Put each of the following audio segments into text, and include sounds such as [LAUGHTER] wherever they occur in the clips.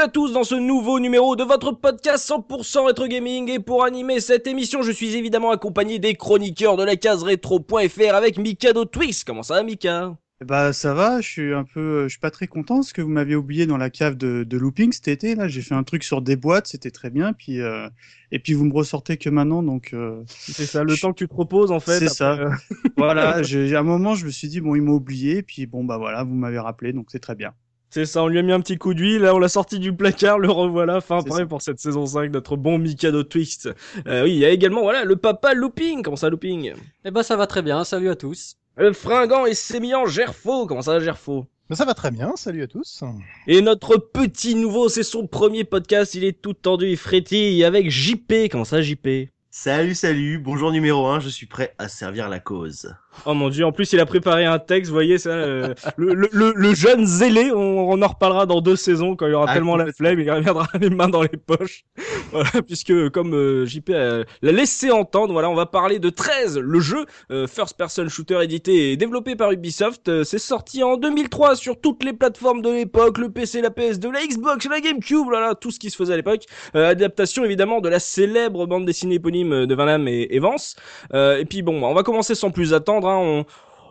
Bienvenue à tous dans ce nouveau numéro de votre podcast 100% rétro gaming et pour animer cette émission je suis évidemment accompagné des chroniqueurs de la case rétro.fr avec Mikado Twix. Comment ça va Mika? Bah ça va, je suis un peu, je suis pas très content parce que vous m'aviez oublié dans la cave de, de looping cet été là. J'ai fait un truc sur des boîtes, c'était très bien. Puis euh, et puis vous me ressortez que maintenant donc. Euh, c'est ça, le temps que tu te reposes en fait. C'est ça. Euh. [LAUGHS] voilà, j'ai à un moment je me suis dit bon ils m'ont oublié puis bon bah voilà vous m'avez rappelé donc c'est très bien. C'est ça, on lui a mis un petit coup d'huile, là on l'a sorti du placard, le revoilà, fin prêt pour cette saison 5, notre bon Mikado Twist. Euh, oui, il y a également, voilà, le papa Looping, comment ça Looping? Eh ben ça va très bien, salut à tous. Le fringant et sémillant Gerfo, comment ça Gerfo? Ben, ça va très bien, salut à tous. Et notre petit nouveau, c'est son premier podcast, il est tout tendu et frétille avec JP, comment ça JP Salut, salut, bonjour numéro 1, je suis prêt à servir la cause. Oh mon dieu, en plus il a préparé un texte, vous voyez ça, euh, le, le, le, jeune zélé, on, en reparlera dans deux saisons quand il aura ah, tellement la flemme, il reviendra [LAUGHS] les mains dans les poches. [LAUGHS] Voilà, puisque comme euh, JP l'a laissé entendre, voilà, on va parler de 13, le jeu euh, first person shooter édité et développé par Ubisoft. c'est sorti en 2003 sur toutes les plateformes de l'époque, le PC, la PS2, la Xbox, la GameCube, voilà, tout ce qui se faisait à l'époque. adaptation évidemment de la célèbre bande dessinée éponyme de Van Damme et, et Vance. et puis bon, on va commencer sans plus attendre. Hein.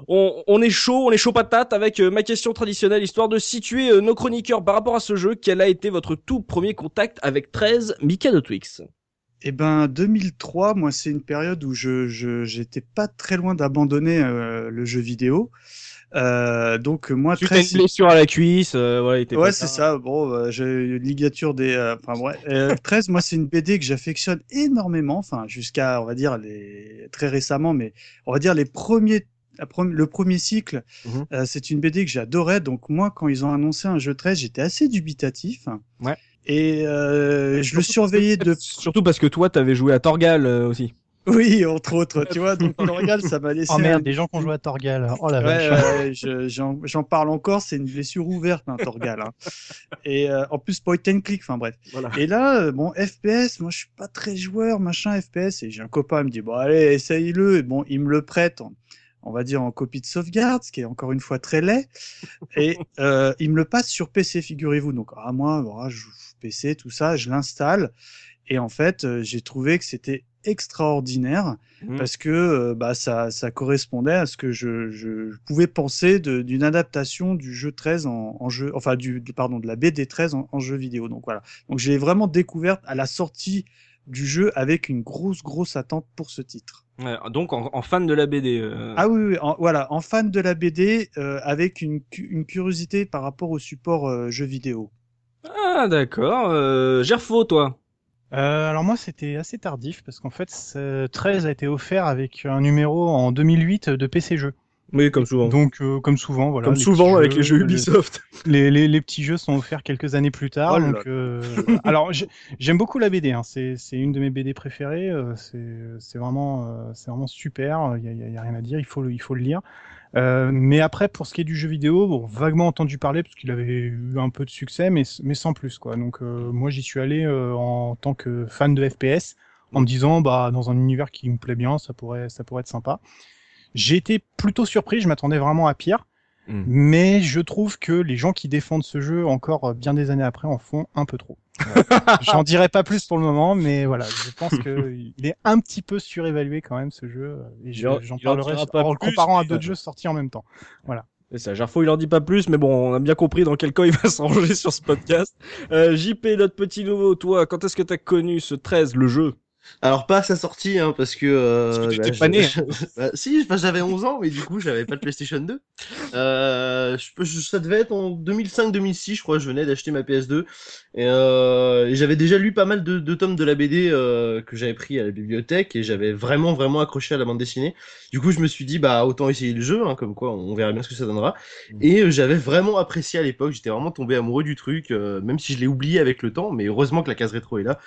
On, est chaud, on est chaud patate avec euh, ma question traditionnelle, histoire de situer euh, nos chroniqueurs par rapport à ce jeu. Quel a été votre tout premier contact avec 13 Mika de Twix? Eh ben 2003, moi c'est une période où je j'étais pas très loin d'abandonner euh, le jeu vidéo. Euh, donc moi tu 13... une blessure à la cuisse, ouais, ouais c'est ça. Bon, j'ai une ligature des, enfin ouais. [LAUGHS] 13, moi c'est une BD que j'affectionne énormément, enfin jusqu'à on va dire les très récemment, mais on va dire les premiers le premier cycle, mhm. euh, c'est une BD que j'adorais. Donc moi, quand ils ont annoncé un jeu 13, j'étais assez dubitatif. Ouais. Et euh, je le surveillais de. Surtout parce que toi, t'avais joué à Torgal euh, aussi. Oui, entre autres, tu vois. Donc Torgal, ça m'a laissé. Oh merde, des gens qui ont joué à Torgal. Oh la vache. Ouais, j'en parle encore. C'est une blessure ouverte, hein, Torgal. Hein. Et en plus, point and click. Enfin bref. Voilà. Et là, bon, FPS. Moi, je suis pas très joueur, machin FPS. Et j'ai un copain, il me dit bon allez, essaye-le. Et bon, il me le prête on va dire en copie de sauvegarde, ce qui est encore une fois très laid. Et euh, il me le passe sur PC, figurez-vous. Donc à moi, voilà, je joue PC, tout ça, je l'installe. Et en fait, euh, j'ai trouvé que c'était extraordinaire mmh. parce que euh, bah, ça, ça correspondait à ce que je, je pouvais penser d'une adaptation du jeu 13 en, en jeu, enfin du, pardon de la BD 13 en, en jeu vidéo. Donc voilà. Donc j'ai vraiment découvert à la sortie du jeu avec une grosse grosse attente pour ce titre donc en, fan de la BD. Euh. Ah oui, voilà, en fan de la BD euh, avec une, une, curiosité par rapport au support euh, jeu vidéo. Ah d'accord. Gerfo, toi alors moi c'était assez tardif parce qu'en fait 13 a été offert avec un numéro en 2008 de PC jeux. Oui, comme souvent. Donc, euh, comme souvent, voilà. Comme souvent avec les jeux Ubisoft. Les, les, les, petits jeux sont offerts quelques années plus tard. Oh donc, euh, alors, j'aime beaucoup la BD. Hein. C'est une de mes BD préférées. Euh, c'est vraiment, euh, c'est vraiment super. Il y a, y a, rien à dire. Il faut, il faut le lire. Euh, mais après, pour ce qui est du jeu vidéo, bon, vaguement entendu parler parce qu'il avait eu un peu de succès, mais, mais sans plus quoi. Donc, moi, j'y suis allé en tant que fan de FPS, en me disant, bah, dans un univers qui me plaît bien, ça pourrait, ça pourrait être sympa. J'ai été plutôt surpris, je m'attendais vraiment à pire. Hmm. Mais je trouve que les gens qui défendent ce jeu encore bien des années après en font un peu trop. J'en dirai pas plus pour le moment, mais voilà, je pense que il est un petit peu surévalué quand même ce jeu. Et j'en parlerai en, le comparant à d'autres jeux sortis en même temps. Voilà. C'est ça, Jarfo il en dit pas plus, mais bon, on a bien compris dans quel cas il va [LAUGHS] s'arranger sur ce podcast. Euh, JP, notre petit nouveau, toi, quand est-ce que t'as connu ce 13, le jeu? Alors pas à sa sortie, hein, parce que... Euh, parce que tu bah, pas né. Hein. [LAUGHS] bah, si, j'avais 11 ans, mais du coup j'avais pas de PlayStation 2. Euh, je, ça devait être en 2005-2006, je crois, je venais d'acheter ma PS2. Et, euh, j'avais déjà lu pas mal de, de tomes de la BD euh, que j'avais pris à la bibliothèque, et j'avais vraiment, vraiment accroché à la bande dessinée. Du coup je me suis dit, bah autant essayer le jeu, hein, comme quoi on verra bien ce que ça donnera. Mm. Et euh, j'avais vraiment apprécié à l'époque, j'étais vraiment tombé amoureux du truc, euh, même si je l'ai oublié avec le temps, mais heureusement que la case rétro est là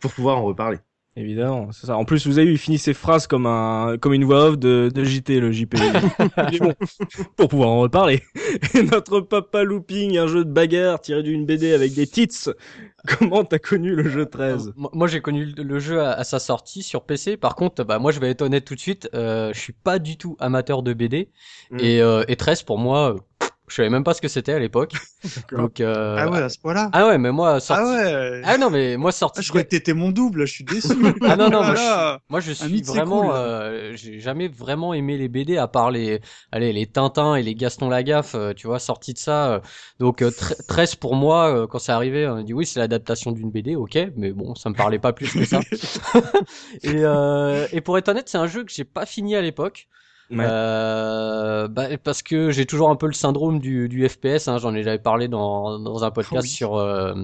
pour pouvoir en reparler. Évidemment, c'est ça. En plus, vous avez vu, il finit ses phrases comme un, comme une voix off de, de JT, le JP. [LAUGHS] bon, pour pouvoir en reparler. [LAUGHS] Et notre Papa Looping, un jeu de bagarre tiré d'une BD avec des tits. Comment t'as connu le jeu 13 Moi, j'ai connu le jeu à, sa sortie sur PC. Par contre, bah, moi, je vais être honnête tout de suite. Euh, je suis pas du tout amateur de BD. Mm. Et, euh, et 13, pour moi, je savais même pas ce que c'était à l'époque. [LAUGHS] Donc euh... ah ouais à ce point-là. Ah ouais mais moi sorti... Ah ouais. Ah non mais moi sorti. Ah, je croyais que t'étais mon double. Je suis déçu. [LAUGHS] ah non non moi, je, moi je suis vraiment. Euh, j'ai jamais vraiment aimé les BD à part les allez les Tintins et les Gaston Lagaffe. Euh, tu vois sorti de ça. Euh, donc 13 pour moi quand c'est arrivé on dit oui c'est l'adaptation d'une BD ok mais bon ça me parlait pas plus que ça. [LAUGHS] et et pour être honnête c'est un jeu que j'ai pas fini à l'époque. Euh, bah, parce que j'ai toujours un peu le syndrome du, du FPS. Hein, j'en ai j'avais parlé dans, dans un podcast sur. Euh,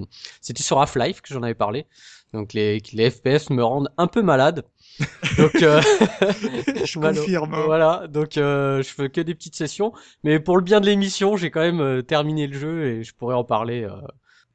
C'était sur Half-Life que j'en avais parlé. Donc les, les FPS me rendent un peu malade. [LAUGHS] donc euh, je confirme. Hein. Voilà, donc euh, je fais que des petites sessions, mais pour le bien de l'émission, j'ai quand même euh, terminé le jeu et je pourrais en parler euh,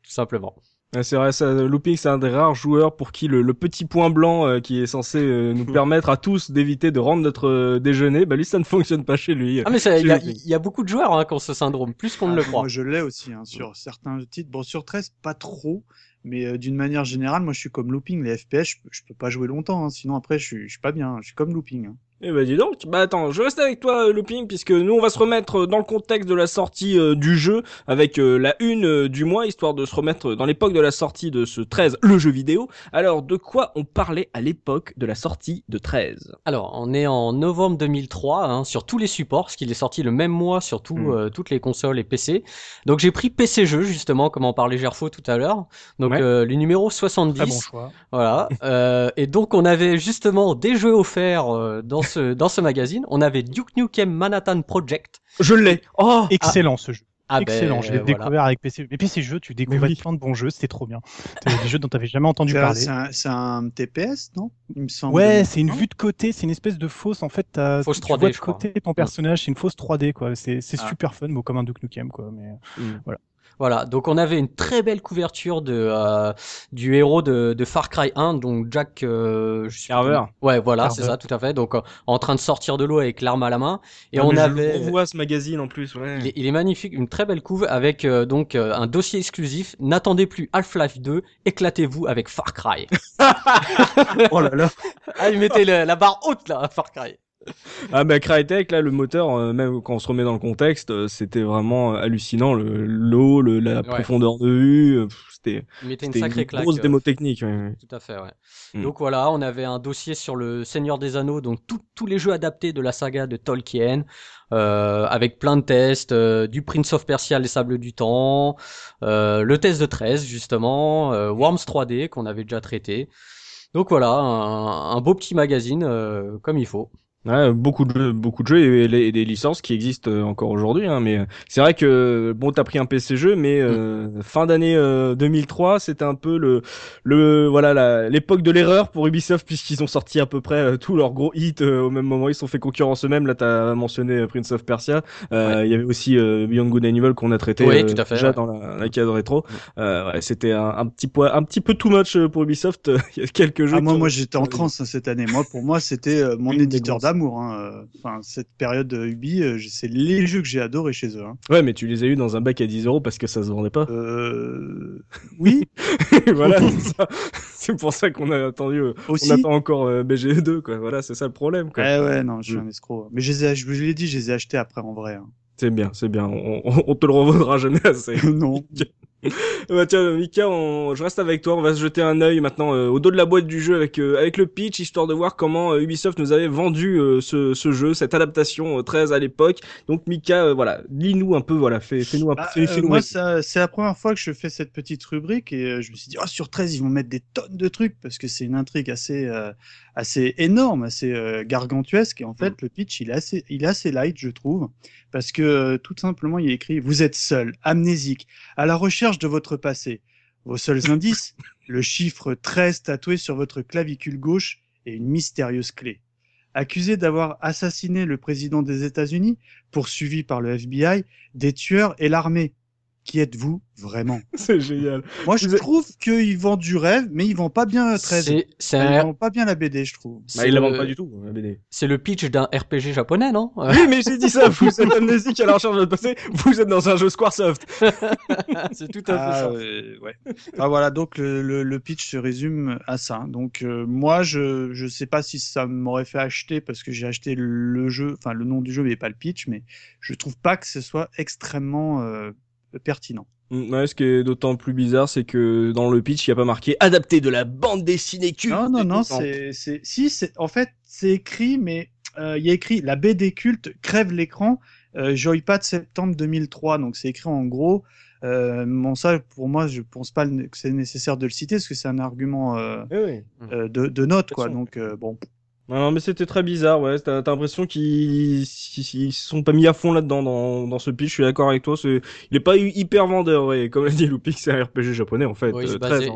tout simplement. C'est vrai, ça, Looping, c'est un des rares joueurs pour qui le, petit point blanc euh, qui est censé euh, nous [LAUGHS] permettre à tous d'éviter de rendre notre euh, déjeuner, bah lui, ça ne fonctionne pas chez lui. Ah mais il y, y, a beaucoup de joueurs hein, qui ont ce syndrome, plus qu'on ne le ah, croit. Moi, je l'ai aussi hein, sur certains titres. Bon, sur 13, pas trop, mais d'une manière générale, moi, je suis comme Looping. Les FPS, je, peux pas jouer longtemps, hein, sinon après, je suis, je suis pas bien. Je suis comme Looping. Eh ben dis donc, bah attends, je reste avec toi euh, Looping puisque nous on va se remettre euh, dans le contexte de la sortie euh, du jeu avec la une du mois histoire de se remettre dans l'époque de la sortie de ce 13, le jeu vidéo. Alors de quoi on parlait à l'époque de la sortie de 13 Alors on est en novembre 2003 hein, sur tous les supports, parce qu'il est sorti le même mois sur hmm. toutes les consoles et PC. Donc j'ai pris PC jeu justement comme en parlait Gerfo tout à l'heure. Donc le numéro 70. Très bon choix. Voilà. et donc on avait justement des jeux offerts dans dans ce magazine, on avait Duke Nukem Manhattan Project. Je l'ai. Oh, excellent ce jeu. Ah ben, Excellent, je l'ai découvert avec PC. Mais PC jeux, tu découvres plein de bons jeux, c'était trop bien. des jeux dont tu n'avais jamais entendu parler. C'est un, TPS, non? Il me semble. Ouais, c'est une vue de côté, c'est une espèce de fausse. En fait, fausse 3D, tu vois de côté ton personnage, c'est une fausse 3D, quoi. C'est ah. super fun, bon, comme un Duke Nukem, quoi. Mais mm. voilà. Voilà, donc on avait une très belle couverture de euh, du héros de, de, Far Cry 1, donc Jack euh, Carver. Ouais, voilà, c'est ça, tout à fait. Donc en train de sortir de l'eau avec l'arme à la main. Et on avait. On voit ce magazine en plus. Ouais. Il, est, magnifique, une très belle couve avec euh, donc euh, un dossier exclusif. N'attendez plus Half-Life 2, éclatez-vous avec Far Cry. [LAUGHS] oh là là. ah, il mettait la barre haute là, Far Cry ah bah Crytek là le moteur euh, même quand on se remet dans le contexte euh, c'était vraiment hallucinant. Le l'eau le, la profondeur de vue c'était une, sacrée une grosse démo technique tout à fait ouais. Mm. donc voilà on avait un dossier sur le Seigneur des Anneaux donc tous les jeux adaptés de la saga de Tolkien euh, avec plein de tests du Prince of Persia les Sables du Temps le test de 13 justement Worms 3D qu'on avait déjà traité. Donc voilà un, un beau petit magazine comme il faut Ouais, beaucoup de jeux, beaucoup de jeux et, des licences qui existent euh, encore aujourd'hui. Hein, mais euh, c'est vrai que bon, t'as pris un PC jeu, mais euh, mm. fin d'année 2003, c'était un peu le, le voilà l'époque de l'erreur pour Ubisoft puisqu'ils ont sorti à peu près tous leurs gros hits au même moment. Ils sont fait concurrence eux-mêmes. Là, t'as mentionné Prince of Persia. Il y avait aussi Beyond Good and Evil qu'on a traité déjà dans la, la case rétro. Mm. Ouais, c'était un, un, petit poids, un petit peu too much pour Ubisoft. [LAUGHS] Il y a quelques jeux. Ah, moi, moi, j'étais en transe hein, cette année. Moi, pour moi, c'était mon éditeur amour. Hein. Euh, enfin, cette période de Ubi, euh, c'est les jeux que j'ai adoré chez eux. Hein. Ouais, mais tu les as eu dans un bac à 10 euros parce que ça se vendait pas. Euh... [LAUGHS] Oui. [LAUGHS] voilà, c'est pour ça qu'on a attendu. Euh, Aussi. On attend encore BGE2, quoi. Voilà, c'est ça le problème. Quoi. Ouais, ouais, non, je suis mm. un escroc. Mais je, les ai, je, l'ai dit, je les ai achetés après en vrai. Hein. C'est bien, c'est bien. On, on, te le revaudra jamais assez. [LAUGHS] non. Bah tiens, Mika, je reste avec toi. On va se jeter un œil maintenant euh, au dos de la boîte du jeu avec euh, avec le pitch, histoire de voir comment euh, Ubisoft nous avait vendu ce, ce jeu, cette adaptation 13 à l'époque. Donc Mika, voilà, lis-nous un peu, voilà, fais, fais-nous un bah, peu. moi, c'est la première fois que je fais cette petite rubrique et je me suis dit, oh, sur 13, ils vont mettre des tonnes de trucs parce que c'est une intrigue assez assez énorme, assez gargantuesque. Et en fait, mm. le pitch, il est assez il est assez light, je trouve parce que tout simplement il est écrit vous êtes seul, amnésique, à la recherche de votre passé. Vos seuls indices, le chiffre 13 tatoué sur votre clavicule gauche et une mystérieuse clé. Accusé d'avoir assassiné le président des États-Unis, poursuivi par le FBI, des tueurs et l'armée qui êtes-vous vraiment? C'est génial. Moi, je trouve qu'ils vendent du rêve, mais ils vendent pas bien 13. C'est, Ils vendent pas bien la BD, je trouve. Bah, ils la vendent pas du tout, la BD. C'est le pitch d'un RPG japonais, non? Oui, mais j'ai dit ça, vous êtes amnésique à la recherche de votre passé, vous êtes dans un jeu Squaresoft. [LAUGHS] c'est tout à fait ah, ça. ouais. Ah, voilà, donc le, le, pitch se résume à ça. Donc euh, moi, je je sais pas si ça m'aurait fait acheter parce que j'ai acheté le jeu, enfin le nom du jeu, mais pas le pitch, mais je trouve pas que ce soit extrêmement euh, pertinent. Mm, ouais, ce qui est d'autant plus bizarre, c'est que dans le pitch, il n'y a pas marqué adapté de la bande dessinée culte. Non, non, non, c'est, c'est, si, c'est, en fait, c'est écrit, mais euh, il y a écrit la BD culte crève l'écran, euh, Joypad septembre 2003. Donc c'est écrit en gros. Euh, bon, ça, pour moi, je pense pas que c'est nécessaire de le citer parce que c'est un argument euh, euh de, de note, quoi. Donc bon. Non, mais c'était très bizarre, ouais. T'as l'impression qu'ils se sont pas mis à fond là-dedans dans, dans ce pitch. Je suis d'accord avec toi. Il est pas hyper vendeur, ouais. Comme l'a dit Loupik, c'est un RPG japonais en fait. il, se basait,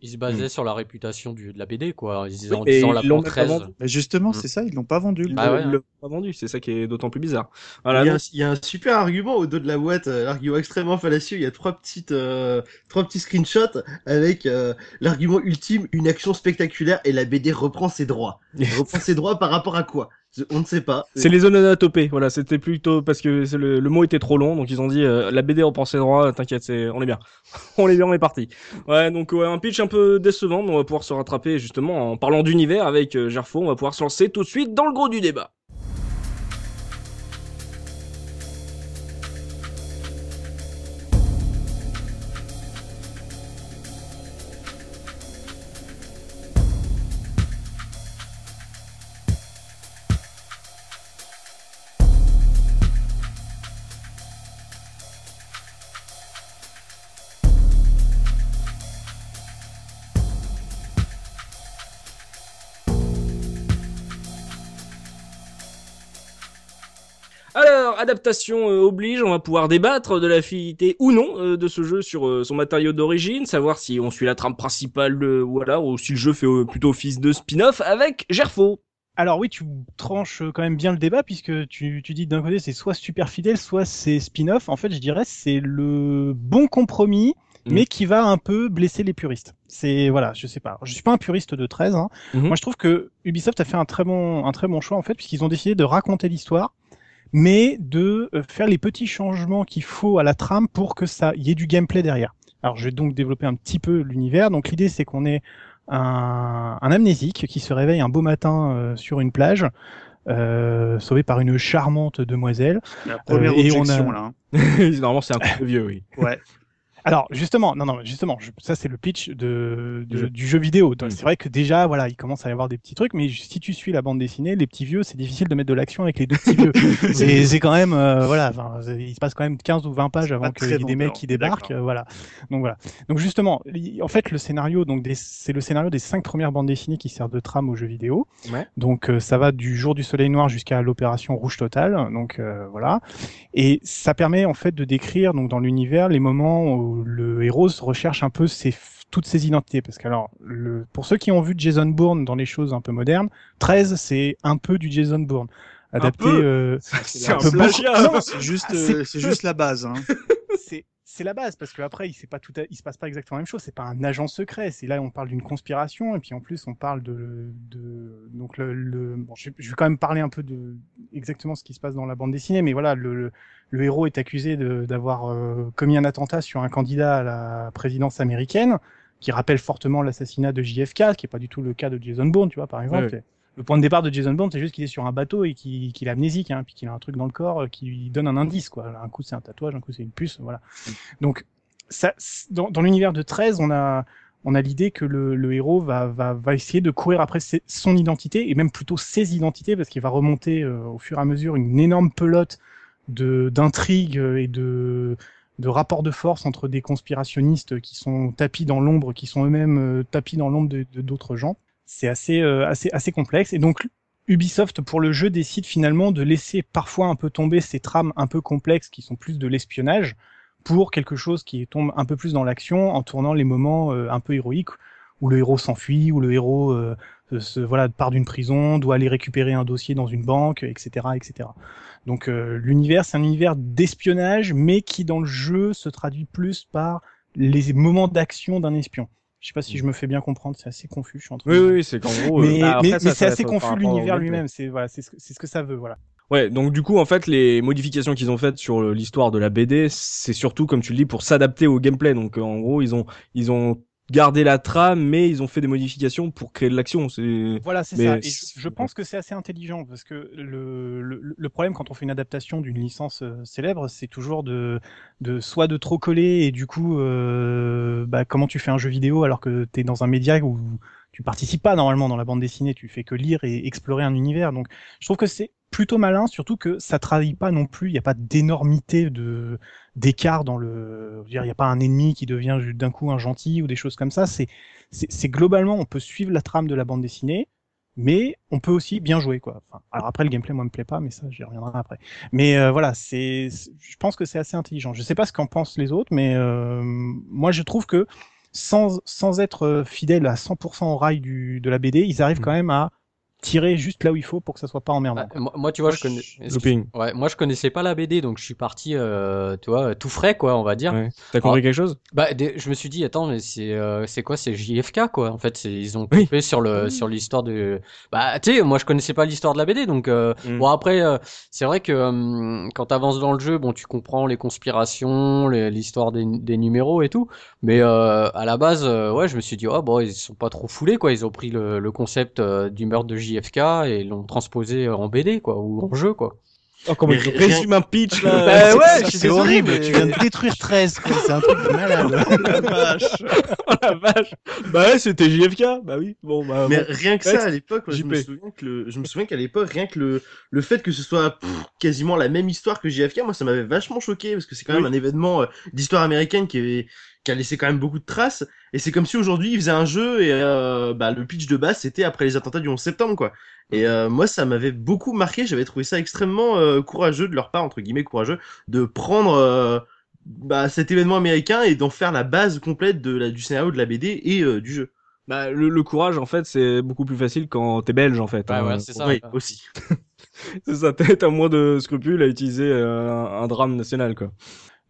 il se basait sur la réputation du, de la BD, quoi. Ils, en disant la 13. Mais justement, mm. c'est ça, ils l'ont pas vendu. Bah ouais, ils l'ont pas vendu. C'est ça qui est d'autant plus bizarre. Voilà, il, y a un, super argument au dos de la boîte, euh, l'argument extrêmement fallacieux. Il y a trois petites, euh, trois petits screenshots avec euh, l'argument ultime, une action spectaculaire et la BD reprend ses droits. [LAUGHS] reprend ses droits par rapport à quoi? On ne sait pas. C'est les zones anatopées. Voilà, c'était plutôt parce que le, le, mot était trop long, donc ils ont dit euh, la BD reprend ses droits. T'inquiète, c'est on est bien, [LAUGHS] on est bien, on est parti. Ouais, donc ouais, un pitch un peu décevant, mais on va pouvoir se rattraper justement en parlant d'univers avec euh, Gerfo. On va pouvoir se lancer tout de suite dans le gros du débat. Adaptation euh, oblige, on va pouvoir débattre de la fidélité ou non euh, de ce jeu sur euh, son matériau d'origine, savoir si on suit la trame principale, voilà, ou si le jeu fait plutôt office de spin-off avec Gerfo. Alors oui, tu tranches quand même bien le débat puisque tu, tu dis d'un côté c'est soit super fidèle, soit c'est spin-off. En fait, je dirais c'est le bon compromis mm. mais qui va un peu blesser les puristes. C'est voilà, je sais pas. Je suis pas un puriste de 13. Hein. Mm-hmm. Moi, je trouve que Ubisoft a fait un très bon un très bon choix en fait puisqu'ils ont décidé de raconter l'histoire mais de euh, faire les petits changements qu'il faut à la trame pour que ça y ait du gameplay derrière. Alors je vais donc développer un petit peu l'univers. Donc l'idée c'est qu'on est un, un, amnésique qui se réveille un beau matin euh, sur une plage, euh, sauvé par une charmante demoiselle. La première euh, et on a... là. Hein. [LAUGHS] Normalement c'est un peu vieux, oui. Ouais. Alors justement, non, non, justement, ça c'est le pitch de, du jeu vidéo. Mm. C'est vrai que déjà, voilà, il commence à y avoir des petits trucs, mais si tu suis la bande dessinée, les petits vieux, c'est difficile de mettre de l'action avec les deux petits vieux. [LAUGHS] c'est quand même, euh, voilà, il se passe quand même 15 ou 20 pages avant qu'il y ait des mecs qui débarquent, euh, voilà. Donc voilà. Donc justement, en fait, le scénario, donc c'est le scénario des cinq premières bandes dessinées qui servent de trame au jeu vidéo. Ouais. Donc euh, ça va du jour du soleil noir jusqu'à l'opération rouge totale. Donc voilà. Et ça permet en fait de décrire donc dans l'univers les moments où le héros recherche un peu ses, toutes ses identités. Parce que alors, le, pour ceux qui ont vu Jason Bourne dans les choses un peu modernes, 13 c'est un peu du Jason Bourne. Adapté, euh, c'est un, peu, c'est juste, euh, c'est juste la base. Hein. [LAUGHS] c'est la base parce que après il pas tout il se passe pas exactement la même chose c'est pas un agent secret c'est là on parle d'une conspiration et puis en plus on parle de, de donc le, bon, je, vais quand même parler un peu de exactement ce qui se passe dans la bande dessinée mais voilà le, le, héros est accusé d'avoir euh, commis un attentat sur un candidat à la présidence américaine qui rappelle fortement l'assassinat de JFK qui est pas du tout le cas de Jason Bourne tu vois par exemple le point de départ de Jason Bourne, c'est juste qu'il est sur un bateau et qu'il est amnésique, hein, puis qu'il a un truc dans le corps euh, qui lui donne un indice, quoi. Un coup c'est un tatouage, un coup c'est une puce, voilà. Donc ça, dans, dans l'univers de 13, on a, on a l'idée que le, le, héros va, va, va essayer de courir après son identité et même plutôt ses identités parce qu'il va remonter euh, au fur et à mesure une énorme pelote d'intrigues et de de rapports de force entre des conspirationnistes qui sont tapis dans l'ombre, qui sont eux-mêmes euh, tapis dans l'ombre de d'autres gens. C'est assez, euh, assez, assez complexe. Et donc, Ubisoft, pour le jeu, décide finalement de laisser parfois un peu tomber ces trames un peu complexes qui sont plus de l'espionnage pour quelque chose qui tombe un peu plus dans l'action en tournant les moments euh, un peu héroïques où le héros s'enfuit, où le héros se, voilà, part d'une prison, doit aller récupérer un dossier dans une banque, etc., etc. Donc euh, l'univers, c'est un univers d'espionnage, mais qui dans le jeu se traduit plus par les moments d'action d'un espion. Je sais pas si je me fais bien comprendre, c'est assez confus. Je suis en train oui, oui, c'est qu'en gros. Mais, euh, mais, c'est assez confus l'univers lui-même. C'est voilà, c'est ce, ce, que ça veut, voilà. Ouais, donc du coup, en fait, les modifications qu'ils ont faites sur l'histoire de la BD, c'est surtout, comme tu le dis, pour s'adapter au gameplay. Donc, en gros, ils ont, ils ont garder la trame, mais ils ont fait des modifications pour créer de l'action. Voilà, c'est ça. Et je, pense que c'est assez intelligent parce que le, le, le, problème quand on fait une adaptation d'une licence euh, célèbre, c'est toujours de, de soit de trop coller et du coup, euh, bah, comment tu fais un jeu vidéo alors que tu es dans un média où tu participes pas normalement dans la bande dessinée, tu fais que lire et explorer un univers. Donc, je trouve que c'est plutôt malin, surtout que ça trahit pas non plus. Il n'y a pas d'énormité de d'écart dans le. il n'y a pas un ennemi qui devient d'un coup un gentil ou des choses comme ça. C'est c'est globalement, on peut suivre la trame de la bande dessinée, mais on peut aussi bien jouer quoi. Alors après le gameplay moi me plaît pas, mais ça j'y reviendrai après. Mais euh, voilà, c'est, je pense que c'est assez intelligent. Je sais pas ce qu'en pensent les autres, mais euh, moi je trouve que sans, sans être fidèle à 100% au rail du, de la BD, ils arrivent mmh. quand même à tirer juste là où il faut pour que ça soit pas emmerdant. Bah, moi, tu vois, je connais. Ouais, moi, je connaissais pas la BD, donc je suis parti, euh, tu vois, tout frais, quoi, on va dire. Ouais. T'as compris quelque chose? Bah, je me suis dit, attends, mais c'est, euh, c'est quoi C'est JFK, quoi. En fait, ils ont coupé sur le, sur l'histoire de. Bah, tu sais, moi, je connaissais pas l'histoire de la BD, donc euh, mm. bon après, euh, c'est vrai que euh, quand t'avances dans le jeu, bon, tu comprends les conspirations, l'histoire des, des, numéros et tout, mais à la base, ouais, je me suis dit, oh bon, ils sont pas trop foulés, quoi. Ils ont pris le, le concept du meurtre de JFK JFK et l'ont transposé en BD quoi ou en jeu quoi. Oh, comment il résume un pitch là bah ouais, c'est horrible, tu viens de détruire 13 c'est un truc de malade. [LAUGHS] oh la vache. Oh la vache. Bah ouais, c'était JFK. Bah oui. Bon bah Mais rien que ça à l'époque, je me souviens que le... je me souviens qu'à l'époque rien que le le fait que ce soit quasiment la même histoire que JFK, moi ça m'avait vachement choqué parce que c'est quand même un événement euh, d'histoire américaine qui est qui a laissé quand même beaucoup de traces. Et c'est comme si aujourd'hui il faisait un jeu et euh, bah, le pitch de base c'était après les attentats du 11 septembre quoi. Et euh, moi ça m'avait beaucoup marqué, j'avais trouvé ça extrêmement euh, courageux de leur part entre guillemets courageux de prendre euh, bah, cet événement américain et d'en faire la base complète de la, du scénario de la BD et euh, du jeu. Bah, le, le, courage en fait c'est beaucoup plus facile quand t'es belge en fait. Hein. ouais, c'est ça. Oui, aussi. [LAUGHS] c'est ça, t'as moins de scrupules à utiliser un, un drame national quoi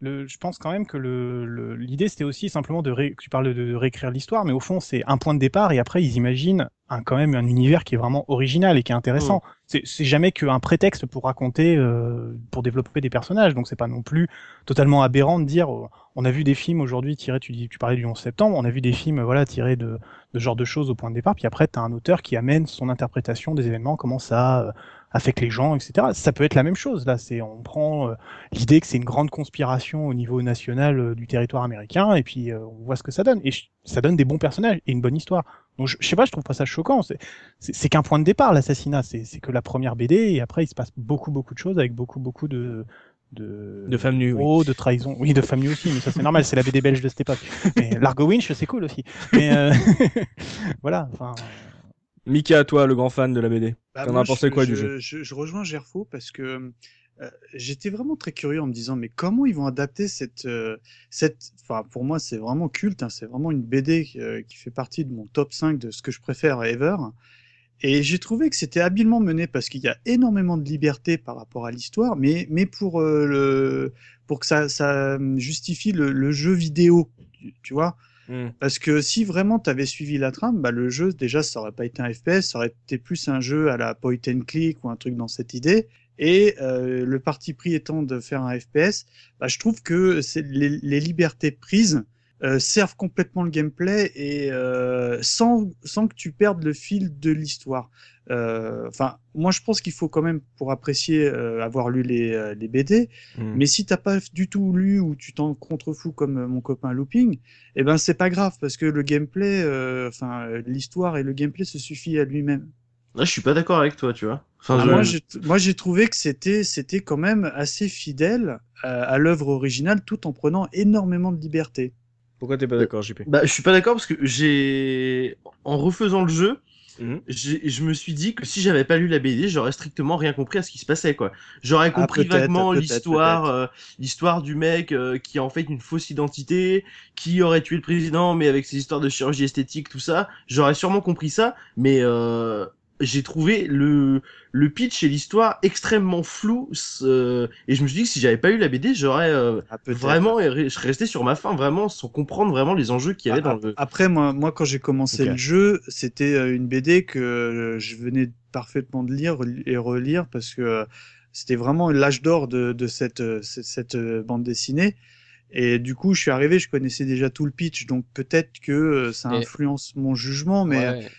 je pense quand même que le, l'idée c'était aussi simplement de ré, tu parles de, réécrire l'histoire, mais au fond c'est un point de départ et après ils imaginent un, quand même un univers qui est vraiment original et qui est intéressant. Mm. C'est, jamais qu'un prétexte pour raconter, euh, pour développer des personnages, donc c'est pas non plus totalement aberrant de dire oh, on a vu des films aujourd'hui tirés, tu dis, tu parlais du 11 septembre, on a vu des films voilà tirés de, de ce genre de choses au point de départ, puis après t'as un auteur qui amène son interprétation des événements, comment ça avec les gens, etc. Ça peut être la même chose. Là, c'est on prend euh, l'idée que c'est une grande conspiration au niveau national euh, du territoire américain, et puis euh, on voit ce que ça donne. Et ça donne des bons personnages et une bonne histoire. Donc je, sais pas, je trouve pas ça choquant. C'est qu'un point de départ l'assassinat. C'est que la première BD, et après il se passe beaucoup beaucoup de choses avec beaucoup beaucoup de de, de femmes nues, oui. de trahison, oui, de femmes nues aussi, mais ça c'est normal, c'est la BD belge de cette époque. Mais Largo Winch, c'est cool aussi. Mais [LAUGHS] voilà, enfin. Mika, à toi, le grand fan de la BD. Bah T'en as pensé quoi du jeu je, je, rejoins Gerfo parce que euh, j'étais vraiment très curieux en me disant mais comment ils vont adapter cette euh, cette enfin pour moi c'est vraiment culte hein, c'est vraiment une BD euh, qui fait partie de mon top 5 de ce que je préfère ever et j'ai trouvé que c'était habilement mené parce qu'il y a énormément de liberté par rapport à l'histoire mais mais pour le pour que ça ça justifie le, le jeu vidéo tu, tu vois Hmm. Parce que si vraiment tu avais suivi la trame, bah, le jeu, déjà, ça aurait pas été un FPS, ça aurait été plus un jeu à la point and click ou un truc dans cette idée. Et euh, le parti pris étant de faire un FPS, bah, je trouve que c'est les, les, libertés prises euh, servent complètement le gameplay et euh, sans sans que tu perdes le fil de l'histoire. Euh, enfin, moi je pense qu'il faut quand même pour apprécier avoir lu les, les BD. Hmm. Mais si t'as pas du tout lu ou tu t'en contrefous comme mon copain Looping, eh ben c'est pas grave parce que le gameplay, enfin l'histoire et le gameplay se suffit à lui-même. Là, je suis pas d'accord avec toi, tu vois. Ah, moi, j'ai trouvé que c'était c'était quand même assez fidèle à, à l'œuvre originale, tout en prenant énormément de liberté. Pourquoi t'es pas d'accord, JP Bah, je suis pas d'accord parce que j'ai, en refaisant le jeu, mhm. je me suis dit que si j'avais pas lu la BD, j'aurais strictement rien compris à ce qui se passait, quoi. J'aurais ah, compris vaguement l'histoire, euh, l'histoire du mec euh, qui a en fait une fausse identité, qui aurait tué le président, mais avec ses histoires de chirurgie esthétique, tout ça. J'aurais sûrement compris ça, mais euh, j'ai trouvé le le pitch et l'histoire extrêmement flou et je me suis dit que si j'avais pas eu la BD j'aurais euh, ah, vraiment je serais resté sur ma fin vraiment sans comprendre vraiment les enjeux qu'il y avait ah, dans le après moi moi quand j'ai commencé le jeu c'était euh, une BD que je venais parfaitement de lire et relire parce que euh, c'était vraiment l'âge d'or de, de cette, cette bande dessinée. Et du coup, je suis arrivé, je connaissais déjà tout le pitch, donc peut-être que ça influence mon jugement, mais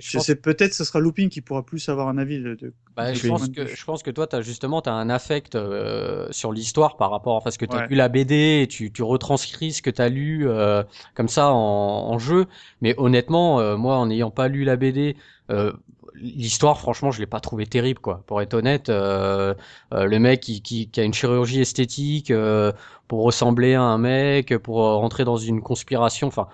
sais peut-être ce sera Looping qui pourra plus avoir un avis de. Bah, je, pense que, je pense que toi, as justement as un affect euh, sur l'histoire par rapport à parce que tu as lu la BD et tu, tu retranscris ce que tu as lu euh, comme ça en, en, jeu. Mais honnêtement, euh, moi, en n'ayant pas lu la BD, l'histoire, franchement, je l'ai pas trouvé terrible, quoi. Pour être honnête, le mec qui, qui, qui, a une chirurgie esthétique pour ressembler à un mec, pour rentrer dans une conspiration, enfin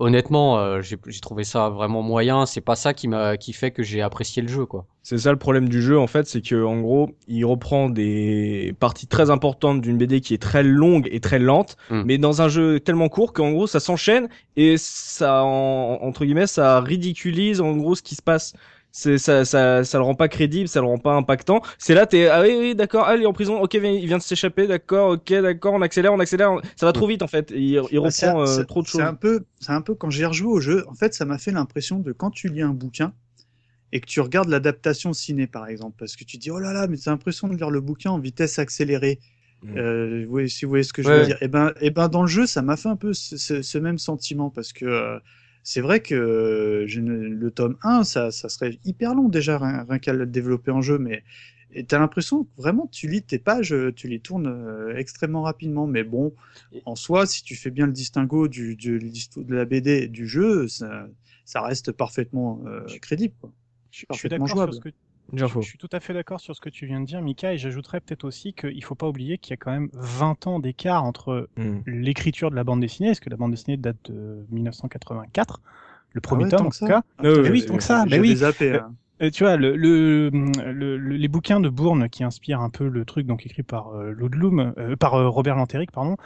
honnêtement, euh, j'ai trouvé ça vraiment moyen. C'est pas ça qui m'a qui fait que j'ai apprécié le jeu, quoi. C'est ça le problème du jeu en fait, c'est que en gros, il reprend des parties très importantes d'une BD qui est très longue et très lente, hmm. mais dans un jeu tellement court qu'en gros ça s'enchaîne et ça entre guillemets ça ridiculise en gros ce qui se passe c'est ça, ça, ça le rend pas crédible, ça le rend pas impactant. C'est là, t'es ah oui, oui, d'accord, ah, il est en prison, ok, il vient de s'échapper, d'accord, ok, d'accord, on accélère, on accélère, ça va trop vite en fait. Il, il bah, reprend euh, trop de choses. C'est un peu, c'est un peu quand j'ai rejoué au jeu. En fait, ça m'a fait l'impression de quand tu lis un bouquin et que tu regardes l'adaptation ciné par exemple, parce que tu dis oh là là, mais c'est l'impression de lire le bouquin en vitesse accélérée. Mm. Euh, oui, si vous voyez ce que je veux dire. Et eh ben, et eh ben dans le jeu, ça m'a fait un peu ce, ce, même sentiment parce que euh, c'est vrai que je le tome 1, ça, ça serait hyper long déjà, rien, qu'à le développer en jeu, mais tu as l'impression que vraiment tu lis tes pages, tu les tournes euh, extrêmement rapidement. Mais bon, en soi, si tu fais bien le distinguo du, du, de la BD et du jeu, ça, ça reste parfaitement euh, crédible. Quoi. Je, parfaitement jouable. ce que je, suis tout à fait d'accord sur ce que tu viens de dire, Mika, et j'ajouterais peut-être aussi qu'il faut pas oublier qu'il y a quand même 20 ans d'écart entre hmm. l'écriture de la bande dessinée, parce que la bande dessinée date de 1984, le premier ah tome en tout cas. Ah, oui, donc ça, mais oui. Zappé, hein. Euh, tu vois, le, le, le, les bouquins de Bourne qui inspirent un peu le truc, donc écrit par euh, euh par euh, Robert Lantéric, pardon,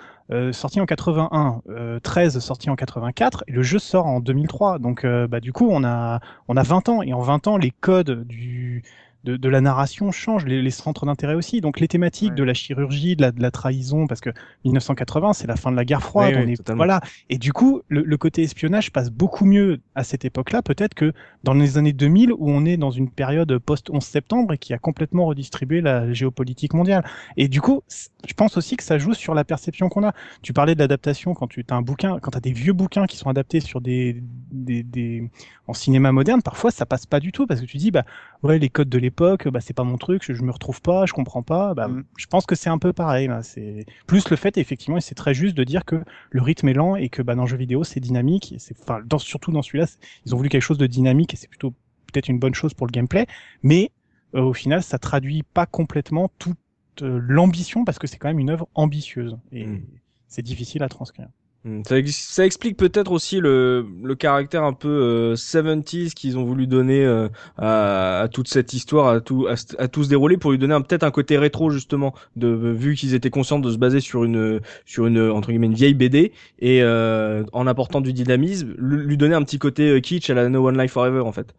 sorti en 81, 13 sorti en 84, et le jeu sort en 2003. Donc, bah, du coup, on a, on a 20 ans, et en 20 ans, les codes du, de, de, la narration change, les, les centres d'intérêt aussi. Donc les thématiques de la chirurgie, de la, de la, trahison, parce que 1980 c'est la fin de la guerre froide, on est, voilà. Et du coup, le, le, côté espionnage passe beaucoup mieux à cette époque-là, peut-être que dans les années 2000 où on est dans une période post 11 septembre et qui a complètement redistribué la géopolitique mondiale. Et du coup, je pense aussi que ça joue sur la perception qu'on a. Tu parlais de l'adaptation quand tu as un bouquin, quand tu as des vieux bouquins qui sont adaptés sur des, des, des en cinéma moderne, parfois ça passe pas du tout parce que tu dis bah ouais les codes de l'époque, bah c'est pas mon truc, je, je, me retrouve pas, je comprends pas. Bah, mm. je pense que c'est un peu pareil. C'est plus le fait effectivement, et c'est très juste de dire que le rythme est lent et que bah dans le jeu vidéo c'est dynamique. C'est enfin dans, surtout dans celui-là, ils ont voulu quelque chose de dynamique et c'est plutôt peut-être une bonne chose pour le gameplay, mais euh, au final ça traduit pas complètement toute euh, l'ambition parce que c'est quand même une œuvre ambitieuse et mm. c'est difficile à transcrire. Hmm, ça, ça, explique peut-être aussi le, le, caractère un peu euh, 70s qu'ils ont voulu donner euh, à, à, toute cette histoire, à tout, à, tout se dérouler pour lui donner peut-être un côté rétro justement, de vu qu'ils étaient conscients de se baser sur une sur une entre guillemets une vieille BD et euh, en apportant du dynamisme, lui, donner un petit côté euh, kitsch à la No One Life Forever en fait.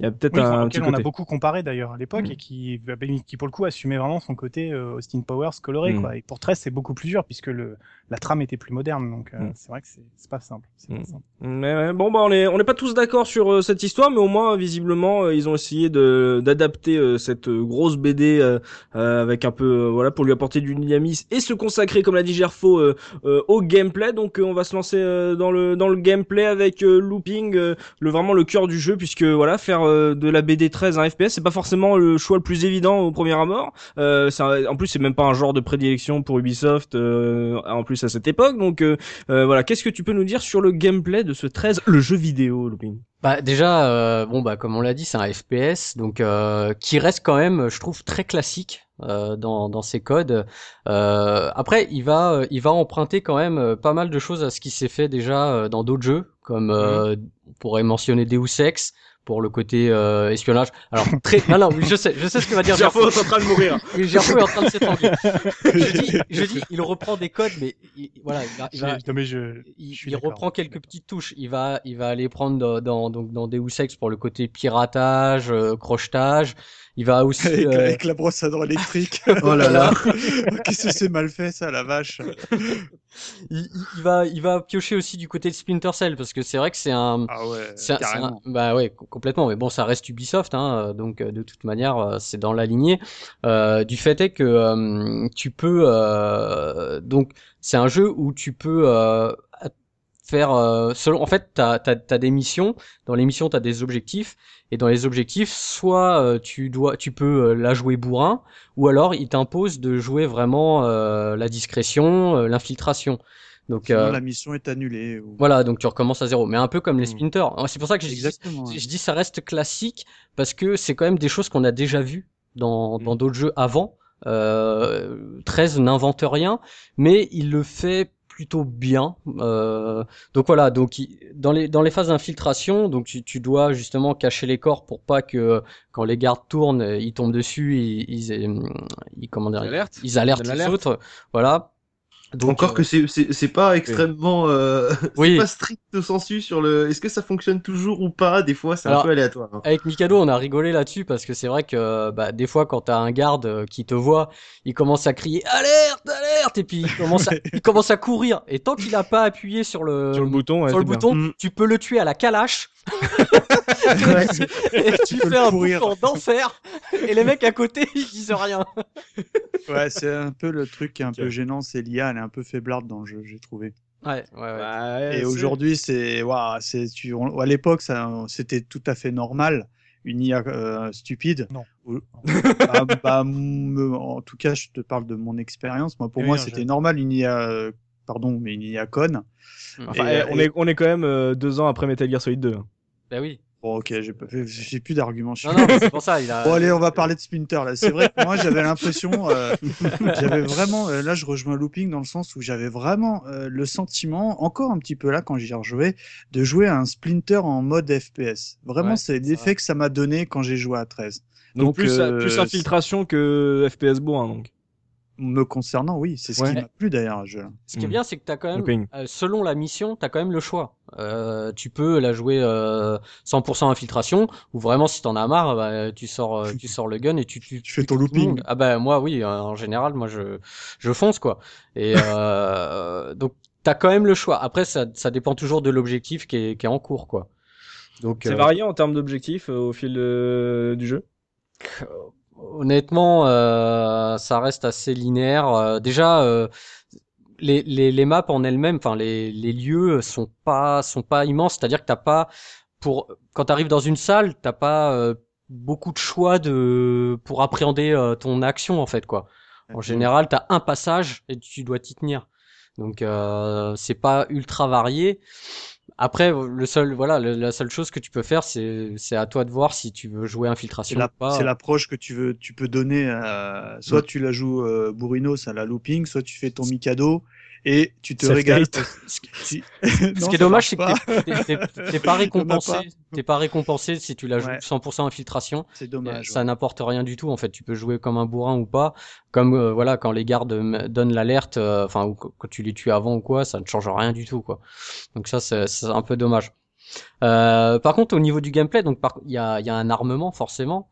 Il y a peut-être un, on a beaucoup comparé d'ailleurs à l'époque mm. et qui, bah, qui pour le coup assumait vraiment son côté euh, Austin Powers coloré mm. quoi. Et pour 13 c'est beaucoup plus dur puisque le la trame était plus moderne donc euh, mm. c'est vrai que c'est pas simple. Pas simple. Mais bon bah on est on n'est pas tous d'accord sur euh, cette histoire mais au moins visiblement ils ont essayé de d'adapter cette grosse BD avec un peu voilà pour lui apporter du dynamisme et se consacrer comme l'a dit Gerfo au gameplay donc on va se lancer dans le dans le gameplay avec looping le vraiment le cœur du jeu puisque voilà faire euh, de la BD 13 un FPS, c'est pas forcément le choix le plus évident au premier abord. Euh, en plus, c'est même pas un genre de prédilection pour Ubisoft, euh, en plus à cette époque. Donc voilà, qu'est-ce que tu peux nous dire sur le gameplay de ce 13, le jeu vidéo, Looping bah déjà, bon bah comme on l'a dit, c'est un FPS, donc qui reste quand même, je trouve, très classique. dans, dans ses codes. après, il va, il va emprunter quand même pas mal de choses à ce qui s'est fait déjà dans d'autres jeux, comme mhm. on pourrait mentionner Deus Ex, pour le côté euh, espionnage. Alors très non non, je sais, je sais ce que va dire [LAUGHS] Gerfo. est en train de mourir. [LAUGHS] Oui, Gerfo est en train de s'étrangler. [LAUGHS] je dis, je dis, il reprend des codes, mais voilà, il, va, non, mais je, il, reprend quelques petites touches. Il va, il va aller prendre dans, donc dans Deus Ex pour le côté piratage, euh, crochetage. Il va aussi avec, euh... avec la brosse à dents électrique. [LAUGHS] oh là là. [LAUGHS] Qu'est-ce que c'est mal fait ça, la vache. il, il, va, il va piocher aussi du côté de Splinter Cell parce que c'est vrai que c'est un. Ah ouais. C'est un, bah ouais, complètement. Mais bon, ça reste Ubisoft, hein, donc euh, de toute manière, euh, c'est dans la lignée. Euh, du fait est que euh, tu peux donc c'est un jeu où tu peux faire selon en fait t'as as, des missions dans les missions t'as des objectifs et dans les objectifs, soit euh, tu dois, tu peux euh, la jouer bourrin, ou alors il t'impose de jouer vraiment euh, la discrétion, l'infiltration. Donc la mission est annulée. Voilà, donc tu recommences à zéro. Mais un peu comme les hmm. Splinter. C'est pour ça que je, dis, je dis ça reste classique parce que c'est quand même des choses qu'on a déjà vues dans hmm. dans d'autres jeux avant. Euh, 13 n'invente rien, mais il le fait plutôt bien. Euh, donc voilà, donc dans les dans les phases d'infiltration, donc tu, tu, dois justement cacher les corps pour pas que quand les gardes tournent, ils tombent dessus, ils ils, ils, comment dire, ils alertent, ils alertent les autres. Voilà, donc, Encore que c'est c'est pas extrêmement euh, [LAUGHS] oui. pas strict sensu sur le est-ce que ça fonctionne toujours ou pas? Des fois c'est un peu aléatoire. Hein. Avec Mikado on a rigolé là-dessus parce que c'est vrai que bah, des fois quand t'as un garde euh, qui te voit il commence à crier alerte alerte et puis il commence à, [LAUGHS] il commence à courir et tant qu'il a pas appuyé sur le sur le bouton sur le bouton mm. tu peux le tuer à la calache [LAUGHS] et tu, fais un bouton d'enfer et les mecs à côté ils disent rien. ouais, c'est un peu le truc qui est un peu gênant, c'est l'IA, un peu faiblarde dans le jeu, j'ai trouvé. Ouais, ouais, ouais. Bah, et aujourd'hui, c'est, waouh, c'est, tu, à l'époque, ça, c'était tout à fait normal. Une IA euh, stupide. Non. [LAUGHS] bah, bah en tout cas, je te parle de mon expérience. Moi, pour moi, c'était normal une IA, pardon, mais une IA conne. Enfin, et, on, est, on est quand même euh, deux ans après Metal Gear Solid 2. Bah oui. Bon, ok, j'ai plus d'arguments. Non, non, [LAUGHS] c'est pour ça. Il a... Bon, allez, on va parler de Splinter là. C'est vrai que moi, j'avais l'impression, euh, [LAUGHS] j'avais vraiment, euh, là, je rejoins Looping dans le sens où j'avais vraiment euh, le sentiment, encore un petit peu là quand j'y rejouais, de jouer à un Splinter en mode FPS. Vraiment, c'est l'effet que ça m'a donné quand j'ai joué à 13. Donc, plus, plus infiltration que FPS bourrin, donc. Me concernant, oui, c'est ce qui m'a plu d'ailleurs. Je... Ce qui est bien, c'est que t'as quand même, euh, selon la mission, t'as quand même le choix. Euh, tu peux la jouer euh, 100% infiltration, ou vraiment si t'en as marre, bah, tu sors, euh, tu sors le gun et tu, tu, tu fais ton looping. Ah bah moi oui, euh, en général, moi je, je fonce quoi. Et [LAUGHS] donc t'as quand même le choix. Après, ça, ça dépend toujours de l'objectif qui est, qui est en cours quoi. Donc c'est varié en termes d'objectifs au fil du jeu? Honnêtement, euh, ça reste assez linéaire. Euh, déjà, euh, les, les, les, maps en elles-mêmes, enfin les, les lieux sont pas sont pas immenses. C'est-à-dire que t'as pas pour quand t'arrives dans une salle, t'as pas beaucoup de choix de pour appréhender ton action en fait quoi. En général, t'as un passage et tu dois t'y tenir. Donc c'est pas ultra varié. Après, le seul, voilà, la seule chose que tu peux faire, c'est, c'est à toi de voir si tu veux jouer infiltration ou pas. C'est l'approche que tu veux, tu peux donner. À... Soit tu la joues euh, Bourrinos à la looping, soit tu fais ton Mikado et tu te régales. Ce qui [LAUGHS] est dommage, c'est que t'es pas [LAUGHS] récompensé. T'es pas récompensé si tu la joues 100% infiltration. C'est dommage. Ça n'apporte rien du tout. En fait, tu peux jouer comme un bourrin ou pas. Comme euh, voilà, quand les gardes donnent l'alerte, euh, enfin, ou quand tu les tues avant ou quoi, ça ne change rien du tout, quoi. Donc ça, c'est un peu dommage. Euh, par contre, au niveau du gameplay, donc il y a, y a un armement forcément.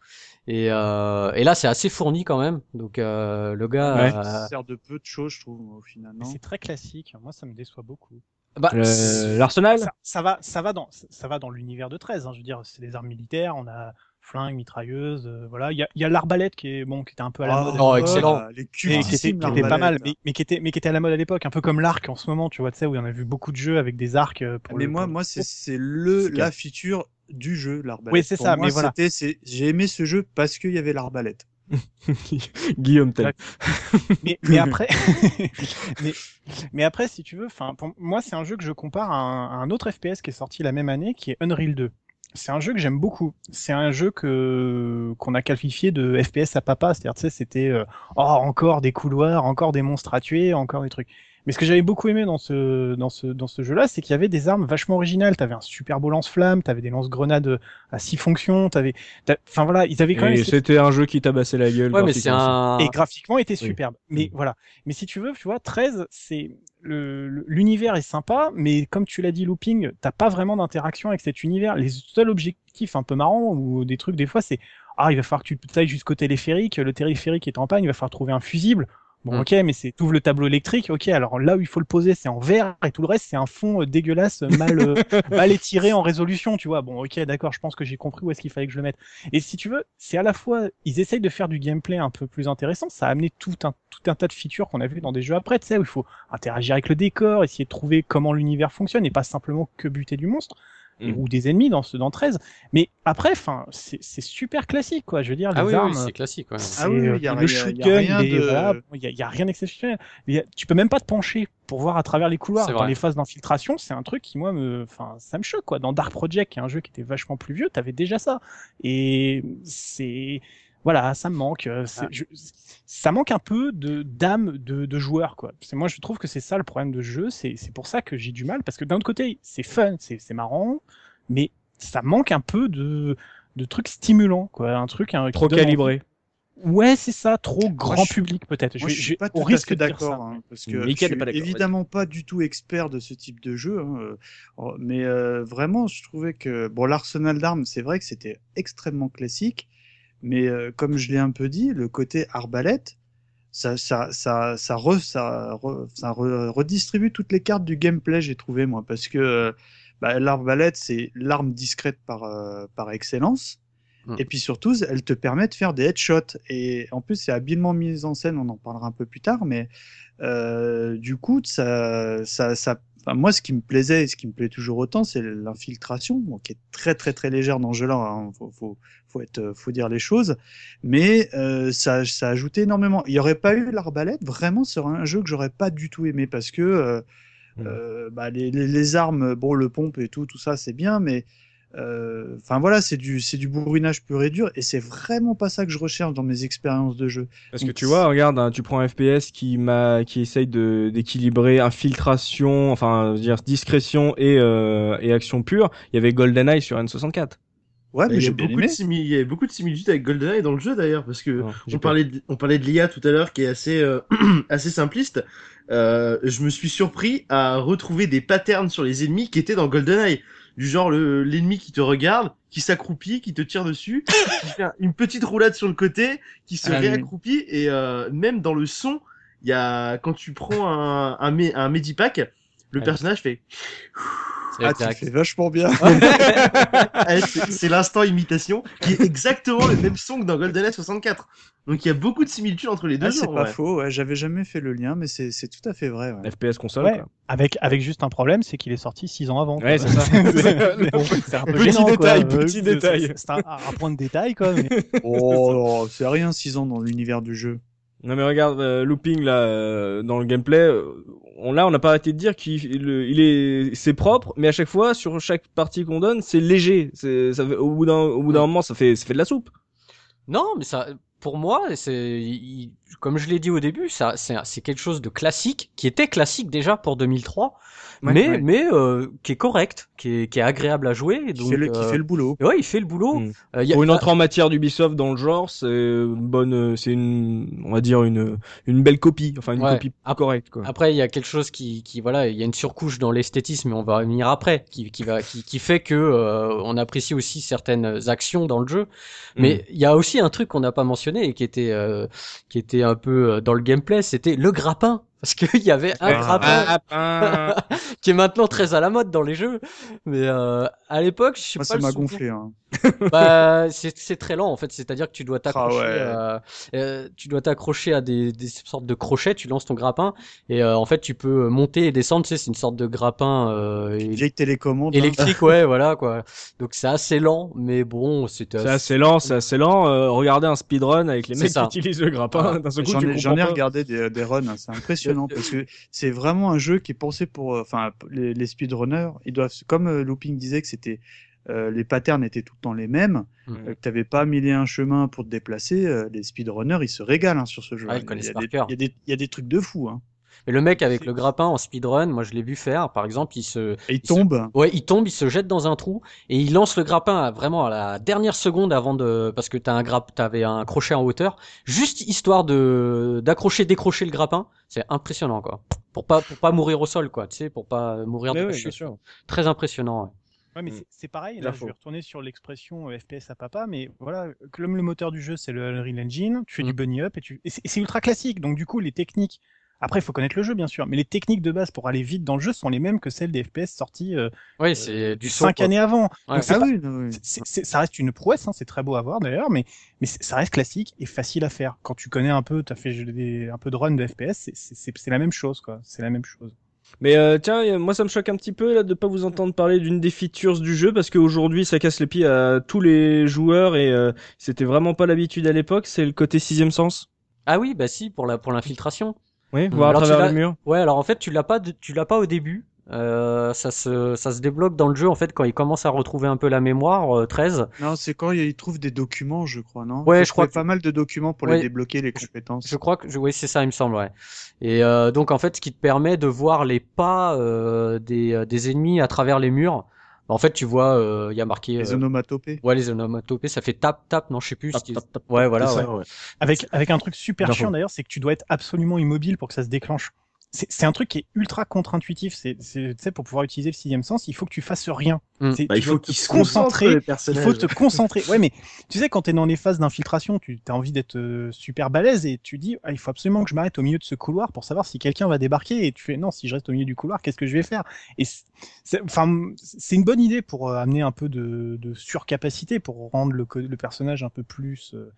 Et, euh, et là, c'est assez fourni quand même. Donc euh, le gars ouais, ça sert de peu de choses, je trouve, au final. C'est très classique. Moi, ça me déçoit beaucoup. Bah, L'arsenal ça, ça, va, ça va dans, ça va dans l'univers de 13. Hein. Je veux dire, c'est des armes militaires. On a flingue, mitrailleuse, euh, voilà. Il y a, y a l'arbalète qui est bon, qui était un peu à la ah, mode. Oh, excellent. Les qui était, qui était pas mal, mais, mais, qui était, mais qui était à la mode à l'époque, un peu comme l'arc en ce moment, tu vois, tu sais, où on a vu beaucoup de jeux avec des arcs. Euh, pour mais le, moi, pour... moi, c'est le la feature du jeu, l'arbalète. Oui, c'est ça. Moi, mais voilà. J'ai aimé ce jeu parce qu'il y avait l'arbalète. [LAUGHS] Guillaume Tell. mais, mais [LAUGHS] après, [LAUGHS] mais, mais après, si tu veux, enfin, pour moi, c'est un jeu que je compare à un, à un autre FPS qui est sorti la même année, qui est Unreal 2 c'est un jeu que j'aime beaucoup. C'est un jeu que qu'on a qualifié de FPS à papa, c'est-à-dire tu sais c'était euh, oh encore des couloirs, encore des monstres à tuer, encore des trucs. Mais ce que j'avais beaucoup aimé dans ce dans ce dans ce jeu-là, c'est qu'il y avait des armes vachement originales. T'avais un super beau lance-flamme, t'avais des lance-grenades à six fonctions, t'avais, enfin voilà, ils avaient quand et même. C'était un jeu qui tabassait la gueule. Ouais, mais c'est un. Et graphiquement était superbe. Oui. Mais voilà. Mais si tu veux, tu vois, 13, c'est l'univers est sympa, mais comme tu l'as dit, Looping, t'as pas vraiment d'interaction avec cet univers. Les seuls objectifs un peu marrants ou des trucs des fois, c'est ah il va falloir que tu ailles jusqu'au téléphérique, le téléphérique est en panne, il va falloir trouver un fusible. Bon, ok, mais c'est t'ouvres le tableau électrique, ok. Alors là où il faut le poser, c'est en vert et tout le reste, c'est un fond dégueulasse, mal euh, [LAUGHS] mal étiré en résolution, tu vois. Bon, ok, d'accord. Je pense que j'ai compris où est-ce qu'il fallait que je le mette. Et si tu veux, c'est à la fois, ils essayent de faire du gameplay un peu plus intéressant. Ça a amené tout un tout un tas de features qu'on a vu dans des jeux après, tu sais, où il faut interagir avec le décor, essayer de trouver comment l'univers fonctionne et pas simplement que buter du monstre. Mmh. ou des ennemis dans ce dans 13 mais après enfin c'est super classique quoi. Je veux dire ah les oui, armes oui c'est classique ouais. ah oui il y a, le shotgun il y a de... voilà, a rien d'exceptionnel. Tu peux même pas te pencher pour voir à travers les couloirs. Dans les phases d'infiltration c'est un truc qui moi me enfin ça me choque quoi. Dans Dark Project qui est un jeu qui était vachement plus vieux t'avais déjà ça. Et c'est voilà, ça me manque. Ah. Je, ça manque un peu de d'âme de, de joueur, quoi. C'est moi, je trouve que c'est ça le problème de jeu. C'est pour ça que j'ai du mal parce que d'un autre côté, c'est fun, c'est marrant, mais ça manque un peu de de trucs stimulants, quoi. Un truc un, trop calibré. Ouais, c'est ça, trop grand moi, public peut-être. Je, je, suis pas au risque d'accord, hein, parce que je suis pas évidemment pas du tout expert de ce type de jeu, hein, euh, mais euh, vraiment, je trouvais que bon, l'arsenal d'armes, c'est vrai que c'était extrêmement classique, mais euh, comme je l'ai un peu dit, le côté arbalète, ça, ça, ça, ça, re, ça, re, ça re, redistribue toutes les cartes du gameplay, j'ai trouvé moi, parce que bah, l'arbalète, c'est l'arme discrète par, euh, par excellence. Mmh. Et puis surtout, elle te permet de faire des headshots. Et en plus, c'est habilement mis en scène, on en parlera un peu plus tard, mais euh, du coup, ça, ça, ça Enfin, moi, ce qui me plaisait et ce qui me plaît toujours autant, c'est l'infiltration, bon, qui est très très très légère dans ce jeu-là. Hein. Faut, faut, faut, être, faut dire les choses, mais euh, ça, ça a ajouté énormément. Il y aurait pas eu l'arbalète, vraiment, c'est un jeu que j'aurais pas du tout aimé parce que euh, mmh. euh, bah, les, les, les, armes, bon, le pompe et tout, tout ça, c'est bien, mais Enfin euh, voilà, c'est du c'est du bourrinage pur et dur et c'est vraiment pas ça que je recherche dans mes expériences de jeu. Parce Donc, que tu vois, regarde, hein, tu prends un FPS qui m'a qui essaye de d'équilibrer infiltration, enfin dire discrétion et euh, et action pure. Il y avait GoldenEye sur N64. Ouais, mais j'ai beaucoup, de il y a beaucoup de similitudes avec GoldenEye dans le jeu d'ailleurs, parce que on, parlait de, on parlait de l'IA tout à l'heure qui est assez, euh, [CLEARS THROAT] assez simpliste. Euh, je me suis surpris à retrouver des patterns sur les ennemis qui étaient dans GoldenEye du genre l'ennemi qui te regarde, qui s'accroupit, qui te tire dessus, [COUGHS] qui fait une petite roulade sur le côté, qui se ah, réaccroupit. Et euh, même dans le son, il y a quand tu prends un un, un medipack, le ah, personnage fait ah, tu fais vachement bien. [LAUGHS] [LAUGHS] c'est l'instant imitation qui est exactement le même son que dans GoldenEye 64. Donc il y a beaucoup de similitudes entre les deux. Ah, c'est pas ouais. faux, ouais. j'avais jamais fait le lien, mais c'est tout à fait vrai. Ouais. FPS console. Ouais. Avec, avec juste un problème, c'est qu'il est sorti 6 ans avant. Ouais, c'est ça. [LAUGHS] c'est un peu petit gênant, détail, quoi. petit détail. C'est un, un, point de détail, quoi. Mais... oh, c'est rien 6 ans dans l'univers du jeu. Non mais regarde, euh, looping là, euh, dans le gameplay, euh, on, là on n'a pas arrêté de dire qu'il il est, c'est propre, mais à chaque fois sur chaque partie qu'on donne, c'est léger. C'est, ça fait, au bout d'un, au bout d'un moment, ça fait, ça fait de la soupe. Non, mais ça, pour moi, c'est, comme je l'ai dit au début, ça, c'est quelque chose de classique, qui était classique déjà pour 2003, mais mais euh, qui est correct, qui est, qui est agréable à jouer. Donc, qui, fait le, qui fait le boulot. Ouais, il fait le boulot. Mm. Euh, Pour une entrée en matière d'Ubisoft dans le genre, c'est une bonne, c'est une, on va dire une une belle copie, enfin une copie correcte. Quoi. Après, il y a quelque chose qui, qui voilà, il y a une surcouche dans l'esthétisme, mais on va revenir après, qui, qui va, qui, qui fait que euh, on apprécie aussi certaines actions dans le jeu. Mais mm. il y a aussi un truc qu'on n'a pas mentionné et qui était euh, qui était un peu dans le gameplay, c'était le grappin parce qu'il y avait un grappin [LAUGHS] qui est maintenant très à la mode dans les jeux. Mais euh, à l'époque, je sais pas. Ça m'a gonflé. Hein. [LAUGHS] bah, c'est très lent en fait. C'est-à-dire que tu dois ah t'accrocher, euh, euh, tu dois t'accrocher à des, des, sortes de crochets. Tu lances ton grappin et euh, en fait tu peux monter et descendre. Tu sais, c'est une sorte de grappin. Euh, vieille télécommande. Hein. Électrique, [LAUGHS] ouais, voilà quoi. Donc c'est assez lent, mais bon, c'est. assez lent, c'est assez lent. Euh, regardez un speedrun avec les mecs qui utilisent le grappin. J'en ai, regardé des, des runs. Hein. C'est impressionnant [LAUGHS] parce que c'est vraiment un jeu qui est pensé pour, enfin, les, les speedrunners. Ils doivent, comme Looping disait que c'était euh, les patterns étaient tout le temps les mêmes, mmh. euh, que tu n'avais pas mille et un chemin pour te déplacer, euh, les speedrunners, ils se régalent hein, sur ce jeu. Ah, il, y a des, trucs de fou. Hein. Mais le mec avec le grappin en speedrun, moi je l'ai vu faire, par exemple, il se... il, tombe Ouais, il tombe, il se jette dans un trou, et il lance le grappin vraiment à la dernière seconde avant de... Parce que t'as un grapp... t'avais un crochet en hauteur, juste histoire de d'accrocher, décrocher le grappin. C'est impressionnant, quoi. Pour pas, pour pas mourir au sol, quoi, tu sais, pour pas mourir de oui, Très impressionnant, ouais. Ouais, mais mmh. c'est pareil. Là, je vais retourner sur l'expression euh, FPS à papa, mais voilà, comme le moteur du jeu, c'est le Unreal Engine, tu fais du mmh. bunny up et tu, et c'est ultra classique. Donc du coup, les techniques. Après, il faut connaître le jeu, bien sûr, mais les techniques de base pour aller vite dans le jeu sont les mêmes que celles des FPS sorties euh, oui, c'est du 5 années avant. Ah ça reste une prouesse, hein, c'est très beau à voir d'ailleurs, mais, mais ça reste classique et facile à faire. Quand tu connais un peu, tu as fait des, un peu de run de FPS, c'est la même chose, quoi. C'est la même chose. Mais euh, tiens, moi ça me choque un petit peu là de pas vous entendre parler d'une des features du jeu parce qu'aujourd'hui ça casse les pieds à tous les joueurs et euh, c'était vraiment pas l'habitude à l'époque. C'est le côté sixième sens. Ah oui, bah si pour la pour l'infiltration. Oui, voir à travers le mur. Ouais, alors en fait tu l'as pas tu l'as pas au début. Euh, ça, se, ça se débloque dans le jeu en fait quand il commence à retrouver un peu la mémoire. 13. Euh, non, c'est quand il trouve des documents, je crois, non? Ouais, je crois que... pas mal de documents pour les débloquer les compétences. Je, crois que oui, c'est ça, il me semble, ouais. Et euh, donc en fait, ce qui te permet de voir les pas euh, des, des ennemis à travers les murs. En fait, tu vois, il y a marqué les onomatopées. Ouais, les onomatopées, ça fait tap tap, non, je sais plus. ouais, voilà. Ouais. Avec avec un truc super chiant d'ailleurs, c'est que tu dois être absolument immobile pour que ça se déclenche c'est un truc qui est ultra contre-intuitif. C'est, tu sais, pour pouvoir utiliser le sixième sens, il faut que tu fasses rien. Mm. Bah, il faut qu'il se concentre. Il faut te concentrer. Ouais, mais tu sais, quand tu es dans les phases d'infiltration, tu as envie d'être euh, super balèze et tu dis, ah, il faut absolument que je m'arrête au milieu de ce couloir pour savoir si quelqu'un va débarquer. Et tu fais, non, si je reste au milieu du couloir, qu'est-ce que je vais faire? Et enfin, c'est une bonne idée pour euh, amener un peu de, de surcapacité, pour rendre le, le personnage un peu plus euh,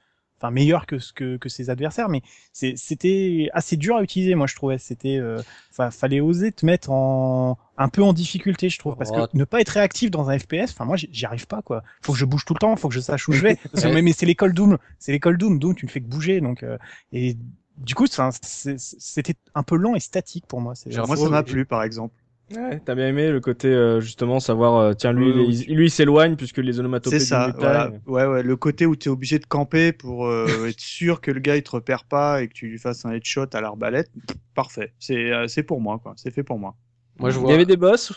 enfin meilleur que ce que, que ses adversaires, mais c'était assez dur à utiliser, moi je trouvais. C'était, euh, enfin, fallait oser te mettre en un peu en difficulté, je trouve, parce que ne pas être réactif dans un FPS, enfin moi j'y arrive pas quoi. Faut que je bouge tout le temps, faut que je sache où je vais. [LAUGHS] mais, c'est l'école Doom, c'est l'école Doom, Doom tu ne fais que bouger, donc euh, et du coup c'était un peu lent et statique pour moi. Moi ça m'a plu par exemple. Ouais, t'as bien aimé le côté euh, justement savoir euh, tiens lui il, lui s'éloigne puisque les onomatopées c'est ça voilà. ouais ouais le côté où t'es obligé de camper pour euh, [LAUGHS] être sûr que le gars il te repère pas et que tu lui fasses un headshot à l'arbalète parfait. C'est c'est pour moi quoi. C'est fait pour moi. Moi je vois il y avait des boss?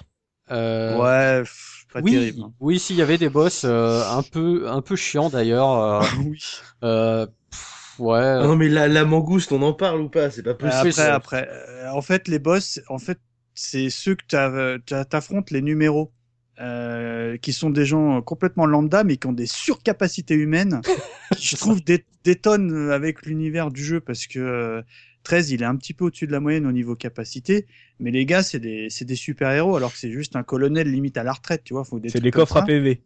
Ouais pas oui terrible hein. oui s'il y avait des boss un peu un peu chiant d'ailleurs [LAUGHS] oui. ouais. Ah non mais la, la mangouste on en parle ou pas? C'est pas possible. Après après en fait les boss en fait c'est ceux que t'affrontes les numéros. Euh, qui sont des gens complètement lambda mais qui ont des surcapacités humaines [LAUGHS] qui je trouve détonnent avec l'univers du jeu parce que 13 euh, il est un petit peu au-dessus de la moyenne au niveau capacité mais les gars c'est des c'est des super héros alors que c'est juste un colonel limite à la retraite tu vois faut c'est des coffres à PV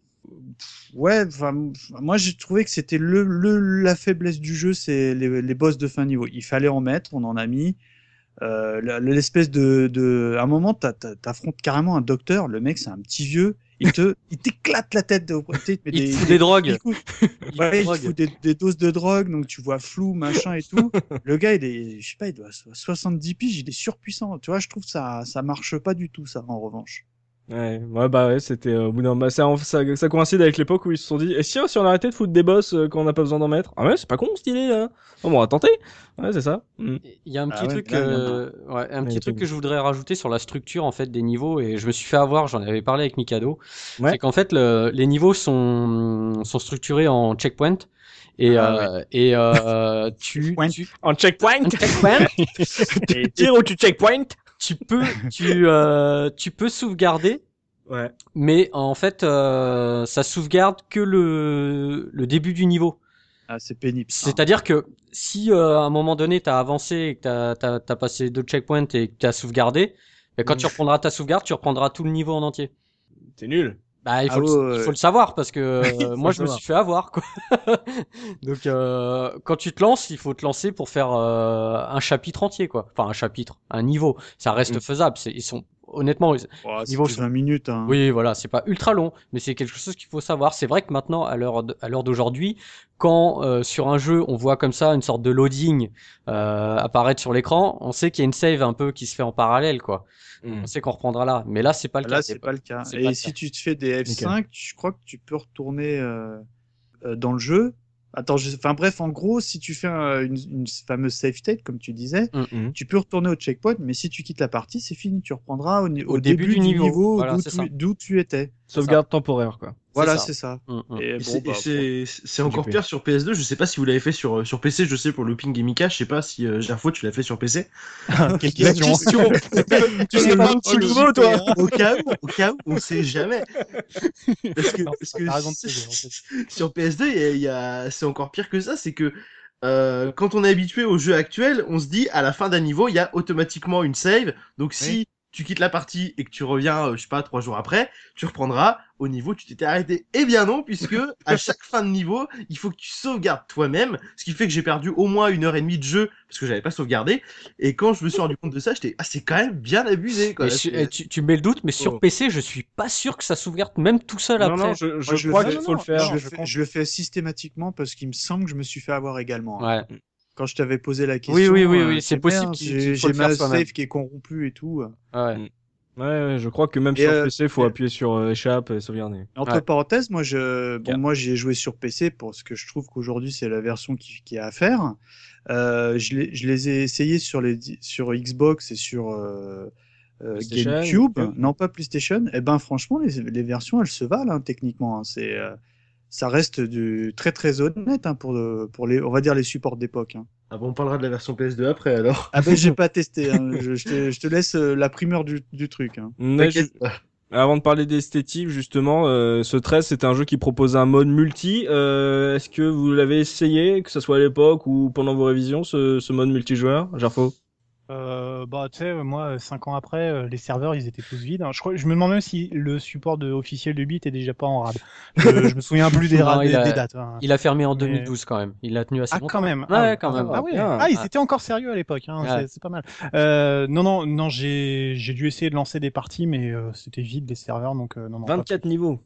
ouais enfin moi j'ai trouvé que c'était le, le la faiblesse du jeu c'est les, les boss de fin niveau. Il fallait en mettre on en a mis euh, l'espèce de, de, à un moment, t'affrontes carrément un docteur. Le mec, c'est un petit vieux. Il te, [LAUGHS] il t'éclate la tête. De, il te des, fout des, drogues. [LAUGHS] Il, ouais, il fout des, des, doses de drogue, donc tu vois flou, machin et tout. [LAUGHS] le gars, il est, je sais pas, il doit 70 piges, il est surpuissant. Tu vois, je trouve ça, ça marche pas du tout, ça, en revanche. Ouais, ouais, bah ouais, c'était au bout d'un bah, ça, ça, ça, coïncide avec l'époque où ils se sont dit, et si, si on arrêtait de foutre des boss quand on n'a pas besoin d'en mettre Ah ouais, c'est pas con cette idée là. Bon, on va tenter. Ouais, c'est ça. Mm. Il y a un ah petit truc, euh, ouais, un petit truc que je voudrais rajouter sur la structure en fait des niveaux et je me suis fait avoir, j'en avais parlé avec Mikado. C'est qu'en fait le, les niveaux sont sont structurés en checkpoint. Et, ah, euh, et euh, [LAUGHS] tu, tu, en checkpoint, checkpoint. [LAUGHS] tire ou tu checkpoint? Tu peux, tu, euh, tu peux sauvegarder. Ouais. Mais en fait, euh, ça sauvegarde que le, le début du niveau. Ah, c'est pénible. C'est-à-dire que si euh, à un moment donné tu as avancé et que tu as, as, passé deux checkpoints et que tu as sauvegardé, ben, quand tu reprendras ta sauvegarde, tu reprendras tout le niveau en entier. C'est nul. Bah, il faut, ah le, faut le savoir parce que [LAUGHS] euh, moi je me suis fait avoir quoi. [LAUGHS] Donc euh, quand tu te lances, il faut te lancer pour faire euh, un chapitre entier quoi. Enfin un chapitre, un niveau. Ça reste mm. faisable. Ils sont honnêtement, oh, niveau 20 minutes. Hein. Oui, voilà, c'est pas ultra long, mais c'est quelque chose qu'il faut savoir. C'est vrai que maintenant, à l'heure à l'heure d'aujourd'hui, quand euh, sur un jeu on voit comme ça une sorte de loading euh, apparaître sur l'écran, on sait qu'il y a une save un peu qui se fait en parallèle, quoi. Hmm. On sait qu'on reprendra là, mais là c'est pas le cas. Là c'est pas le cas. Et si tu te fais des F5, je crois que tu peux retourner euh dans le jeu Attends, enfin bref, en gros, si tu fais une, une, fameuse save state, comme tu disais, mm, mm. tu peux retourner au checkpoint, mais si tu quittes la partie, c'est fini. Tu reprendras au, début, du niveau, d'où tu, étais. Sauvegarde temporaire, quoi. Voilà, c'est ça. c'est encore pire sur PS2. Je sais pas si vous l'avez fait sur sur PC. Je sais pour Looping et Mika. Je sais pas si euh, Gerfo tu l'as fait sur PC. Quelle question, [LAUGHS] Tu sais pas un petit nouveau, toi. Au cas où, au cas où, on sait jamais. Parce que, parce que sur PS2, il y a, c'est encore pire que ça. C'est que euh, quand on est habitué au jeu actuel, on se dit à la fin d'un niveau, il y a automatiquement une save. Donc si tu quittes la partie et que tu reviens, euh, je sais pas, trois jours après, tu reprendras au niveau où tu t'étais arrêté. Eh bien non, puisque [LAUGHS] à chaque fin de niveau, il faut que tu sauvegardes toi-même, ce qui fait que j'ai perdu au moins une heure et demie de jeu parce que j'avais pas sauvegardé. Et quand je me suis rendu compte de ça, j'étais ah c'est quand même bien abusé. Quoi. Eh, tu, tu, mets le doute, mais sur oh. PC, je suis pas sûr que ça sauvegarde même tout seul après. Non, je, je, crois qu'il faut le faire. Je, le fais, je, le fais, systématiquement parce qu'il me semble que je me suis fait avoir également. Hein. Quand je t'avais posé la question. Oui, oui, oui, oui. c'est possible. J'ai ma save qui est corrompu et tout. Ah ouais. Mm. Ouais, je crois que même sur euh, PC, il faut appuyer sur euh, échappe et sauvegarder. Entre parenthèses, moi, je, bon, moi, j'ai joué sur PC parce que je trouve qu'aujourd'hui, c'est la version qui, qui a à faire. Euh, je, les, je les ai essayés sur les, sur Xbox et sur euh, euh GameCube, non pas PlayStation. Et eh ben, franchement, les, les versions, elles se valent hein, techniquement. Hein. C'est, ça reste du très très honnête hein, pour, pour les, on va dire les supports d'époque. Hein. Ah bon, on parlera de la version PS2 après alors. Ah ben j'ai [LAUGHS] pas testé, hein. je, je, te, je, te, laisse euh, la primeur du, du truc. Hein. Avant de parler d'esthétique, justement, euh, ce 13 c'est un jeu qui propose un mode multi. Euh, Est-ce que vous l'avez essayé, que ce soit à l'époque ou pendant vos révisions, ce, ce mode multijoueur, Jarfo? Euh, bah, tu sais, moi, cinq ans après, euh, les serveurs, ils étaient tous vides. Je, crois, je me demande même si le support de, officiel de Bit est déjà pas en rade. Je, [LAUGHS] je me souviens plus des, des, dates. Hein. Il a fermé en 2012 quand même. Il a tenu assez ah, longtemps. quand même. Ah, ouais, quand même. Ah, oui. ah, ils étaient encore sérieux à l'époque. Hein. C'est pas mal. Euh, non, non, non, j'ai dû essayer de lancer des parties, mais euh, c'était vide les serveurs, donc euh, non, non. 24 niveaux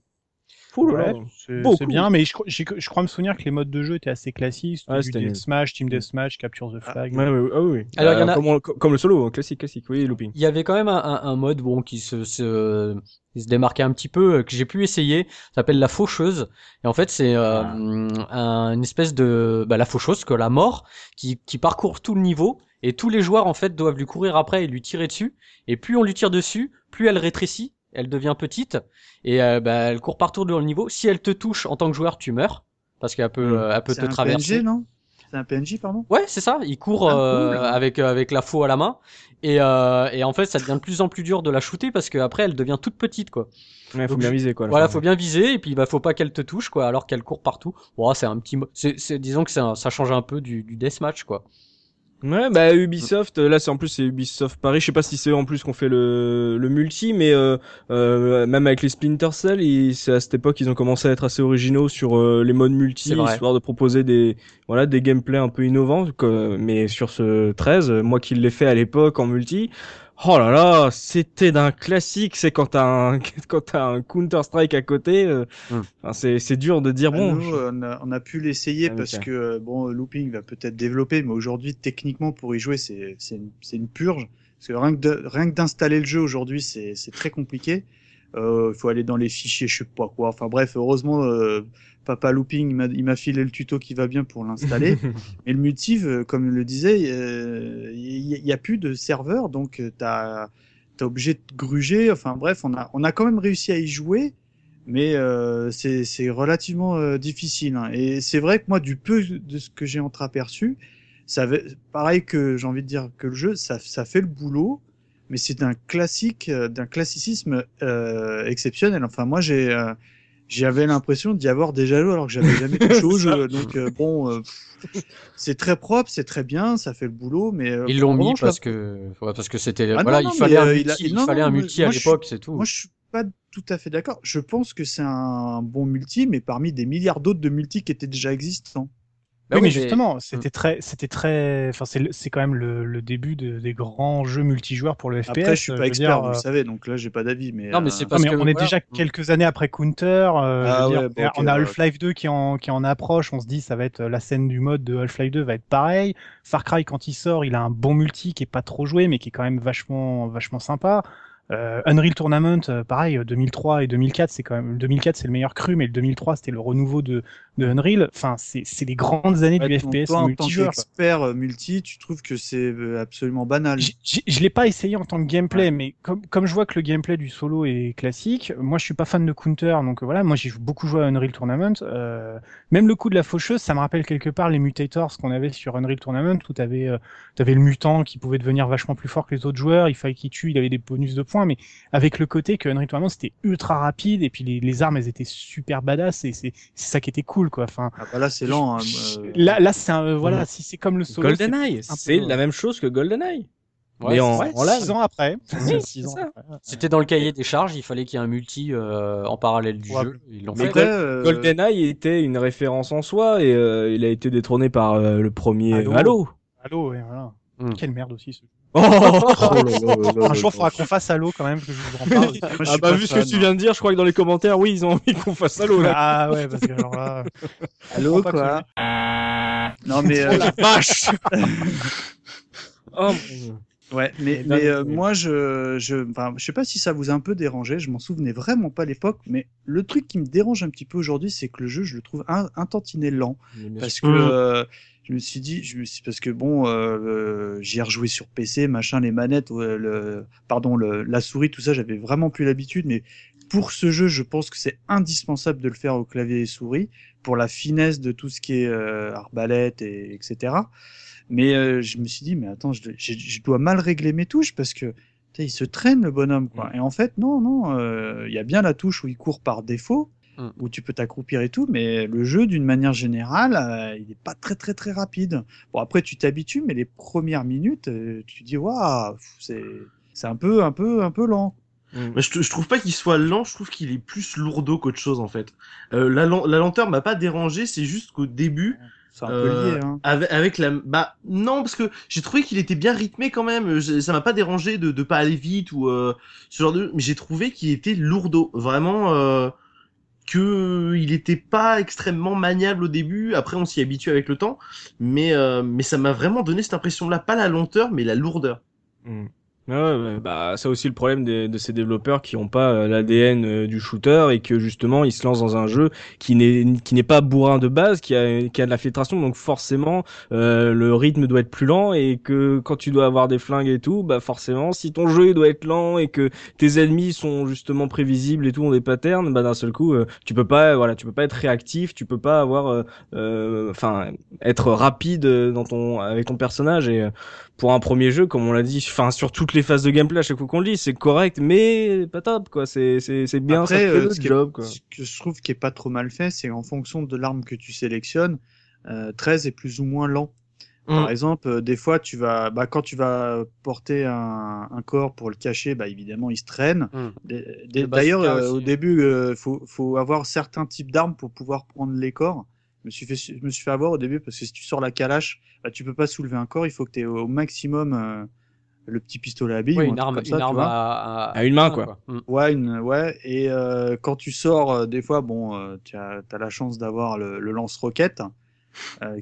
c'est bien, mais je, je, crois me souvenir que les modes de jeu étaient assez classiques. Ouais, du Smash, Team Deathmatch, Capture the Flag. Ah, oui. Alors, il y en a... Euh, comme, le solo, hein, classique, classique, oui, looping. Il y avait quand même un, un, mode bon qui se, se, se démarquait un petit peu, euh, que j'ai pu essayer. Ça s'appelle la faucheuse. Et en fait, c'est euh, ah. une espèce de bah, la faucheuse, que la mort, qui, qui parcourt tout le niveau. Et tous les joueurs en fait doivent lui courir après et lui tirer dessus. Et plus on lui tire dessus, plus elle rétrécit elle devient petite et euh, bah, elle court partout dans le niveau. Si elle te touche en tant que joueur, tu meurs parce qu'elle peut, euh, elle peut te traverser. PNG, non? C'est un PNJ, pardon? Ouais, c'est ça. Il court ah, euh, avec avec la faux à la main et, et en fait, ça devient de plus en plus dur de la shooter parce qu'après, elle devient toute petite, quoi. Ouais, faut bien viser, quoi. Voilà, faut bien viser et puis bah faut pas qu'elle te touche, quoi, alors qu'elle court partout. Bon, c'est un petit, c'est, disons que ça, ça change un peu du, du deathmatch, quoi. Ouais, bah Ubisoft, là c'est en plus c'est Ubisoft Paris, je sais pas si c'est en plus qu'on fait le, le multi, mais euh, euh, même avec les Splinter Cell, c'est à cette époque ils ont commencé à être assez originaux sur euh, les modes multi, histoire de proposer des voilà des gameplays un peu innovants. mais sur ce 13, moi qui l'ai fait à l'époque en multi, Oh là là, c'était d'un classique. C'est quand t'as un [LAUGHS] quand t'as un Counter Strike à côté, euh, hmm. c'est c'est dur de dire bah, bon. Nous, on, a, on a pu l'essayer ah, parce que euh, bon, Looping va peut-être développer, mais aujourd'hui techniquement pour y jouer c'est c'est une, une, purge. Parce que rien que rien que d'installer le jeu aujourd'hui c'est c'est très compliqué. Il faut aller dans les fichiers, je sais pas quoi. Enfin bref, heureusement, Papa Looping, il m'a filé le tuto qui va bien pour l'installer. [LAUGHS] Mais le multi, comme le disait, il n'y a, plus de serveur, donc t'as t'es obligé de gruger. Enfin bref, on a, on a quand même réussi à y jouer, mais euh, c'est relativement euh, difficile. Hein. Et c'est vrai que moi, du peu de ce que j'ai entreaperçu, ça pareil que j'ai envie de dire que le jeu, ça, ça fait le boulot, mais c'est d'un classique, euh, d'un classicisme euh, exceptionnel. Enfin moi, j'ai euh, j'avais l'impression d'y avoir déjà joué alors que j'avais jamais touché au [LAUGHS] jeu. Donc bon, c'est très propre, c'est très bien, ça fait le boulot, mais ils l'ont mis parce que parce que c'était ah voilà, il, fallait un multi, il, fallait un multi à l'époque, c'est tout. Moi, je suis pas tout à fait d'accord. Je pense que c'est un bon multi, mais parmi des milliards d'autres de multi qui étaient déjà existants. Bah oui, mais justement, c'était très, c'était très, enfin, c'est quand même le, le début de, des grands jeux multijoueurs pour le FPS. Après, je suis pas expert, vous le euh, savez, donc là, j'ai pas d'avis, mais. Non, mais c'est euh, parce que on est déjà quelques années après Counter. Euh, ah on a Half-Life 2 qui en, qui en approche. On se dit, ça va être la scène du mode de Half-Life 2 va être pareil. Far Cry, quand il sort, il a un bon multi qui est pas trop joué, mais qui est quand même vachement, vachement sympa. Euh, Unreal Tournament, euh, pareil, 2003 et 2004, c'est quand même 2004 c'est le meilleur cru, mais le 2003 c'était le renouveau de, de Unreal. Enfin, c'est les grandes années du FPS toi, multijoueur. En tant qu'expert euh, multi, tu trouves que c'est absolument banal Je l'ai pas essayé en tant que gameplay, mais comme comme je vois que le gameplay du solo est classique, moi je suis pas fan de Counter, donc voilà, moi j'ai beaucoup joué à Unreal Tournament. Euh, même le coup de la faucheuse, ça me rappelle quelque part les mutators qu'on avait sur Unreal Tournament, où t'avais euh, avais le mutant qui pouvait devenir vachement plus fort que les autres joueurs, il fallait qu'il tue, il avait des bonus de points mais avec le côté que Unreal Tournament c'était ultra rapide et puis les, les, armes elles étaient super badass et c'est ça qui était cool quoi. Enfin. Ah bah là c'est lent. Hein, euh. Là là c'est un, voilà si c'est comme le solo. GoldenEye, c'est la même chose que GoldenEye. Ouais, mais en, en six ans après. [LAUGHS] C'était dans le cahier des charges, il fallait qu'il y ait un multi euh, en parallèle du jeu. Ils l'ont fait. Euh... GoldenEye était une référence en soi et euh, il a été détrôné par euh, le premier Halo. Halo, Halo ouais, voilà. Mm. Quelle merde aussi ce jeu. Oh, un jour, il faudra qu'on fasse Halo quand même, que je vous en parle. [LAUGHS] ah bah vu ce que tu viens de dire, je crois que dans les commentaires, oui, ils ont envie qu'on fasse Halo là. Ah ouais, parce que alors là. Halo quoi. Non mais [LAUGHS] euh... la vache. [LAUGHS] oh. Ouais, mais, mais euh, moi, je, je, enfin, je sais pas si ça vous a un peu dérangé. Je m'en souvenais vraiment pas à l'époque, mais le truc qui me dérange un petit peu aujourd'hui, c'est que le jeu, je le trouve un, un tantinet lent, parce que euh, je me suis dit, je me suis parce que bon, euh, euh j'y ai rejoué sur PC, machin, les manettes, le, pardon, le, la souris, tout ça, j'avais vraiment plus l'habitude, mais pour ce jeu, je pense que c'est indispensable de le faire au clavier et souris pour la finesse de tout ce qui est euh, arbalète et etc. Mais euh, je me suis dit, mais attends, je, je, je, dois mal régler mes touches parce que il se traîne le bonhomme quoi. Et en fait, non, non, il y a bien la touche où il court par défaut Mm. où tu peux t'accroupir et tout, mais le jeu, d'une manière générale, euh, il n'est pas très très très rapide. Bon, après, tu t'habitues, mais les premières minutes, euh, tu dis, waouh, c'est c'est un peu un peu un peu lent. Mm. Je, je, trouve pas qu'il soit lent, je trouve qu'il est plus lourdeau qu'autre chose en fait. Euh, la, la lenteur m'a pas dérangé, c'est juste qu'au début, c'est un peu lié, hein. avec, avec, la, bah non parce que j'ai trouvé qu'il était bien rythmé quand même. Ça m'a pas dérangé de de pas aller vite ou ce genre de, mais j'ai trouvé qu'il était lourdeau, vraiment que il était pas extrêmement maniable au début. Après, on s'y habitue avec le temps, mais euh, mais ça m'a vraiment donné cette impression-là, pas la lenteur, mais la lourdeur. Hmm. Ouais, bah c'est aussi le problème de, de ces développeurs qui ont pas euh, l'ADN euh, du shooter et que justement ils se lancent dans un jeu qui n'est qui n'est pas bourrin de base, qui a qui a de la filtration, donc forcément euh, le rythme doit être plus lent et que quand tu dois avoir des flingues et tout, bah forcément si ton jeu doit être lent et que tes ennemis sont justement prévisibles et tout ont des patterns, bah d'un seul coup tu peux pas voilà tu peux pas être réactif, tu peux pas avoir enfin être rapide dans ton avec ton personnage et pour un premier jeu, comme on l'a dit, enfin sur toutes les phases de gameplay à chaque fois qu'on le dit, c'est correct, mais pas top quoi. C'est c'est c'est bien. Après, euh, ce, job, quoi. ce que je trouve qui est pas trop mal fait, c'est en fonction de l'arme que tu sélectionnes, euh, 13 est plus ou moins lent. Par mm. exemple, euh, des fois, tu vas, bah, quand tu vas porter un, un, corps pour le cacher, bah, évidemment, il se traîne. Mm. D'ailleurs, euh, au début, euh, faut, faut avoir certains types d'armes pour pouvoir prendre les corps me suis fait, je me suis fait avoir au début parce que si tu sors la calache, bah, tu peux pas soulever un corps, il faut que tu aies au maximum euh, le petit pistolet à billes. une arme, une arme à, à, une main, quoi. Mm. Ouais, une, ouais. Et euh, quand tu sors, euh, des fois, bon, tu as, as, la chance d'avoir le, le lance-roquette.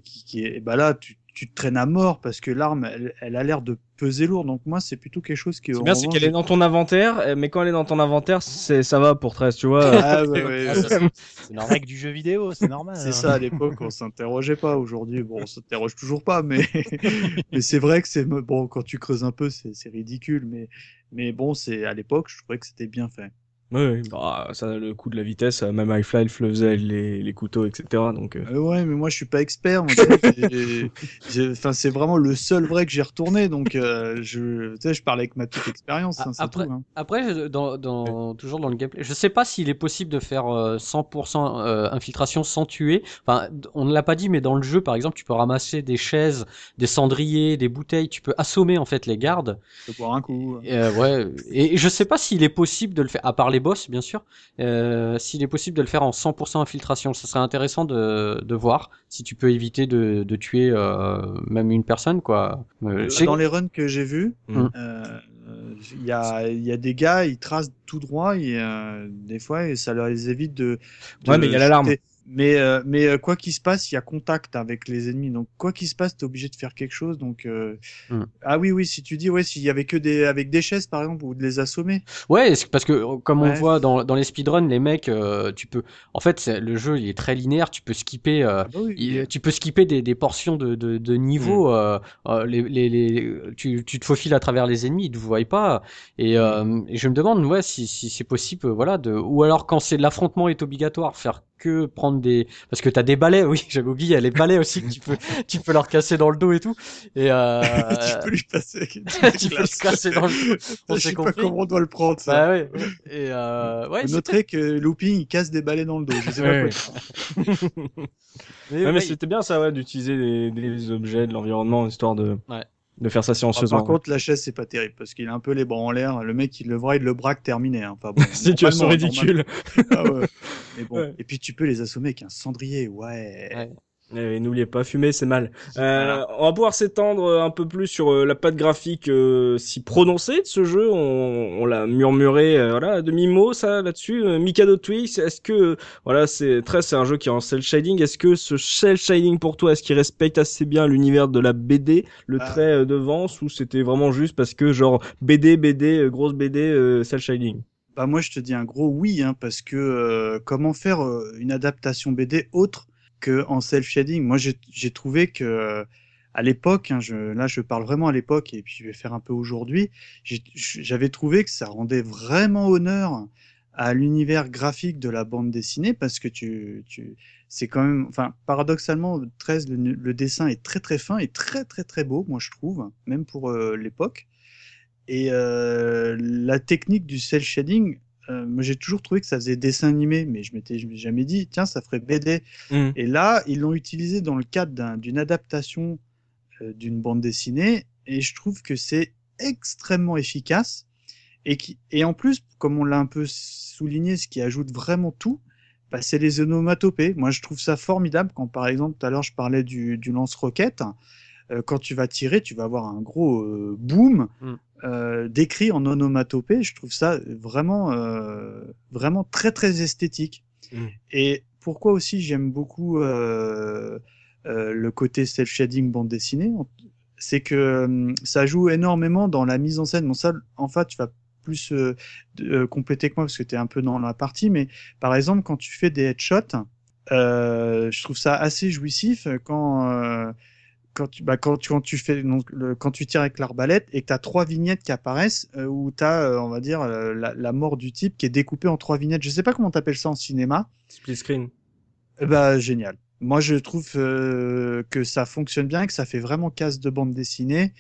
qui, qui est, bah là, tu, tu te traînes à mort parce que l'arme, elle, a l'air de peser lourd. Donc moi, c'est plutôt quelque chose qui. C'est bien, c'est qu'elle est dans ton inventaire, euh, mais quand elle est dans ton inventaire, c'est ça va pour 13, tu vois. Ah, ouais, [LAUGHS] ouais, c'est normal du jeu vidéo, c'est normal. C'est hein. ça à l'époque, on s'interrogeait pas. Aujourd'hui, bon, on s'interroge toujours pas, mais [LAUGHS] mais c'est vrai que c'est bon quand tu creuses un peu, c'est ridicule, mais mais bon, c'est à l'époque, je trouvais que c'était bien fait. Oui, bah, ça, le coup de la vitesse, même Half-Life faisait les, les couteaux, etc. Donc, euh. Euh, ouais, mais moi je suis pas expert. Enfin, c'est vraiment le seul vrai que j'ai retourné, donc euh, je, tu sais, je parlais avec ma petite expérience. Hein, après, tout, hein. après, dans, dans, toujours dans le gameplay, je sais pas s'il est possible de faire 100% infiltration sans tuer. Enfin, on ne l'a pas dit, mais dans le jeu, par exemple, tu peux ramasser des chaises, des cendriers, des bouteilles, tu peux assommer en fait les gardes. Tu peux boire un coup. ouais, et je sais pas s'il est possible de le faire, à part les boss, bien sûr. Euh, s'il est possible de le faire en 100% infiltration, ce serait intéressant de, de voir si tu peux éviter de, de tuer euh, même une personne, quoi. Euh, dans les runs que j'ai vus, mm. il y, a, y a des gars, ils tracent tout droit et des fois, ça leur évite de. de ouais, mais il y a l'alarme. Mais, euh, mais euh, quoi qu'il se passe, il y a contact avec les ennemis. Donc quoi qu'il se passe, t'es obligé de faire quelque chose. Donc euh... Hmm. ah oui oui, si tu dis ouais, s'il y avait que des avec des chaises par exemple ou de les assommer. Ouais, parce que euh, comme on voit dans, dans les speedruns, les mecs, tu peux. En fait, le jeu il est très linéaire. Tu peux skipper, ah bah tu peux skipper des, des portions de, de, de niveau. Hmm. les, les, les, tu, tu te faufiles à travers les ennemis, ils te voient pas. Et, et je me demande ouais si, si c'est possible, voilà, de ou alors quand c'est l'affrontement est obligatoire, faire que prendre des parce que t'as des balais [LAUGHS] oui j'avais oublié il y a les balais aussi que tu peux tu peux leur casser dans le dos et tout. Et euh... [LAUGHS] tu peux lui passer tu [LAUGHS] peux lui casser dans le dos. On je sais pas comment on doit le prendre ça. Bah, ouais, et euh... ouais que Looping il casse des balais dans le dos je sais pas mais, mais c'était bien ça ouais d'utiliser des, des objets de l'environnement histoire de ouais de faire ça silencieusement. par contre, la chaise, c'est pas terrible parce qu'il a un peu les bras en l'air. Le mec, il le voit, il le braque terminé. Hein. Enfin, bon, [LAUGHS] c'est tu ridicule. ah ouais. [LAUGHS] Mais bon. Et puis tu peux les assommer avec un cendrier, ouais. ouais. Eh n'oubliez pas, fumer c'est mal. Euh, on va pouvoir s'étendre un peu plus sur euh, la patte graphique euh, si prononcée de ce jeu. On, on l'a murmuré, euh, voilà, demi mot ça là-dessus. Mikado Twix, est-ce que voilà, c'est très, c'est un jeu qui est en cel shading. Est-ce que ce cel shading pour toi, est-ce qu'il respecte assez bien l'univers de la BD, le ah. trait devant, ou c'était vraiment juste parce que genre BD, BD, grosse BD, cel shading? Bah moi je te dis un gros oui hein, parce que comment faire une adaptation BD autre en self shading. Moi, j'ai trouvé que à l'époque, hein, je, là, je parle vraiment à l'époque et puis je vais faire un peu aujourd'hui. J'avais trouvé que ça rendait vraiment honneur à l'univers graphique de la bande dessinée parce que tu, tu c'est quand même, enfin, paradoxalement, 13, le, dessin est très très fin et très très très beau, moi je trouve, même pour euh, l'époque. Et euh, la technique du cel shading, euh, moi j'ai toujours trouvé que ça faisait dessin animé, mais je m'étais jamais dit, tiens, ça ferait BD. Mmh. Et là, ils l'ont utilisé dans le cadre d'une adaptation euh, d'une bande dessinée, et je trouve que c'est extrêmement efficace. Et, qui, et en plus, comme on l'a un peu souligné, ce qui ajoute vraiment tout, bah, c'est les onomatopées. Moi, je trouve ça formidable quand, par exemple, tout à l'heure, je parlais du, du lance-roquette. Euh, quand tu vas tirer, tu vas avoir un gros boom mm. Euh, décrit en onomatopée. Je trouve ça vraiment, vraiment très très esthétique. Mm. Et pourquoi aussi j'aime beaucoup le côté self shading bande dessinée, c'est que ça joue énormément dans la mise en scène. Bon ça, en fait, tu vas plus euh, compléter que moi parce que tu es un peu dans la partie, mais par exemple quand tu fais des headshots, je trouve ça assez jouissif quand quand tu, bah, quand tu, quand tu fais, donc, le, quand tu tires avec l'arbalète et que tu as trois vignettes qui apparaissent euh, où tu as, euh, on va dire, euh, la, la, mort du type qui est découpée en trois vignettes. Je sais pas comment t'appelles ça en cinéma. Split screen. bah, génial. Moi, je trouve que ça fonctionne bien, que ça fait vraiment casse de bande dessinée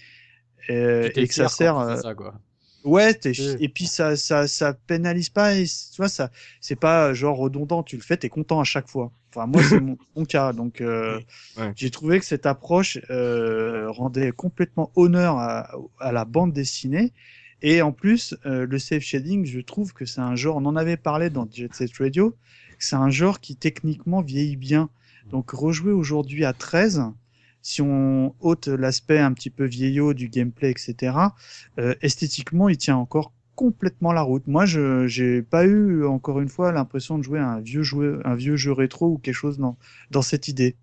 et, que ça sert. Ça, quoi. Ouais, et puis ça, ça, ça pénalise pas, et, tu vois, ça, c'est pas genre redondant, tu le fais, t'es content à chaque fois. Enfin, moi, c'est mon, cas, donc euh, [LAUGHS] j'ai trouvé que cette approche euh, rendait complètement honneur à, à, la bande dessinée, et en plus, euh, le safe shading, je trouve que c'est un genre, on en avait parlé dans Jet Set Radio, c'est un genre qui techniquement vieillit bien. Donc rejouer aujourd'hui à 13, si on ôte l'aspect un petit peu vieillot du gameplay, etc., euh, esthétiquement, il tient encore complètement la route. Moi, je j'ai pas eu encore une fois l'impression de jouer à un vieux jeu, un vieux jeu rétro ou quelque chose dans dans cette idée.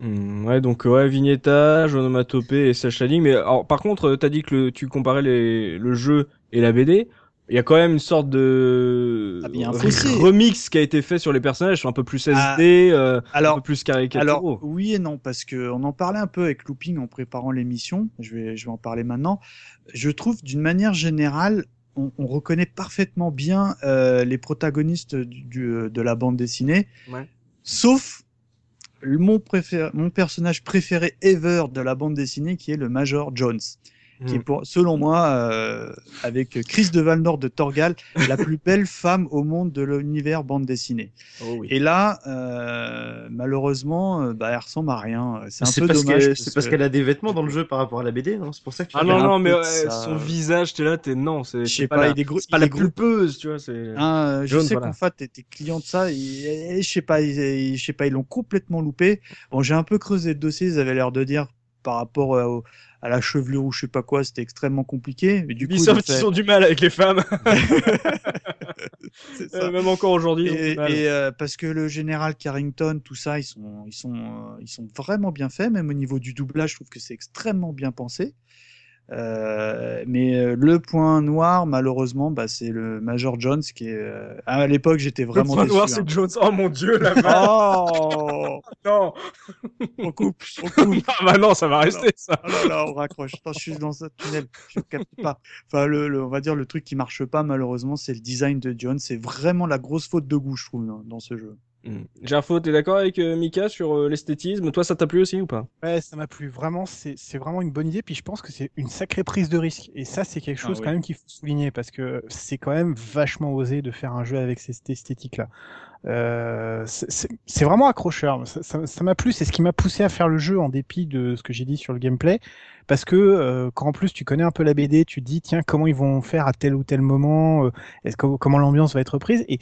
Hmm, ouais, donc ouais, vignettage, onomatopée et cel. Mais alors, par contre, t'as dit que le, tu comparais les, le jeu et la BD. Il y a quand même une sorte de ah, un [LAUGHS] remix qui a été fait sur les personnages, un peu plus SD, ah, euh, un peu plus caricaturaux. Alors oui et non, parce que on en parlait un peu avec Looping en préparant l'émission. Je vais, je vais en parler maintenant. Je trouve d'une manière générale, on, on, reconnaît parfaitement bien euh, les protagonistes du, de la bande dessinée, ouais. sauf mon, préféré, mon personnage préféré ever de la bande dessinée, qui est le Major Jones qui est mm. pour, selon moi, euh, avec Chris de Valnor de Torgal, la plus belle [LAUGHS] femme au monde de l'univers bande dessinée. Oh oui. Et là, euh, malheureusement, euh, bah, elle ressemble à rien. C'est un peu dommage. C'est parce qu'elle a des vêtements dans le jeu par rapport à la BD, non? C'est pour ça que tu Ah non, non, mais son visage, t'es là, t'es non, c'est pas, pas, la, des pas la pulpeuse, tu vois. Ah, je sais qu'en fait, t'es client de ça, et, je sais pas, je sais pas, ils l'ont complètement loupé. Bon, j'ai un peu creusé le dossier, ils avaient l'air de dire par rapport au, à la chevelure ou je sais pas quoi, c'était extrêmement compliqué. Mais du coup, ils, fait... ont du mal avec les femmes. [LAUGHS] [LAUGHS] ça. Euh, même encore aujourd'hui. Et, euh, parce que le général Carrington, tout ça, ils sont, ils sont, euh, ils sont vraiment bien faits. Même au niveau du doublage, je trouve que c'est extrêmement bien pensé. Euh, mais euh, le point noir, malheureusement, bah, c'est le Major Jones qui est. Euh... À l'époque, j'étais vraiment. Le point noir, c'est hein. Jones. Oh mon dieu, la [LAUGHS] Oh Non On coupe, [LAUGHS] on coupe. ah bah non, ça va rester ça. Oh là là, on raccroche. Attends, je suis dans un tunnel, je capte pas. Enfin, le, le, on va dire le truc qui marche pas, malheureusement, c'est le design de Jones. C'est vraiment la grosse faute de goût, je trouve, dans ce jeu. Gerfo, t'es d'accord avec euh, Mika sur euh, l'esthétisme? Toi, ça t'a plu aussi ou pas? Ouais, ça m'a plu. Vraiment, c'est vraiment une bonne idée. Puis je pense que c'est une sacrée prise de risque. Et ça, c'est quelque ah chose quand même qu'il faut souligner parce que c'est quand même vachement osé de faire un jeu avec cette esthétique-là. Euh, c'est vraiment accrocheur. Ça m'a plu. C'est ce qui m'a poussé à faire le jeu en dépit de ce que j'ai dit sur le gameplay. Parce que euh, quand en plus tu connais un peu la BD, tu te dis tiens comment ils vont faire à tel ou tel moment, est-ce que comment l'ambiance va être prise? Et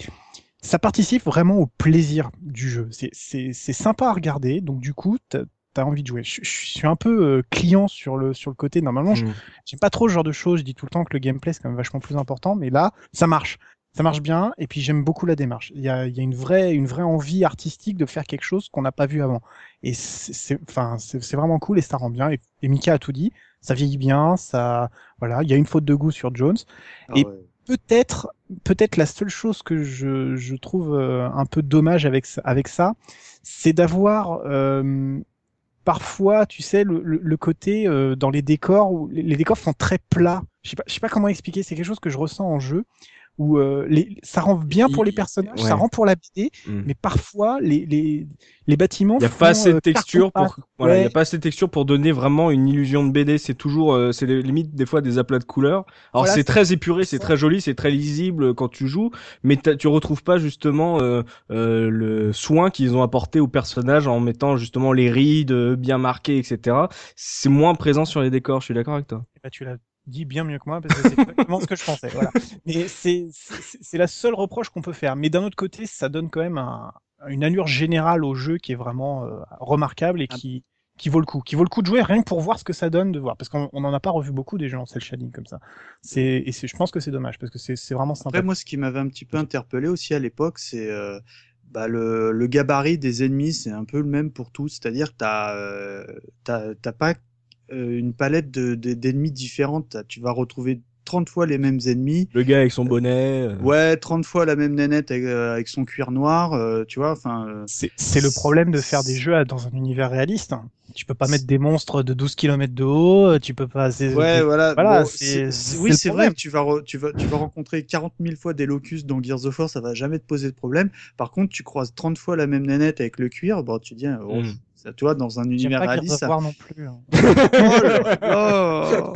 ça participe vraiment au plaisir du jeu. C'est sympa à regarder, donc du coup, t'as as envie de jouer. Je, suis un peu euh, client sur le sur le côté. Normalement, mmh. j'aime pas trop ce genre de choses. Je dis tout le temps que le gameplay c'est quand même vachement plus important, mais là, ça marche. Ça marche bien, et puis j'aime beaucoup la démarche. Il y a, il y a une vraie une vraie envie artistique de faire quelque chose qu'on n'a pas vu avant. Et c'est enfin c'est vraiment cool et ça rend bien. Et, Mika a tout dit. Ça vieillit bien, ça voilà. Il y a une faute de goût sur Jones. Ah et peut-être peut-être la seule chose que je, trouve euh, un peu dommage avec avec ça, c'est d'avoir euh, parfois, tu sais, le, le, côté euh, dans les décors où les, décors sont très plats. Je sais pas, je sais pas comment expliquer. C'est quelque chose que je ressens en jeu où euh, les, ça rend bien pour les personnages, ça rend pour la BD, mm. mais parfois les, les, les bâtiments. Il n'y a pas assez de euh, texture pour, voilà, il y a pas assez de texture pour donner vraiment une illusion de BD. C'est toujours, euh, c'est limite des fois des aplats de couleurs. Alors c'est très épuré, c'est très joli, c'est très lisible quand tu joues, mais tu retrouves pas justement euh, le soin qu'ils ont apporté aux personnages en mettant justement les rides bien marquées, etc. C'est moins présent sur les décors. Je suis d'accord avec toi. Bah, tu l'as dit bien mieux que moi parce que c'est exactement ce que je pensais. Voilà. [LAUGHS] Mais c'est la seule reproche qu'on peut faire. Mais d'un autre côté, ça donne quand même un, une allure générale au jeu qui est vraiment euh, remarquable et ah. qui qui vaut le coup, qui vaut le coup de jouer rien que pour voir ce que ça donne de voir, parce qu'on n'en a pas revu beaucoup des jeux en cel shading comme ça. C'est et je pense que c'est dommage parce que c'est vraiment sympa. Après moi, ce qui m'avait un petit peu interpellé aussi à l'époque, c'est euh, bah, le, le, gabarit des ennemis, c'est un peu le même pour tous, c'est-à-dire t'as euh, t'as pas euh, une palette d'ennemis de, différentes. Tu vas retrouver 30 fois les mêmes ennemis. Le gars avec son bonnet. Euh. Ouais, 30 fois la même nénette avec, euh, avec son cuir noir, tu vois, enfin. C'est le problème de faire des jeux dans un univers réaliste. Tu peux pas mettre des monstres de 12 km de haut, tu peux pas. Ouais, voilà. voilà oui, c'est vrai que tu vas, tu, vas, tu vas rencontrer 40 000 fois des locus dans Gears of War, ça va jamais te poser de problème. Par contre, tu croises 30 fois la même nénette avec le cuir, bon, tu dis, oh, mm. Ça, tu vois, dans un univers réaliste. Ça... non plus. Hein. [LAUGHS] oh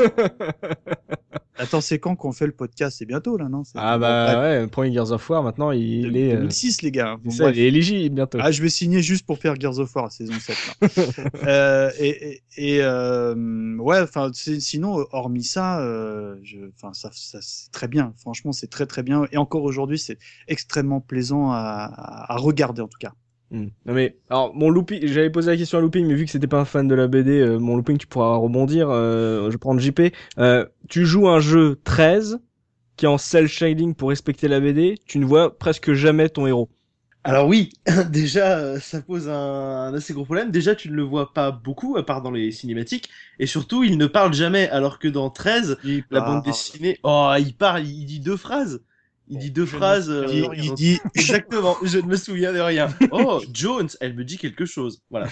Attends, c'est quand qu'on fait le podcast? C'est bientôt là, non? Ah bah ouais, le premier Gears of War maintenant, il, est. 2006 euh, les gars. Bon, ça, il est éligible bientôt. Ah, je vais signer juste pour faire Gears of War saison 7 là. [LAUGHS] euh, et et, euh, ouais, enfin sinon hormis ça, euh, enfin ça, ça c'est très bien. Franchement, c'est très très bien. Et encore aujourd'hui, c'est extrêmement plaisant à, à regarder en tout cas. Hmm. Non mais alors mon looping, j'avais posé la question à looping, mais vu que c'était pas un fan de la BD, euh, mon looping tu pourras rebondir. Euh, je vais prendre JP. Euh, tu joues un jeu 13 qui est en cel shading pour respecter la BD. Tu ne vois presque jamais ton héros. Alors oui, [LAUGHS] déjà, euh, ça pose un, assez gros problème. Déjà, tu ne le vois pas beaucoup, à part dans les cinématiques. Et surtout, il ne parle jamais, alors que dans 13, la bande dessinée... Oh, il parle, il dit deux phrases. Il dit deux phrases. Euh, il, dit [LAUGHS] exactement. je ne me souviens de rien. [LAUGHS] Oh, [LAUGHS] Jones, elle me dit quelque chose. Voilà.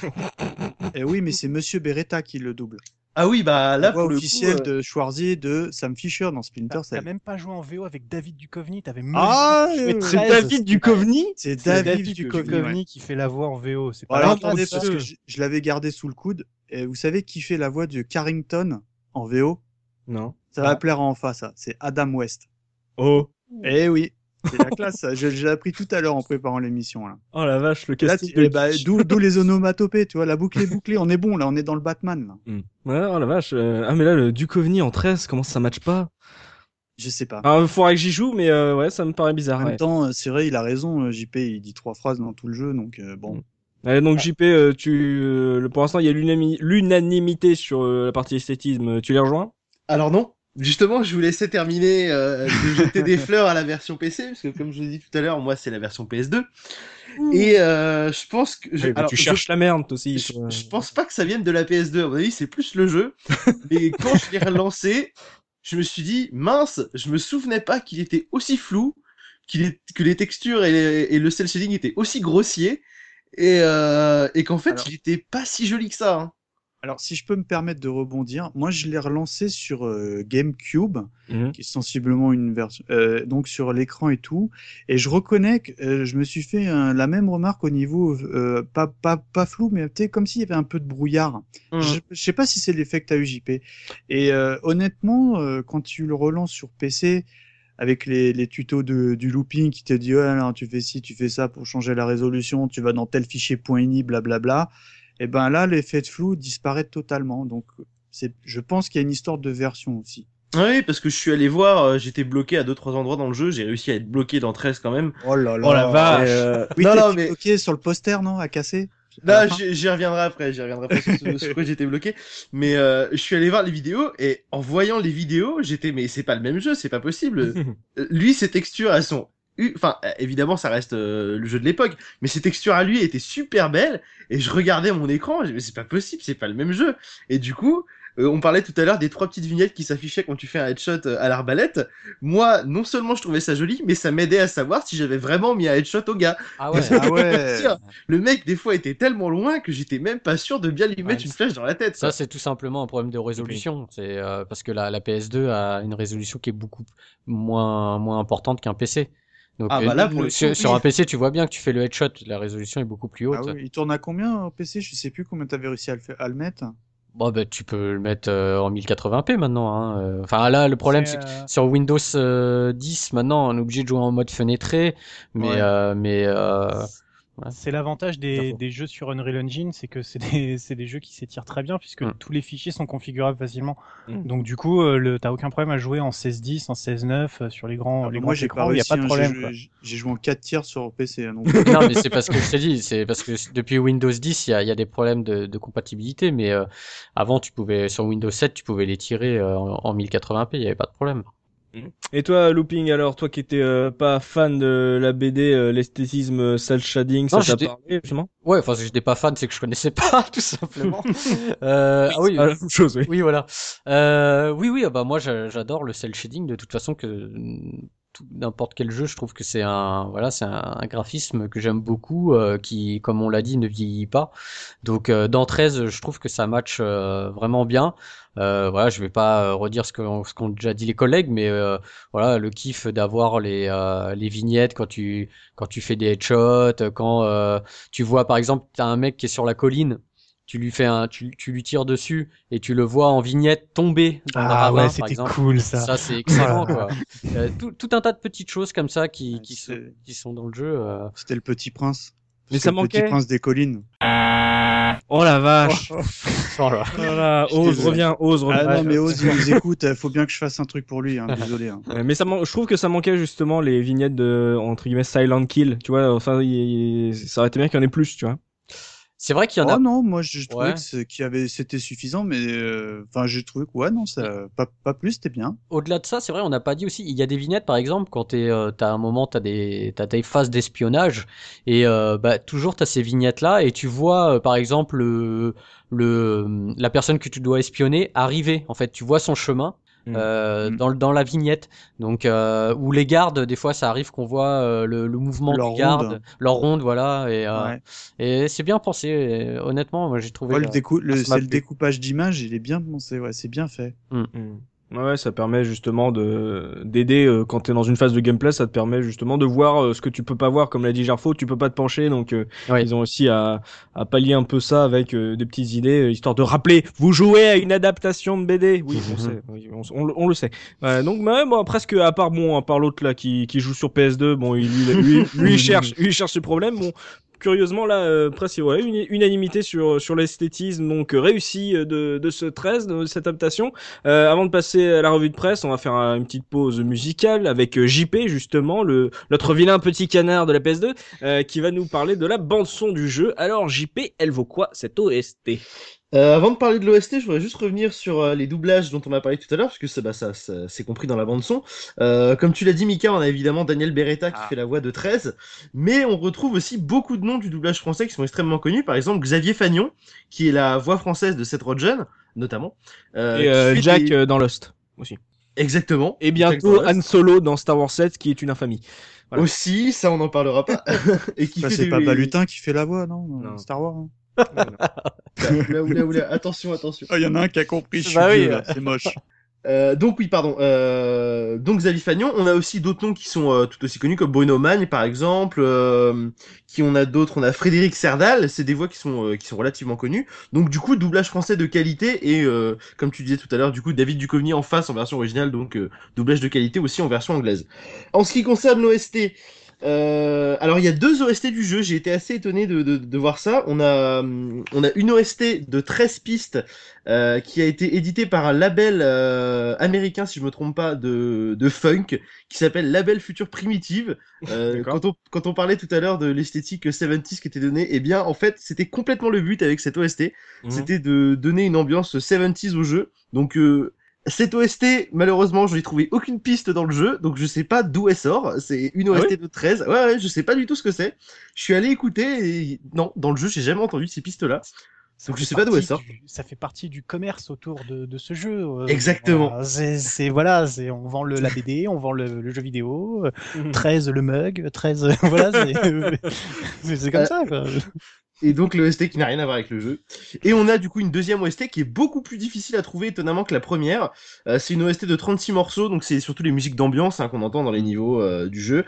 Et eh oui, mais c'est Monsieur Beretta qui le double. Ah oui, bah là, pour le officiel euh, de Schwarzy de Sam Fisher dans Splinter Cell. T'as même pas joué en VO avec David Duchovny, t'avais Ah, c'est David Duchovny? C'est David, Duchovny, qui fait la voix en VO. C'est pas Alors, attendez, parce que je, l'avais gardé sous le coude. Et vous savez qui fait la voix de Carrington en VO Non. Ça va plaire en face, ça. C'est Adam West. Oh. Eh oui. C'est la [LAUGHS] classe, je, l'ai appris tout à l'heure en préparant l'émission. Là. Oh la vache, le casting. Eh bah, D'où les [LAUGHS] onomatopées, tu vois, la boucle est bouclée, on est bon, là, on est dans le Batman. Là. Hmm. Ouais, oh la vache. Euh, ah mais là, le Duchovny en 13, comment ça matche pas? Je sais pas. Il faudrait que j'y joue, mais euh, ouais, ça me paraît bizarre. En même temps, euh, c'est vrai, il a raison, JP, il dit trois phrases dans tout le jeu, donc bon. Hmm. donc JP, tu, pour l'instant, il y a l'unanimité sur la partie esthétisme. Tu les rejoins? Alors non, Justement, je vous laissais terminer euh, de jeter des [LAUGHS] fleurs à la version PC, parce que comme je vous ai dit tout à l'heure, moi c'est la version PS2. Et euh, je pense que... Je... tu cherches la merde aussi. Je, pense pas que ça vienne de la PS2, à mon avis c'est plus le jeu. Mais [LAUGHS] quand je l'ai relancé, je me suis dit, mince, je me souvenais pas qu'il était aussi flou, est... que les textures et, le cel shading étaient aussi grossiers, et, euh... et qu'en fait il était pas si joli que ça. Hein. Alors, si je peux me permettre de rebondir, moi je l'ai relancé sur euh, GameCube, mmh qui est sensiblement une version, euh, donc sur l'écran et tout, et je reconnais que euh, je me suis fait la même remarque au niveau pas pas pas flou, mais comme s'il y avait un peu de brouillard. Mmh. Je, je, sais pas si c'est l'effet que as eu JP. Et honnêtement, quand tu le relances sur PC, avec les, les tutos de, du looping qui te dit oh, alors, tu fais ci, tu fais ça pour changer la résolution, tu vas dans tel fichier .ini, blablabla et ben là l'effet de flou disparaît totalement. Donc c'est, je pense qu'il y a une histoire de version aussi. Oui, parce que je suis allé voir, euh, j'étais bloqué à deux trois endroits dans le jeu, j'ai réussi à être bloqué dans 13 quand même. Oh là là. Oh la vache. Euh... [LAUGHS] Oui, non, non, mais bloqué sur le poster, non, à casser? Non, j'y reviendrai après, j'y reviendrai après sur, quoi j'étais bloqué. Mais euh, je suis allé voir les vidéos et en voyant les vidéos, j'étais mais c'est pas le même jeu, c'est pas possible. [LAUGHS] Lui, ses textures, elles sont enfin évidemment ça reste euh, le jeu de l'époque mais ses textures à lui étaient super belles et je regardais mon écran mais c'est pas possible c'est pas le même jeu. Et du coup euh, on parlait tout à l'heure des trois petites vignettes qui s'affichaient quand tu fais un headshot euh, à l'arbalète. Moi non seulement je trouvais ça joli mais ça m'aidait à savoir si j'avais vraiment mis un headshot au gars. Ah ouais, ah [LAUGHS] ouais. le mec des fois était tellement loin que j'étais même pas sûr de bien lui mettre une flèche dans la tête ça c'est tout simplement un problème de résolution. C'est parce que la, la PS2 a une résolution qui est beaucoup moins moins importante qu'un PC donc, ah, bah euh, sur, un PC, tu vois bien que tu fais le headshot, la résolution est beaucoup plus haute. Ah oui, il tourne à combien au PC Je sais plus combien t'avais réussi à le, à le mettre. Bon, bah, tu peux le mettre euh, en 1080p maintenant. Hein. Euh, enfin, là, le problème, c'est que sur Windows 10, maintenant, on est obligé de jouer en mode fenêtré. Mais, mais c'est l'avantage des, des, jeux sur Unreal Engine, c'est que c'est des, [LAUGHS] des, jeux qui s'étirent très bien puisque mm. tous les fichiers sont configurables facilement. Mm. Donc du coup, euh, t'as aucun problème à jouer en 16.10, en 16.9 euh, sur les grands, ah, les moi, j'ai pas il y a pas de problème. J'ai joué en 4 tiers sur PC. Hein, donc... [LAUGHS] non, mais c'est parce que je t'ai dit, c'est parce que depuis Windows 10, il y a, y a, des problèmes de, de compatibilité, mais euh, avant, tu pouvais sur Windows 7, tu pouvais les tirer euh, en, en 1080p, il y avait pas de problème. Et toi, Looping, alors, toi qui étais euh, pas fan de la BD, euh, l'esthétisme, euh, cel shading, ça t'a parlé, justement? Ouais, enfin, si j'étais pas fan, c'est que je connaissais [LAUGHS] pas, tout simplement. euh, ah oui, la même chose, oui. Oui, voilà. Euh, oui, oui, ah bah moi, j'adore le cel shading de toute façon que n'importe quel jeu, je trouve que c'est un voilà, c'est un, graphisme que j'aime beaucoup, qui, comme on l'a dit, ne vieillit pas. Donc dans 13, je trouve que ça match vraiment bien. Euh, voilà, je vais pas euh, redire ce qu'ont ce déjà dit les collègues, mais euh, voilà, le kiff d'avoir les euh, les vignettes quand tu quand tu fais des headshots, quand tu vois par exemple t'as un mec qui est sur la colline, tu lui fais un, tu, tu lui tires dessus et tu le vois en vignette tomber dans ah, ouais, c'était cool ça. Ça c'est excellent quoi. tout, tout un tas de petites choses comme ça qui qui, sont, qui sont dans le jeu. C'était le Petit Prince. Mais ça manquait. Le Petit Prince des collines. Oh la vache. oh là. Ose revient, Ose revient. Ah non mais Ose il nous écoute, faut bien que je fasse un truc pour lui, hein, désolé. Hein. mais ça, je trouve que ça manquait justement les vignettes de entre guillemets Silent Kill, tu vois. Enfin, ça aurait été bien qu'il y en ait plus, tu vois. C'est vrai qu'il y en a. Oh non, moi je trouvais que qu'il avait, c'était suffisant, mais euh, enfin j'ai trouvé que ouais non, ça, pas, pas plus, c'était bien. Au-delà de ça, c'est vrai, on n'a pas dit aussi. Il y a des vignettes, par exemple, quand t'es, euh, t'as un moment, t'as des, t'as des phases d'espionnage et euh, bah toujours t'as ces vignettes là et tu vois, par exemple, le, le, la personne que tu dois espionner arriver. En fait, tu vois son chemin Mm. Euh, mm. dans dans la vignette. Donc euh, où les gardes, des fois, ça arrive qu'on voit euh, le, le, mouvement leur des gardes, leur ronde, voilà. Et, euh, et c'est bien pensé. honnêtement, moi j'ai trouvé. Ouais, le, le, le découpage d'image, il est bien pensé. Ouais, c'est bien fait. Mm. Ouais, ça permet justement de d'aider euh, quand tu es dans une phase de gameplay, ça te permet justement de voir euh, ce que tu peux pas voir, comme l'a dit Gerfo, tu peux pas te pencher, donc euh, ils ont aussi à, à pallier un peu ça avec des petites idées, histoire de rappeler, vous jouez à une adaptation de BD. Oui, on sait, [LAUGHS] on, le sait. donc même moi, presque à part bon, à part l'autre là qui, qui joue sur PS2, bon, il, lui, lui, lui, [LAUGHS] il cherche, lui, il cherche ce problème. Bon, curieusement là euh, presque ouais, une unanimité sur sur l'esthétisme donc euh, réussi euh, de, de ce 13 de cette adaptation. Avant de passer à la revue de presse on va faire une petite pause musicale avec JP justement le notre vilain petit canard de la PS2 qui va nous parler de la bande son du jeu. Alors JP elle vaut quoi cette OST euh, avant de parler de l'OST, je voudrais juste revenir sur euh, les doublages dont on a parlé tout à l'heure, parce que ça, bah, ça, c'est compris dans la bande son. Euh, comme tu l'as dit, Mika, on a évidemment Daniel Beretta qui ah. fait la voix de 13, mais on retrouve aussi beaucoup de noms du doublage français qui sont extrêmement connus. Par exemple, Xavier Fagnon, qui est la voix française de Seth Rogen, notamment. Et Jack dans Lost aussi. Exactement. Et bientôt Han Solo dans Star Wars 7, qui est une infamie. Aussi, ça on n'en parlera pas. [LAUGHS] Et qui bah, c'est pas Balutin qui fait la voix, non, non. Star Wars. Hein. Attention, attention. Il ah, y en a un qui a compris, je bah oui. c'est moche. [LAUGHS] Euh, donc oui, pardon. Euh, donc Xavier Fagnon, on a aussi d'autres noms qui sont euh, tout aussi connus comme Bruno Magne par exemple. Euh, qui on a d'autres, on a Frédéric Serdal. C'est des voix qui sont euh, qui sont relativement connues. Donc du coup, doublage français de qualité et comme tu disais tout à l'heure, du coup David Duchovny en face en version originale, donc doublage de qualité aussi en version anglaise. En ce qui concerne l'OST, euh, alors il y a deux OST du jeu, j'ai été assez étonné de, de, de, voir ça. On a, on a une OST de 13 pistes euh, qui a été éditée par un label euh, américain, si je me trompe pas, de, de funk, qui s'appelle Label Future Primitive. Euh, [LAUGHS] quand, on, quand on parlait tout à l'heure de l'esthétique 70s qui était donnée, eh bien en fait c'était complètement le but avec cette OST, mhm. c'était de donner une ambiance 70s au jeu. Donc euh, cette OST, malheureusement, je n'ai trouvé aucune piste dans le jeu, donc je sais pas d'où elle sort. C'est une OST ah de 13. Ouais, ouais, je sais pas du tout ce que c'est. Je suis allé écouter et non, dans le jeu, j'ai jamais entendu ces pistes-là. Donc je sais pas d'où elle sort. ça fait partie du commerce autour de, de ce jeu. Euh, Exactement. c'est voilà, c'est on vend le, la BD, on vend le, le jeu vidéo, 13 le mug, 13 [LAUGHS] voilà, [LAUGHS] c'est comme euh, ça quoi et donc l'OST qui n'a rien à voir avec le jeu. Et on a du coup une deuxième OST qui est beaucoup plus difficile à trouver étonnamment que la première. Euh, c'est une OST de 36 morceaux, donc c'est surtout les musiques d'ambiance hein, qu'on entend dans les niveaux euh, du jeu.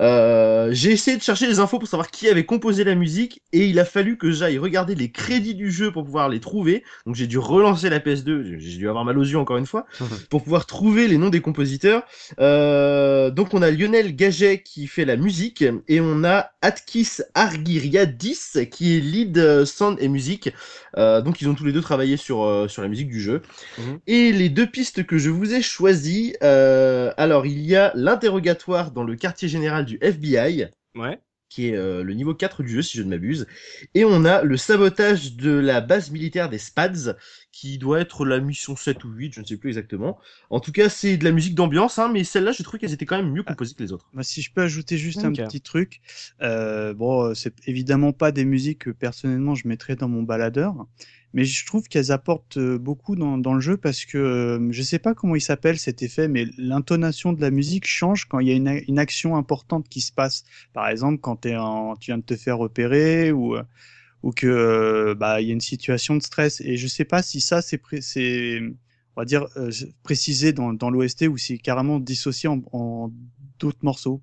Euh, j'ai essayé de chercher les infos pour savoir qui avait composé la musique et il a fallu que j'aille regarder les crédits du jeu pour pouvoir les trouver. Donc j'ai dû relancer la PS2, j'ai dû avoir mal aux yeux encore une fois, [LAUGHS] pour pouvoir trouver les noms des compositeurs. Euh, donc on a Lionel Gaget qui fait la musique et on a Atkis Argiriadis qui est lead euh, sound et musique. Euh, donc ils ont tous les deux travaillé sur sur la musique du jeu. Mhm. Et les deux pistes que je vous ai choisies, alors il y a l'interrogatoire dans le quartier général du FBI. Ouais qui est le niveau 4 du jeu si je ne m'abuse. Et on a le sabotage de la base militaire des SPADS, qui doit être la mission 7 ou 8, je ne sais plus exactement. En tout cas, c'est de la musique d'ambiance, hein, mais celle-là, je trouve qu'elles étaient quand même mieux composées que les autres. Bah, si je peux ajouter juste un petit truc, euh, bon, c'est évidemment pas des musiques que personnellement je mettrais dans mon baladeur, mais je trouve qu'elles apportent euh, beaucoup dans, dans, le jeu parce que euh, je sais pas comment il s'appelle cet effet, mais l'intonation de la musique change quand il y a une, une, action importante qui se passe. Par exemple, quand es en, tu viens de te faire repérer ou euh, ou que bah il y a une situation de stress. Et je sais pas si ça c'est c'est on va dire précisé dans, dans l'OST ou si carrément dissocié en, en d'autres morceaux.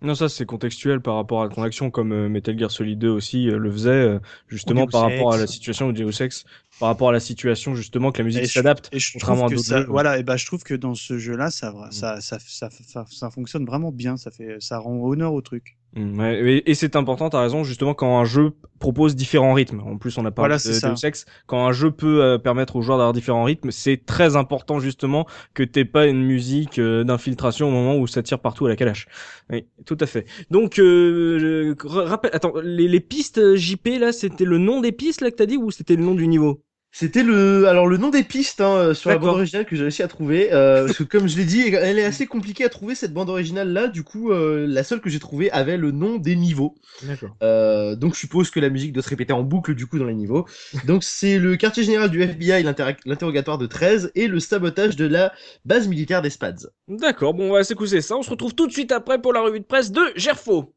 Non, ça c'est contextuel par rapport à ton action, comme euh, Metal Gear Solid 2 aussi euh, le faisait, euh, justement par rapport à la situation du Deus Ex, par rapport à la situation justement que la musique s'adapte. Et je trouve que ça, voilà, et ben je trouve que dans ce jeu-là, ça, mm. ça, ça, ça, ça, fonctionne vraiment bien, ça fait, ça rend honneur au truc. Mm, et, c'est important, t'as raison, justement, quand un jeu propose différents rythmes. En plus, on a parlé de, sexe. Quand un jeu peut euh, permettre aux joueurs d'avoir différents rythmes, c'est très important, justement, que t'aies pas une musique euh, d'infiltration au moment où ça tire partout à la calache. Oui, tout à fait. Donc, euh, rappelle, attends, les, les pistes JP, là, c'était le nom des pistes, là, que t'as dit, ou c'était le nom du niveau? C'était le, alors le nom des pistes hein, euh, sur la bande originale que j'ai réussi à trouver, euh, parce que comme je l'ai dit, elle est assez compliquée à trouver cette bande originale là. Du coup, euh, la seule que j'ai trouvée avait le nom des niveaux. Euh, donc je suppose que la musique doit se répéter en boucle du coup dans les niveaux. donc c'est le quartier général du FBI, l'interrogatoire de 13 et le sabotage de la base militaire des Spads. D'accord, bon on va s'écouter ça. On se retrouve tout de suite après pour la revue de presse de Gerfo.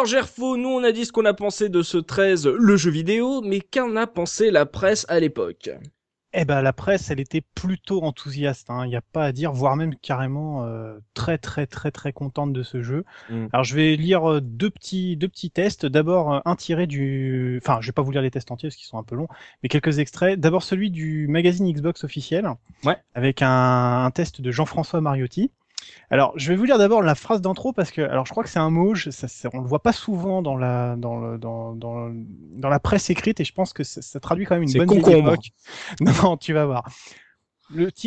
Alors Gerfo, nous on a dit ce qu'on a pensé de ce 13, le jeu vidéo, mais qu'en a pensé la presse à l'époque? Eh ben la presse, elle était plutôt enthousiaste. Il hein. n'y a pas à dire, voire même carrément euh, très très très très contente de ce jeu. Mm. Alors je vais lire euh, deux petits deux petits tests. D'abord euh, un tiré du, enfin je vais pas vous lire les tests entiers parce qu'ils sont un peu longs, mais quelques extraits. D'abord celui du magazine Xbox officiel, ouais. avec un, un test de Jean-François Mariotti. Alors, je vais vous lire d'abord la phrase d'intro parce que, alors, je crois que c'est un mot, je, ça, on le voit pas souvent dans la dans, le, dans, dans, dans la presse écrite et je pense que ça, ça traduit quand même une bonne époque. [LAUGHS] Non, tu vas voir.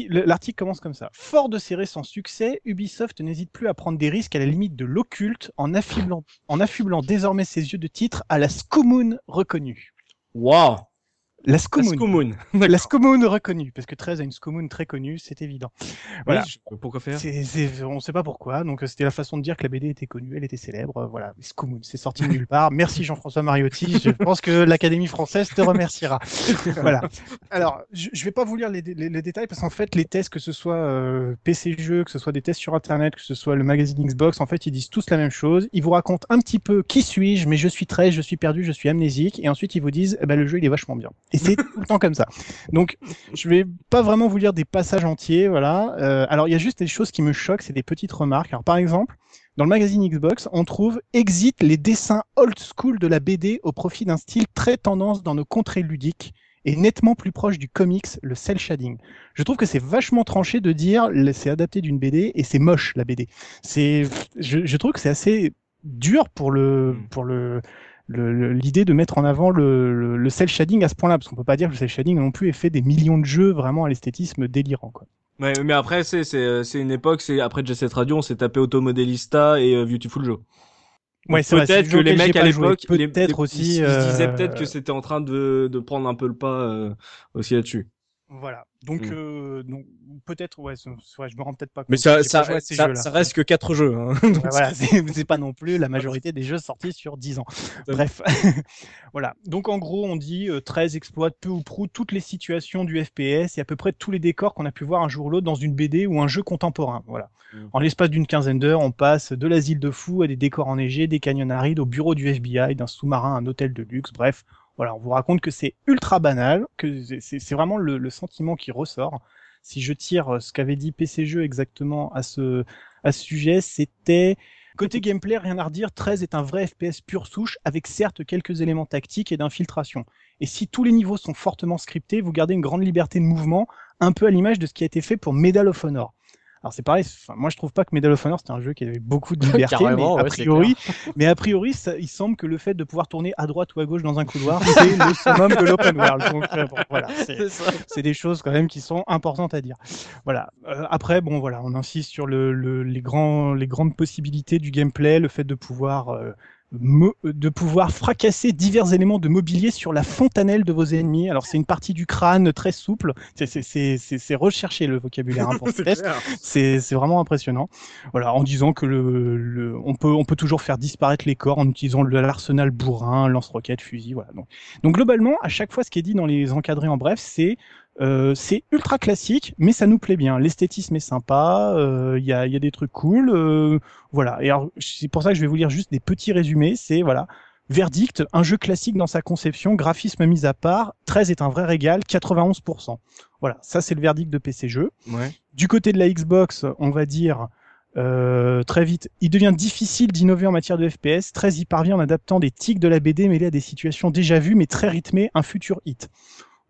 L'article commence comme ça. Fort de ses récents succès, Ubisoft n'hésite plus à prendre des risques à la limite de l'occulte en affublant, en affublant désormais ses yeux de titre à la Scomoon reconnue. Waouh la Scomoon. La Scomoon [LAUGHS] reconnue, parce que 13 a une Scomoon très connue, c'est évident. Voilà. pourquoi faire On ne sait pas pourquoi, donc c'était la façon de dire que la BD était connue, elle était célèbre. Voilà, Scomoon, c'est sorti de nulle part. Merci Jean-François Mariotti, je [LAUGHS] pense que l'Académie française te remerciera. [LAUGHS] voilà. Alors, je, ne vais pas vous lire les, détails, parce qu'en fait, les tests, que ce soit euh, PC jeux, que ce soit des tests sur Internet, que ce soit le magazine Xbox, en fait, ils disent tous la même chose. Ils vous racontent un petit peu qui suis-je, mais je suis 13, je suis perdu, je suis amnésique, et ensuite ils vous disent, eh ben, le jeu il est vachement bien. Et c'est tout le temps comme ça. Donc, je vais pas vraiment vous lire des passages entiers, voilà. Euh, alors, il y a juste des choses qui me choquent, c'est des petites remarques. Alors, par exemple, dans le magazine Xbox, on trouve exit les dessins old school de la BD au profit d'un style très tendance dans nos contrées ludiques et nettement plus proche du comics, le cel shading. Je trouve que c'est vachement tranché de dire c'est adapté d'une BD et c'est moche la BD. C'est, je, je trouve que c'est assez dur pour le hmm. pour le l'idée de mettre en avant le, le, cel shading à ce point-là, parce qu'on peut pas dire que le cel shading non plus ait fait des millions de jeux vraiment à l'esthétisme délirant. Quoi. Ouais, mais après, c'est, c'est, c'est une époque, c'est après Jet Set Radio, on s'est tapé Automodelista et euh, Beautiful Joe. Ouais, c'est peut-être que les mecs à l'époque, peut-être aussi, ils, se disaient peut-être que euh, c'était en train de, de prendre un peu le pas euh, aussi là-dessus. Voilà. Donc, mm. euh, donc peut-être, ouais, je me rends peut-être pas compte. Mais ça, ça, ça, reste que 4 jeux. Hein. [LAUGHS] voilà, c'est pas non plus la majorité des jeux sortis sur 10 ans. Bref. [LAUGHS] voilà. Donc, en gros, on dit 13 euh, exploite peu ou prou toutes les situations du FPS et à peu près tous les décors qu'on a pu voir un jour ou l'autre dans une BD ou un jeu contemporain. Voilà. Mm. En l'espace d'une quinzaine d'heures, on passe de l'asile de fous à des décors enneigés, des canyons arides, au bureau du FBI, d'un sous-marin à un hôtel de luxe. Bref, voilà, on vous raconte que c'est ultra banal, que c'est vraiment le, sentiment qui ressort. Si je tire ce qu'avait dit PC exactement à ce, à ce sujet, c'était côté gameplay, rien à redire. 13 est un vrai FPS pure souche, avec certes quelques éléments tactiques et d'infiltration. Et si tous les niveaux sont fortement scriptés, vous gardez une grande liberté de mouvement, un peu à l'image de ce qui a été fait pour Medal of Honor. Alors c'est pareil, moi je trouve pas que Medal of Honor c'était un jeu qui avait beaucoup de liberté, [LAUGHS] mais a priori, mais a priori, ça, il semble que le fait de pouvoir tourner à droite ou à gauche dans un couloir, [LAUGHS] c'est le summum de l'open world. Donc euh, voilà, [LAUGHS] c'est des choses quand même qui sont importantes à dire. Voilà. Euh, après, bon voilà, on insiste sur le, le, les grands, les grandes possibilités du gameplay, le fait de pouvoir euh, de pouvoir fracasser divers éléments de mobilier sur la fontanelle de vos ennemis. Alors c'est une partie du crâne très souple. C'est recherché le vocabulaire hein, pour [LAUGHS] C'est vraiment impressionnant. Voilà, en disant que le, le, on peut on peut toujours faire disparaître les corps en utilisant l'arsenal bourrin, lance-roquettes, fusil. Voilà. Donc, donc globalement, à chaque fois, ce qui est dit dans les encadrés en bref, c'est euh, c'est ultra classique, mais ça nous plaît bien. L'esthétisme est sympa, il euh, y, a, y, a, des trucs cool, euh, voilà. Et alors c'est pour ça que je vais vous lire juste des petits résumés. C'est voilà, verdict, un jeu classique dans sa conception, graphisme mis à part, 13 est un vrai régal, 91%. Voilà, ça c'est le verdict de PC jeu. Ouais. Du côté de la Xbox, on va dire euh, très vite, il devient difficile d'innover en matière de FPS. 13 y parvient en adaptant des tics de la BD mêlés à des situations déjà vues mais très rythmées, un futur hit.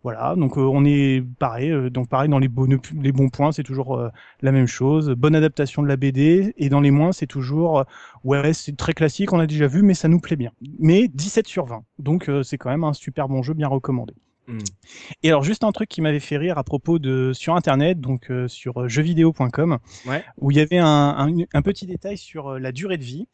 Voilà, donc euh, on est pareil, euh, donc pareil dans les, bons, les bons points, c'est toujours euh, la même chose. Bonne adaptation de la BD, et dans les moins, c'est toujours, ouais, c'est très classique, on a déjà vu, mais ça nous plaît bien. Mais 17 sur 20, donc c'est quand même un super bon jeu, bien recommandé. Hmm. Et alors juste un truc qui m'avait fait rire à propos de sur internet, donc sur jeuxvideo.com, ouais. où il y avait un, un petit détail sur la durée de vie.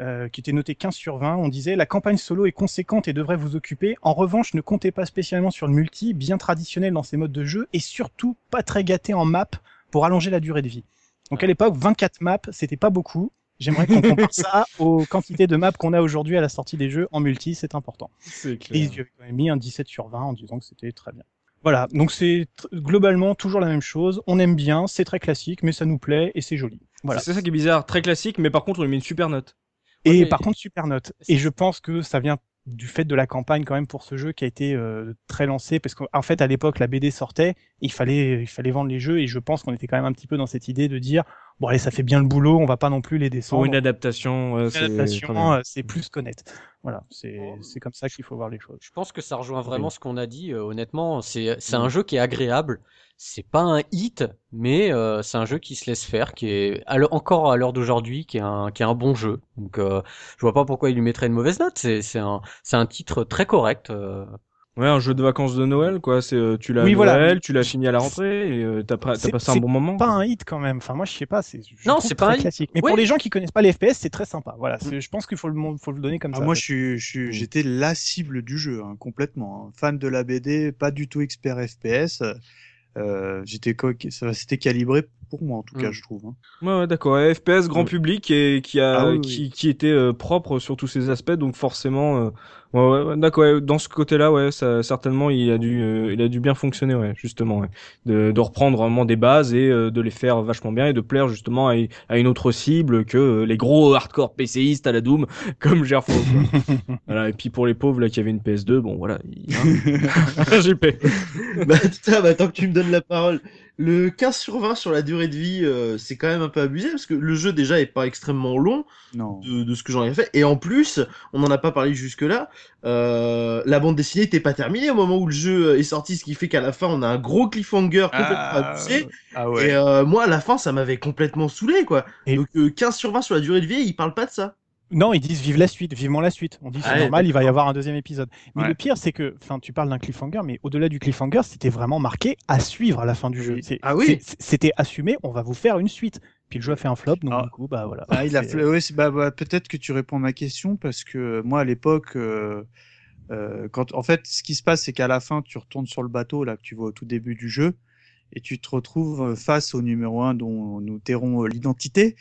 Euh, qui était noté 15 sur 20. On disait la campagne solo est conséquente et devrait vous occuper. En revanche, ne comptez pas spécialement sur le multi, bien traditionnel dans ses modes de jeu, et surtout pas très gâté en map pour allonger la durée de vie. Donc à l'époque, 24 maps, c'était pas beaucoup. J'aimerais qu'on compare [LAUGHS] ça aux quantités de maps qu'on a aujourd'hui à la sortie des jeux en multi, c'est important. Clair. Et ils avaient quand même mis un 17 sur 20 en disant que c'était très bien. Voilà, donc c'est globalement toujours la même chose. On aime bien, c'est très classique, mais ça nous plaît et c'est joli. Voilà. C'est ça qui est bizarre, très classique, mais par contre on lui met une super note. Et par contre, super note. Et je pense que ça vient du fait de la campagne quand même pour ce jeu qui a été euh, très lancé parce qu'en fait à l'époque la BD sortait il fallait il fallait vendre les jeux et je pense qu'on était quand même un petit peu dans cette idée de dire bon allez ça fait bien le boulot on va pas non plus les descendre. Pour une adaptation euh, adaptation c'est plus qu'honnête. Voilà c'est c'est comme ça qu'il faut voir les choses. Je pense que ça rejoint vraiment ce qu'on a dit euh, honnêtement. C'est c'est un jeu qui est agréable. C'est pas un hit, mais euh, c'est un jeu qui se laisse faire, qui est encore à l'heure d'aujourd'hui, qui est un qui est un bon jeu. Donc euh, je vois pas pourquoi il lui mettrait une mauvaise note. C'est c'est un c'est un titre très correct. Euh. Ouais, un jeu de vacances de Noël, quoi. C'est tu l'as oui, Noël, tu l'as fini à la rentrée, et t'as t'as passé un bon moment. Pas un hit quand même. Enfin moi je sais pas, c'est non c'est pas un classique. Mais pour les gens qui connaissent pas les FPS, c'est très sympa. Voilà, je pense qu'il faut le faut le donner comme ah, ça. Moi je suis j'étais la cible du jeu hein, complètement. Hein. Fan de la BD, pas du tout expert FPS. Euh, j'étais c'était calibré pour moi en tout cas, mm. je trouve. Hein. Ouais, ouais d'accord. FPS grand public et qui a ah qui, qui était euh, propre sur tous ces aspects, donc forcément euh, Ouais, ouais, d'accord. dans ce côté-là, ouais, ça, certainement, il a dû, euh, il a dû bien fonctionner, ouais, justement, ouais. De, de reprendre vraiment des bases et euh, de les faire vachement bien et de plaire justement à, à une autre cible que euh, les gros hardcore PCistes à la Doom, [LAUGHS] comme Gerfo. [LAUGHS] voilà. Et puis pour les pauvres là qui avaient une PS2, bon voilà. Hein. [LAUGHS] JP. bah putain, bah tant que tu me donnes la parole. Le 15 sur 20 sur la durée de vie, euh, c'est quand même un peu abusé parce que le jeu déjà est pas extrêmement long De, de, ce que j'en ai fait. Et en plus, on n'en a pas parlé jusque-là, euh, la bande dessinée n'était pas terminée au moment où le jeu est sorti, ce qui fait qu'à la fin on a un gros cliffhanger complètement ah, abusé. Ah ouais. Et euh, moi à la fin ça m'avait complètement saoulé quoi. Et... Donc 15 sur 20 sur la durée de vie, il parle pas de ça. Non, ils disent vive la suite, vivement la suite. On dit c'est normal, il va y avoir un deuxième épisode. Mais le pire, c'est que, enfin, tu parles d'un cliffhanger, mais au-delà du cliffhanger, c'était vraiment marqué à suivre à la fin du jeu. Ah oui. C'était assumé, on va vous faire une suite. Puis le jeu a fait un flop, donc ah. du coup, bah voilà. Ah, il a bah, bah, peut-être que tu réponds à ma question parce que moi à l'époque. Euh, euh, quand en fait ce qui se passe c'est qu'à la fin tu retournes sur le bateau là que tu vois au tout début du jeu et tu te retrouves face au numéro 1 dont nous tairons l'identité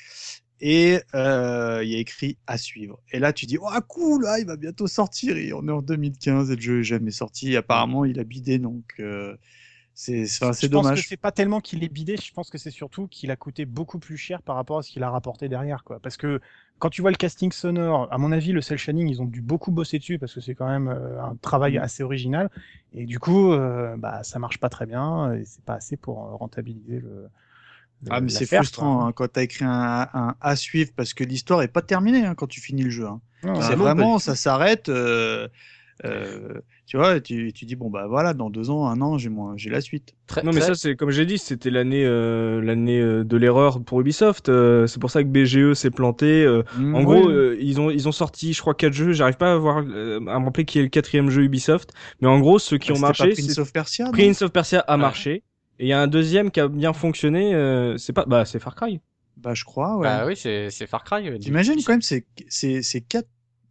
et euh, il y a écrit à suivre. Et là, tu dis, oh cool, il va bientôt sortir. Et on est en 2015 et le jeu est jamais sorti. apparemment, il a bidé, donc euh, c'est dommage. Je pense que c'est pas tellement qu'il est bidé, je pense que c'est surtout qu'il a coûté beaucoup plus cher par rapport à ce qu'il a rapporté derrière, quoi. Parce que quand tu vois le casting sonore, à mon avis, le cel shading, ils ont dû beaucoup bosser dessus parce que c'est quand même euh, un travail mm. assez original. Et du coup, euh, bah, ça marche pas très bien et c'est pas assez pour rentabiliser le ah, mais c'est frustrant hein, quand tu as écrit un, un, à suivre parce que l'histoire est pas terminée hein, quand tu finis le jeu. Hein. c'est vraiment, ça s'arrête. Euh, Euh, tu vois, tu, tu dis bon bah voilà, dans deux ans, un an, j'ai j'ai la suite. non mais ça c'est comme j'ai dit, c'était l'année euh, l'année euh, de l'erreur pour Ubisoft. Euh, c'est pour ça que BGE s'est planté. Mm, en gros, ils ont ils ont sorti, je crois quatre jeux. J'arrive pas à voir à me rappeler qui est le quatrième jeu Ubisoft. Mais en gros, ceux qui bah, ont marché, Prince of Persia. Prince of Persia a marché. Et il y a un deuxième qui a bien fonctionné. c'est pas bah c'est Far Cry. Bah je crois. Ouais. Bah oui, c'est c'est Far Cry. T'imagines quand même c'est c'est c'est quatre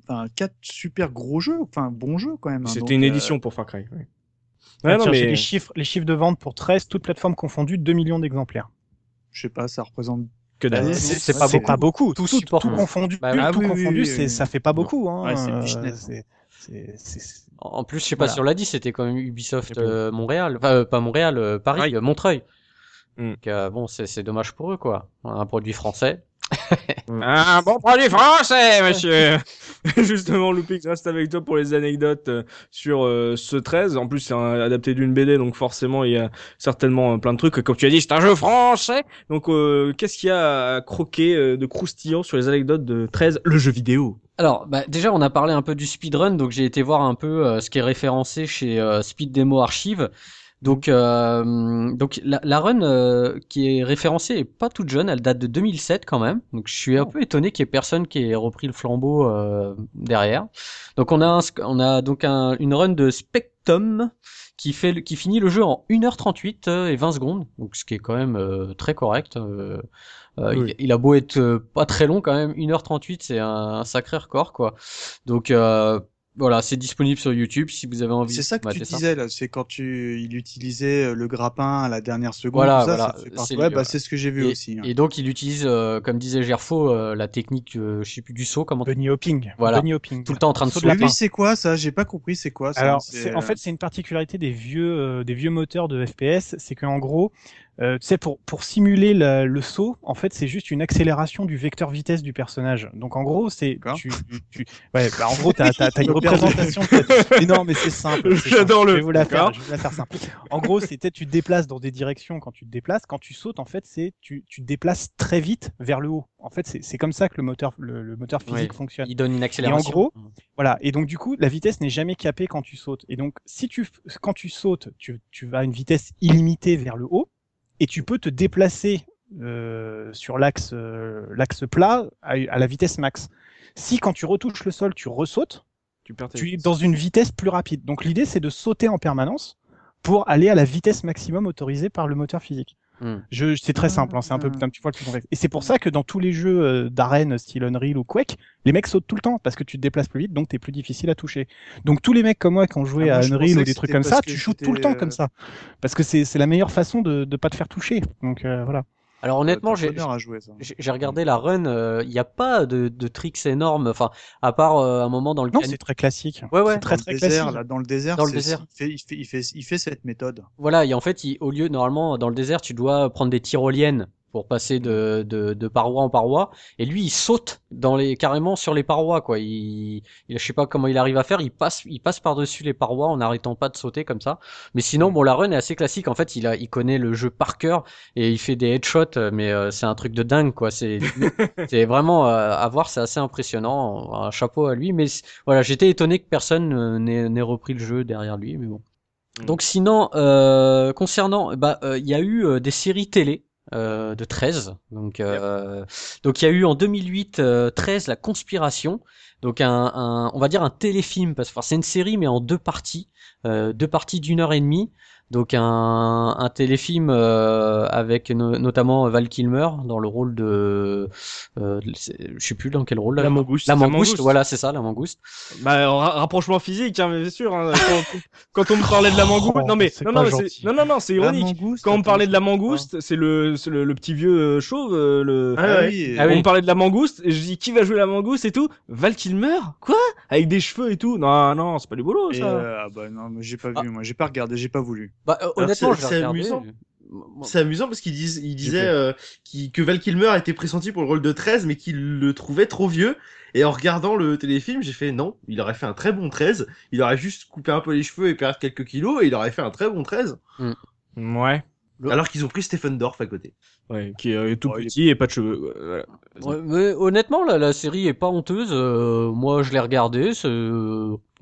enfin quatre super gros jeux, enfin bons jeux quand même. Hein, C'était une édition pour Far Cry. Oui. Ouais, non, mais... les chiffres, les chiffres de vente pour 13, toutes plateformes confondues, 2 millions d'exemplaires. Je sais pas, ça représente que dalle. Bah, c'est pas, pas, beaucoup. Tout, tout, tout confondu, bah, tout oui, confondu, oui, ça fait pas beaucoup. Hein. c'est En plus, je sais pas si on l'a dit, c'était quand même Ubisoft euh, Montréal, enfin euh, pas Montréal, euh, Paris, Montreuil. Mm. Donc euh, bon, c'est dommage pour eux quoi. Un produit français. [LAUGHS] un bon produit français, monsieur. [LAUGHS] Justement, Loupix reste avec toi pour les anecdotes euh, sur euh, ce 13. En plus, c'est adapté d'une BD, donc forcément, il y a certainement plein de trucs. Comme tu as dit, c'est un jeu français. Donc, euh, qu'est-ce qu'il y a à croquer de croustillant sur les anecdotes de 13, le jeu vidéo alors, bah, déjà, on a parlé un peu du speedrun, donc j'ai été voir un peu ce qui est référencé chez Speed Demo Archive. Donc, euh, donc la, la run euh, qui est référencée est pas toute jeune, elle date de 2007 quand même. Donc je suis un oh. peu étonné qu'il y ait personne qui ait repris le flambeau euh, derrière. Donc on a on a donc un, une run de Spectum qui fait qui finit le jeu en 1h38 euh, et 20 secondes. Donc ce qui est quand même euh, très correct. Il, il, a beau être pas très long quand même, 1h38 c'est un, un, sacré record quoi. Donc voilà, c'est disponible sur YouTube si vous avez envie. C'est ça que tu disais là, c'est quand tu il utilisait euh, le grappin à la dernière seconde. Voilà, voilà. C'est ouais, bah, c'est ce que j'ai vu aussi. Hein. Et donc il utilise, euh, comme disait Gerfo, euh, la technique, je sais plus du saut, comment. Bunny hopping. Voilà. Bunny hopping. Tout le temps en train de sauter. Lui, c'est quoi ça? J'ai pas compris. C'est quoi ça? Alors, en fait, c'est une particularité des vieux, des vieux moteurs de FPS, c'est qu'en gros, euh, tu sais, pour, pour simuler le saut, en fait, c'est juste une accélération du vecteur vitesse du personnage. Donc, en gros, c'est tu, tu, ouais, bah, en gros, t'as as, une [LAUGHS] représentation. mais [LAUGHS] non, mais c'est simple. J'adore le. Je vais vous la faire. Je vais la faire simple. En gros, c'était tu te déplaces dans des directions quand tu te déplaces. Quand tu sautes, en fait, c'est tu, tu te déplaces très vite vers le haut. En fait, c'est comme ça que le moteur le, moteur physique fonctionne. Il donne une accélération. Et en gros, voilà. Et donc, du coup, la vitesse n'est jamais capée quand tu sautes. Et donc, si tu quand tu sautes, tu, tu vas à une vitesse illimitée vers le haut et tu peux te déplacer euh, sur l'axe euh, l'axe plat à, la vitesse max. Si quand tu retouches le sol, tu ressautes, tu, tu es dans une vitesse plus rapide. Donc l'idée c'est de sauter en permanence pour aller à la vitesse maximum autorisée par le moteur physique. Hmm. Je, c'est très simple, hein, c'est un peu un petit peu plus complexe. Et c'est pour ça que dans tous les jeux euh, d'arène, style Unreal ou Quake, les mecs sautent tout le temps parce que tu te déplaces plus vite, donc t'es plus difficile à toucher. Donc tous les mecs comme moi qui ont joué ah, à Unreal ou des trucs comme ça, tu shootes tout le temps comme ça, parce que c'est la meilleure façon de de pas te faire toucher. Donc euh, voilà. Alors honnêtement, j'ai j'ai regardé la run, il euh, n'y a pas de, de tricks énormes, enfin à part euh, un moment dans le Non, c'est très classique. Ouais ouais, c'est très très classique. Là, dans le désert, dans le désert. Il, fait, il, fait, il, fait, il fait cette méthode. Voilà, et en fait, il, au lieu normalement dans le désert, tu dois prendre des tyroliennes pour passer de, de, de, paroi en paroi. Et lui, il saute dans les carrément sur les parois, quoi. Il, il, je sais pas comment il arrive à faire. Il passe, il passe par dessus les parois en n'arrêtant pas de sauter comme ça. Mais sinon, bon, la run est assez classique. En fait, il a, il connaît le jeu par cœur et il fait des headshots. Mais euh, c'est un truc de dingue, quoi. C'est, [LAUGHS] c'est vraiment euh, à voir. C'est assez impressionnant. Un chapeau à lui. Mais voilà, j'étais étonné que personne euh, n'ait repris le jeu derrière lui. Mais bon. Mm. Donc sinon, euh, concernant, bah, il y a eu des séries télé euh, de 13. Donc, euh, donc il y a eu en 2008 13 euh, la conspiration. Donc un, on va dire un téléfilm parce que c'est une série mais en deux parties, deux parties d'une heure et demie donc un, un téléfilm euh, avec notamment Val Kilmer dans le rôle de, euh, je sais plus dans quel rôle là. La mangouste. La mangouste, voilà c'est ça la mangouste. Bah rapprochement physique hein, bien sûr. Hein, quand, on me parlait de la mangouste, non mais non non, non non non c'est ironique. Quand on me parlait de la mangouste, c'est le, le, le petit vieux euh, chauve euh, le. Ah, oui. Ah on me parlait de la mangouste et je dis qui va jouer la mangouste et tout? Val Kilmer? Quoi? Avec des cheveux et tout? Non non c'est pas du boulot ça. Euh, ah bah non mais j'ai pas ah. vu moi j'ai pas regardé j'ai pas voulu. Bah, euh, honnêtement, c'est amusant. C'est amusant parce qu'il disait, il disait euh, que Val Kilmer était pressenti pour le rôle de 13, mais qu'il le trouvait trop vieux. Et en regardant le téléfilm, j'ai fait non, il aurait fait un très bon 13. Il aurait juste coupé un peu les cheveux et perdu quelques kilos, et il aurait fait un très bon 13. Mm. Ouais. Alors qu'ils ont pris Stephen Dorff à côté. Ouais, qui est tout petit et pas de cheveux. mais honnêtement, la, la série est pas honteuse. Euh, moi, je l'ai regardée.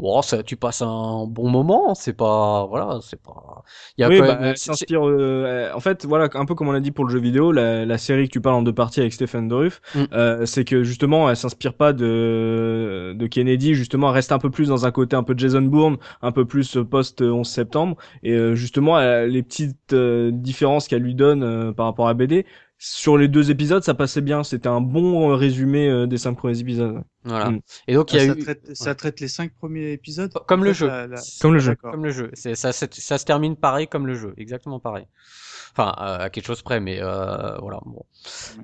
Bon, ça, tu passes un bon moment. C'est pas, voilà, c'est pas. Il y a oui, bah, s'inspire. Euh, en fait, voilà, un peu comme on l'a dit pour le jeu vidéo, la, la, série que tu parles en deux parties avec Stephen Dorff, mm. euh, c'est que justement, elle s'inspire pas de de Kennedy. Justement, elle reste un peu plus dans un côté un peu Jason Bourne, un peu plus post 11 septembre, et euh, justement, les petites euh, différences qu'elle lui donne par rapport à BD sur les deux épisodes, ça passait bien. C'était un bon résumé euh, des cinq premiers épisodes. Voilà. Mm. Et donc il y a ça, eu... traite, ça traite les cinq premiers épisodes. Comme le jeu. Comme le jeu. Comme le jeu. Ça, ça, ça, se termine pareil comme le jeu, exactement pareil. Enfin, à quelque chose près, mais euh, voilà. Bon.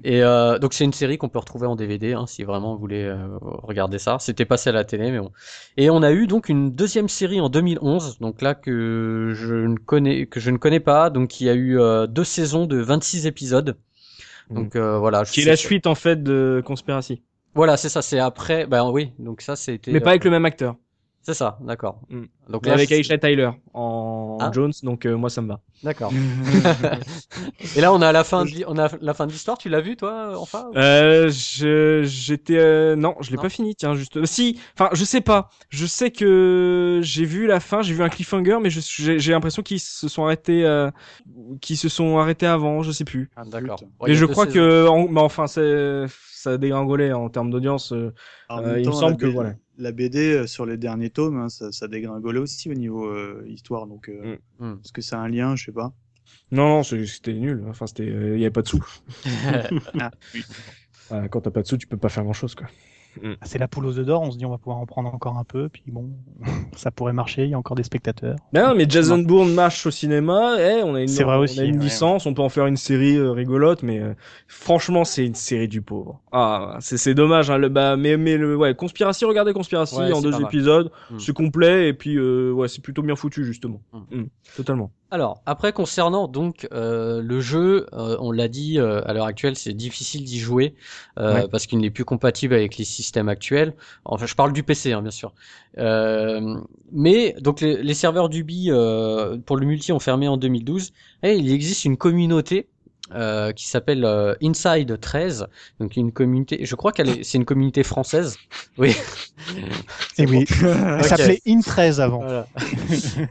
Et euh, donc c'est une série qu'on peut retrouver en DVD, hein, si vraiment vous voulez euh, regarder ça. C'était passé à la télé, mais bon. Et on a eu donc une deuxième série en 2011, donc là que je ne connais que je ne connais pas, donc il y a eu euh, deux saisons de 26 épisodes. Donc mm. euh, voilà. Qui est la suite en fait de Conspiracy. Voilà, c'est ça. C'est après. Ben oui. Donc ça, c'était. Mais pas avec le même acteur. C'est ça, d'accord. Mm. Donc là, avec Aisha Tyler en ah. Jones, donc euh, moi ça me va. D'accord. [LAUGHS] Et là, on a la fin de on a la fin de l'histoire. Tu l'as vu toi, enfin euh, J'étais euh, non, je l'ai pas fini. Tiens, juste. Si, enfin, je sais pas. Je sais que j'ai vu la fin, j'ai vu un cliffhanger, mais j'ai l'impression qu'ils se sont arrêtés, euh, qu'ils se sont arrêtés avant. Je sais plus. Ah, d'accord. Mais je crois que, mais enfin, c'est ça a dégringolé en termes d'audience. Euh, il me semble que voilà la BD euh, sur les derniers tomes, hein, ça, ça dégringolait aussi au niveau euh, histoire. Donc, euh, mm. Mm. est-ce que c'est un lien Je sais pas. Non, c'était nul. Enfin, c'était, il y avait pas de sous. [LAUGHS] ah, quand t'as pas de sous, tu peux pas faire grand chose, quoi. Mm. C'est la poule aux œufs d'or, on se dit on va pouvoir en prendre encore un peu, puis bon, [LAUGHS] ça pourrait marcher, il y a encore des spectateurs. Non, mais Jason Bourne marche au cinéma, eh, on a une, vrai aussi, on a une licence, on peut en faire une série euh, rigolote, mais euh, franchement, c'est une série du pauvre. Ah, c'est dommage, hein, le, bah, mais, mais le, ouais, Conspiracy, regardez Conspiracy en deux épisodes, mm. c'est complet, et puis, euh, ouais, c'est plutôt bien foutu, justement. Mm. totalement. Alors, après, concernant donc euh, le jeu, euh, on l'a dit, euh, à l'heure actuelle, c'est difficile d'y jouer parce qu'il n'est plus compatible avec les systèmes actuels. Enfin, je parle du PC, hein, bien sûr. mais donc, les, les serveurs d'Ubi pour le multi ont fermé en 2012. Et il existe une communauté euh, qui s'appelle euh, Inside 13, donc une communauté, je crois qu'elle est, c'est une communauté française. Oui. Et oui. [LAUGHS] Elle s'appelait In13 avant. Voilà. [LAUGHS]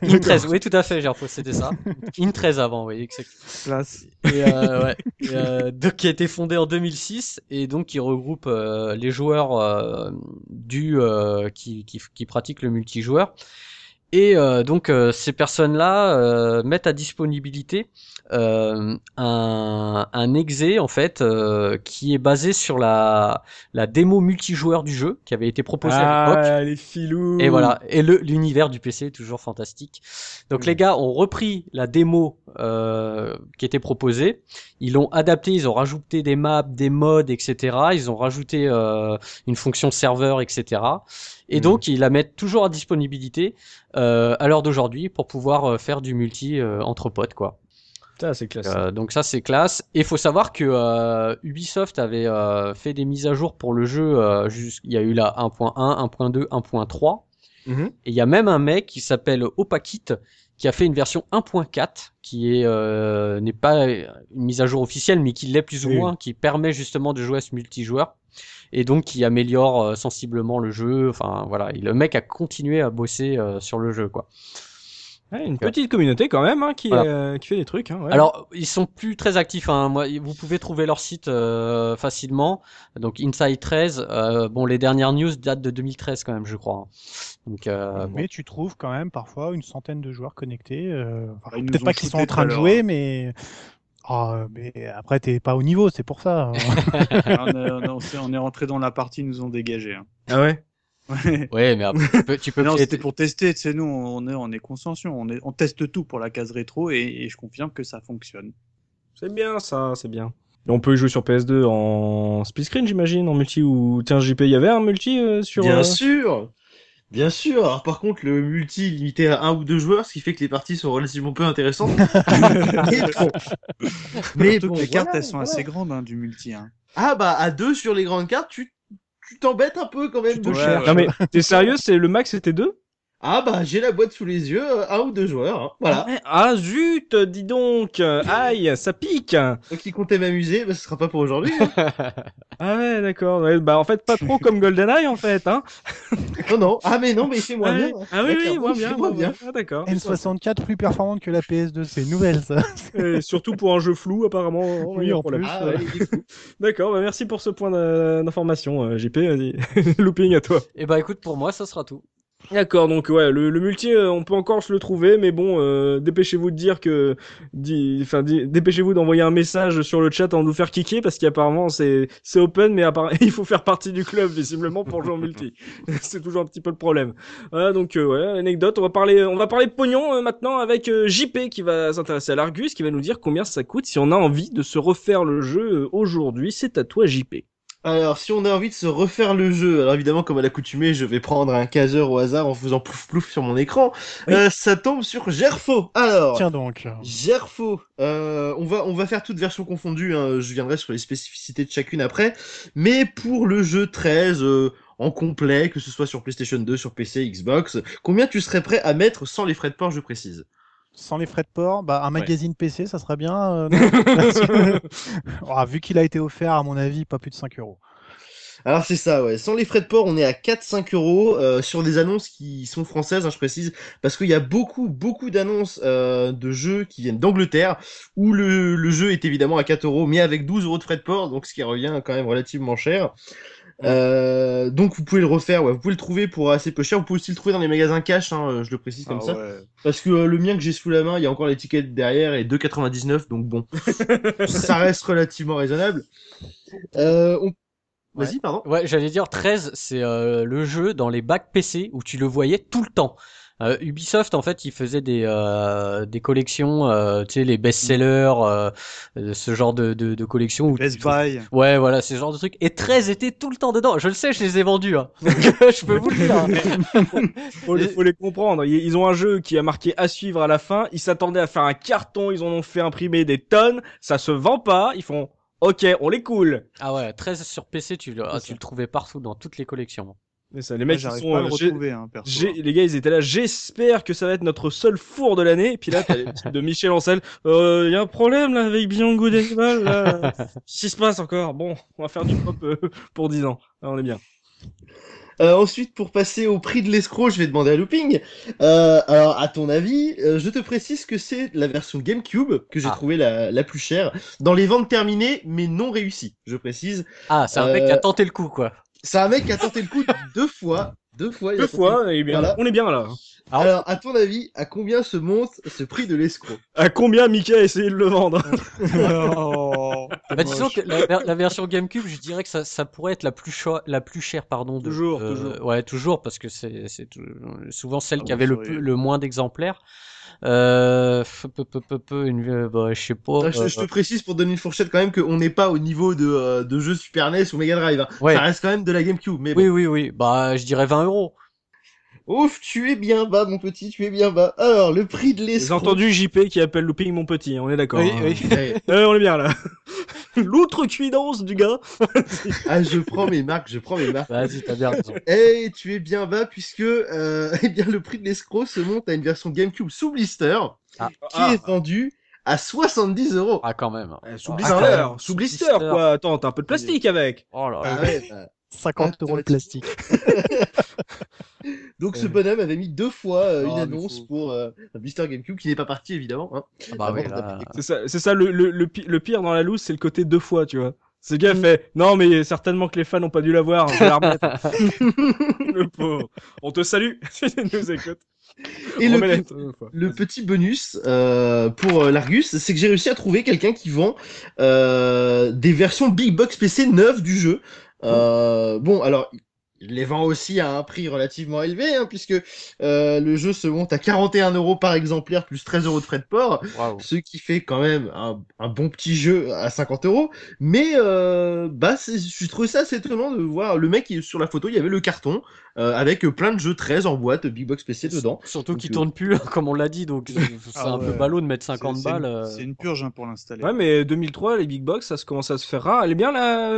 In13, oui, tout à fait, j'ai c'était ça. In13 avant, oui, exactement. Et, euh, ouais. Euh, donc, qui a été fondé en 2006 et donc qui regroupe les joueurs du qui, qui, qui pratiquent le multijoueur. Et donc ces personnes-là mettent à disponibilité euh, un, un exé en fait euh, qui est basé sur la la démo multijoueur du jeu qui avait été proposé à l'époque. Ah, les filous. Et voilà. Et le l'univers du PC est toujours fantastique. Donc mm. les gars ont repris la démo euh, qui était proposée. Ils l'ont adapté. Ils ont rajouté des maps, des modes, etc. Ils ont rajouté euh, une fonction serveur, etc. Et mm. donc ils la mettent toujours à disponibilité euh, à l'heure d'aujourd'hui pour pouvoir euh, faire du multi entre potes quoi. Ça, c'est classe. Euh, donc ça, c'est classe. Et il faut savoir que euh, Ubisoft avait euh, fait des mises à jour pour le jeu. il y a eu la 1.1, 1.2, 1.3. Et il y a même un mec qui s'appelle Opakit qui a fait une version 1.4 qui est n'est pas une mise à jour officielle mais qui l'est plus ou moins qui permet justement de jouer à ce multijoueur et donc qui améliore sensiblement le jeu. Enfin voilà. Le mec a continué à bosser sur le jeu quoi une petite communauté quand même hein, qui, euh, qui fait des trucs. Hein, ouais. Alors ils sont plus très actifs. Hein. Moi, vous pouvez trouver leur site euh, facilement. Donc Inside 13. Euh, bon, les dernières news datent de 2013 quand même, je crois. Hein. Donc, mais tu trouves quand même parfois une centaine de joueurs connectés. Peut-être pas qu'ils sont en train de jouer, mais Oh, mais après, t'es pas au niveau, c'est pour ça. [LAUGHS] on, est, on, est, rentré dans la partie, ils nous ont dégagé. Ah ouais? Ouais. mais après, tu peux. non, c'était pour tester. Tu sais, nous, on est, on est consciencieux. On, est, on teste tout pour la case rétro et, je confirme que ça fonctionne. C'est bien, ça, c'est bien. on peut y jouer sur PS2 en split screen, j'imagine, en multi ou tiens JP, il y avait un multi euh, sur. Bien euh, sûr. Bien sûr. Alors par contre, le multi limité à un ou deux joueurs, ce qui fait que les parties sont relativement peu intéressantes. [LAUGHS] mais bon, les cartes elles sont assez grandes hein, du multi. Hein. Ah bah à deux sur les grandes cartes, tu tu t'embêtes un peu quand même. de cher. Non mais t'es sérieux, c'est le max c'était deux? Ah bah j'ai la boîte sous les yeux, euh, un ou deux joueurs, hein. voilà. Ah, ah zut, dis donc, aïe, ça pique. Donc qui comptait m'amuser, bah ce sera pas pour aujourd'hui. Hein. [LAUGHS] ah ouais, d'accord. bah en fait pas trop comme GoldenEye en fait, hein. [LAUGHS] non non, ah mais non mais c'est moins ah, bien. Ah oui oui, moins bien, [LAUGHS] moins bien. Ah, d'accord. N64 plus performante que la PS2, c'est une nouvelle ça. Et surtout pour un jeu flou apparemment. Oui en plus. Ah, d'accord, bah merci pour ce point d'information, euh, JP. Looping à toi. Et eh bah écoute, pour moi ça sera tout. D'accord, donc ouais, le, le, multi, euh, on peut encore se le trouver, mais bon, euh, dépêchez-vous de dire que, enfin, dépêchez-vous d'envoyer un message sur le chat en nous faire kicker parce qu'apparemment c'est c'est open, mais [LAUGHS] il faut faire partie du club visiblement pour jouer en multi. [LAUGHS] c'est toujours un petit peu le problème. Voilà, donc euh, ouais, anecdote. On va parler, on va parler pognon maintenant avec JP qui va s'intéresser à l'Argus, qui va nous dire combien ça coûte si on a envie de se refaire le jeu aujourd'hui. C'est à toi, JP. Alors, si on a envie de se refaire le jeu, alors évidemment, comme à l'accoutumée, je vais prendre un caseur au hasard en faisant plouf plouf sur mon écran. Euh, ça tombe sur Gerfo. Alors, tiens donc. Gerfo. Euh, on va on va faire toute version confondue. Hein. Je viendrai sur les spécificités de chacune après. Mais pour le jeu 13 euh, en complet, que ce soit sur PlayStation 2, sur PC, Xbox, combien tu serais prêt à mettre sans les frais de port, je précise? Sans les frais de port, bah, un magazine PC, ça serait bien. Euh, [LAUGHS] oh, [LAUGHS] vu qu'il a été offert, à mon avis, pas plus de 5 euros. Alors c'est ça, ouais. Sans les frais de port, on est à 4-5 euros euh, sur des annonces qui sont françaises, hein, je précise, parce qu'il y a beaucoup, beaucoup d'annonces euh, de jeux qui viennent d'Angleterre, où le, le, jeu est évidemment à 4 euros, mais avec 12 euros de frais de port, donc ce qui revient quand même relativement cher. Euh, donc vous pouvez le refaire, ouais. vous pouvez le trouver pour assez peu cher. Vous pouvez aussi le trouver dans les magasins cash, hein, euh, je le précise comme ah ça. Parce que euh, le mien que j'ai sous la main, il y a encore l'étiquette derrière et 2,99, donc bon, [LAUGHS] ça reste relativement raisonnable. Euh, on... Vas-y, pardon. Ouais, j'allais dire 13, c'est le jeu dans les bacs PC où tu le voyais tout le temps. Euh, Ubisoft, en fait, ils faisaient des euh, des collections, euh, tu sais, les best-sellers, euh, ce genre de de, de collections. Où Best Buy. Ouais, voilà, ce genre de trucs. Et 13 étaient tout le temps dedans. Je le sais, je les ai vendus. Hein. [LAUGHS] je peux vous le dire. [LAUGHS] faut, les, faut les comprendre. Ils ont un jeu qui a marqué à suivre à la fin. Ils s'attendaient à faire un carton. Ils en ont fait imprimer des tonnes. Ça se vend pas. Ils font. Ok, on les coule. Ah ouais, 13 sur PC, tu, ah, tu le trouvais partout dans toutes les collections. Mais ça, les mecs, ils sont. Pas le retrouver, hein, les gars, ils étaient là. J'espère que ça va être notre seul four de l'année. Et puis là, t'as les [LAUGHS] de Michel Ancel. Euh, y a un problème là avec Evil. Là. [LAUGHS] Qu'est-ce qui se passe encore? Bon, on va faire du pop euh, pour 10 ans. Là, on est bien. Euh, ensuite, pour passer au prix de l'escroc, je vais demander à Looping. Euh, alors, à ton avis, euh, je te précise que c'est la version GameCube que j'ai ah. trouvé la, la plus chère dans les ventes terminées, mais non réussies. Je précise. Ah, c'est un mec qui a tenté le coup, quoi. C'est un mec qui a tenté le coup deux fois. Deux fois. Deux fois, et bien, on est bien là. Alors, à ton avis, à combien se monte ce prix de l'escroc? À combien Mickey a essayé de le vendre? [LAUGHS] Oh, bah, Disons que la, version GameCube, je dirais que ça, ça pourrait être la plus, la plus chère, pardon. De, toujours, euh, toujours. Ouais, toujours, parce que c'est souvent celle qui avait le, le moins d'exemplaires. Euh, peu, peu, peu, peu, une, euh, bah, je sais pas. Je, te euh, précise pour donner une fourchette quand même qu'on n'est pas au niveau de, euh, de jeux Super NES ou Mega Drive. Hein. Ça reste quand même de la GameCube. Mais Oui, oui, oui. Bah, je dirais 20 euros. Ouf, tu es bien bas, mon petit, tu es bien bas. Alors, le prix de l'escroc. J'ai entendu JP qui appelle Looping mon petit, on est d'accord. Oui, hein. oui. [LAUGHS] euh, on est bien là. [LAUGHS] L'outrecuidance du gars. [LAUGHS] ah, je prends mes marques, je prends mes marques. Vas-y, t'as bien raison. Eh, tu es bien bas puisque, euh, eh bien, le prix de l'escroc se monte à une version GameCube sous blister ah. qui est vendue à 70 euros. Ah, quand même. Eh, sous blister, sous blister, quoi. Attends, t'as un peu de plastique avec. Oh là là. Ah ouais, bah... 50 euros de plastique. [LAUGHS] Donc ce bonhomme avait mis deux fois euh, une ah, annonce pour euh, un blister GameCube qui n'est pas parti évidemment. Hein. Ah bah c'est ça, c'est ça le, le, le, pire dans la loose, c'est le côté deux fois, tu vois. Ce gars fait non mais certainement que les fans n'ont pas dû l'avoir. [LAUGHS] le pauvre. On te salue [LAUGHS] si tu nous écoutes. Et le, le, petit bonus euh, pour euh, l'Argus, c'est que j'ai réussi à trouver quelqu'un qui vend euh, des versions Big Box PC neuves du jeu. Euh, bon, alors il les vend aussi à un prix relativement élevé, hein, puisque euh, le jeu se monte à 41 euros par exemplaire, plus 13 euros de frais de port, ce qui fait quand même un, un, bon petit jeu à 50 euros. Mais euh, bah, je trouve ça assez étonnant de voir le mec sur la photo, il y avait le carton euh, avec plein de jeux 13 en boîte, Big Box PC dedans. Surtout qu'il tourne plus, [LAUGHS] comme on l'a dit, donc c'est ah un peu ballot de mettre 50 balles. C'est une, purge hein, pour l'installer. Ouais, mais 2003, les Big Box, ça commence à se faire rare. Elle est bien là,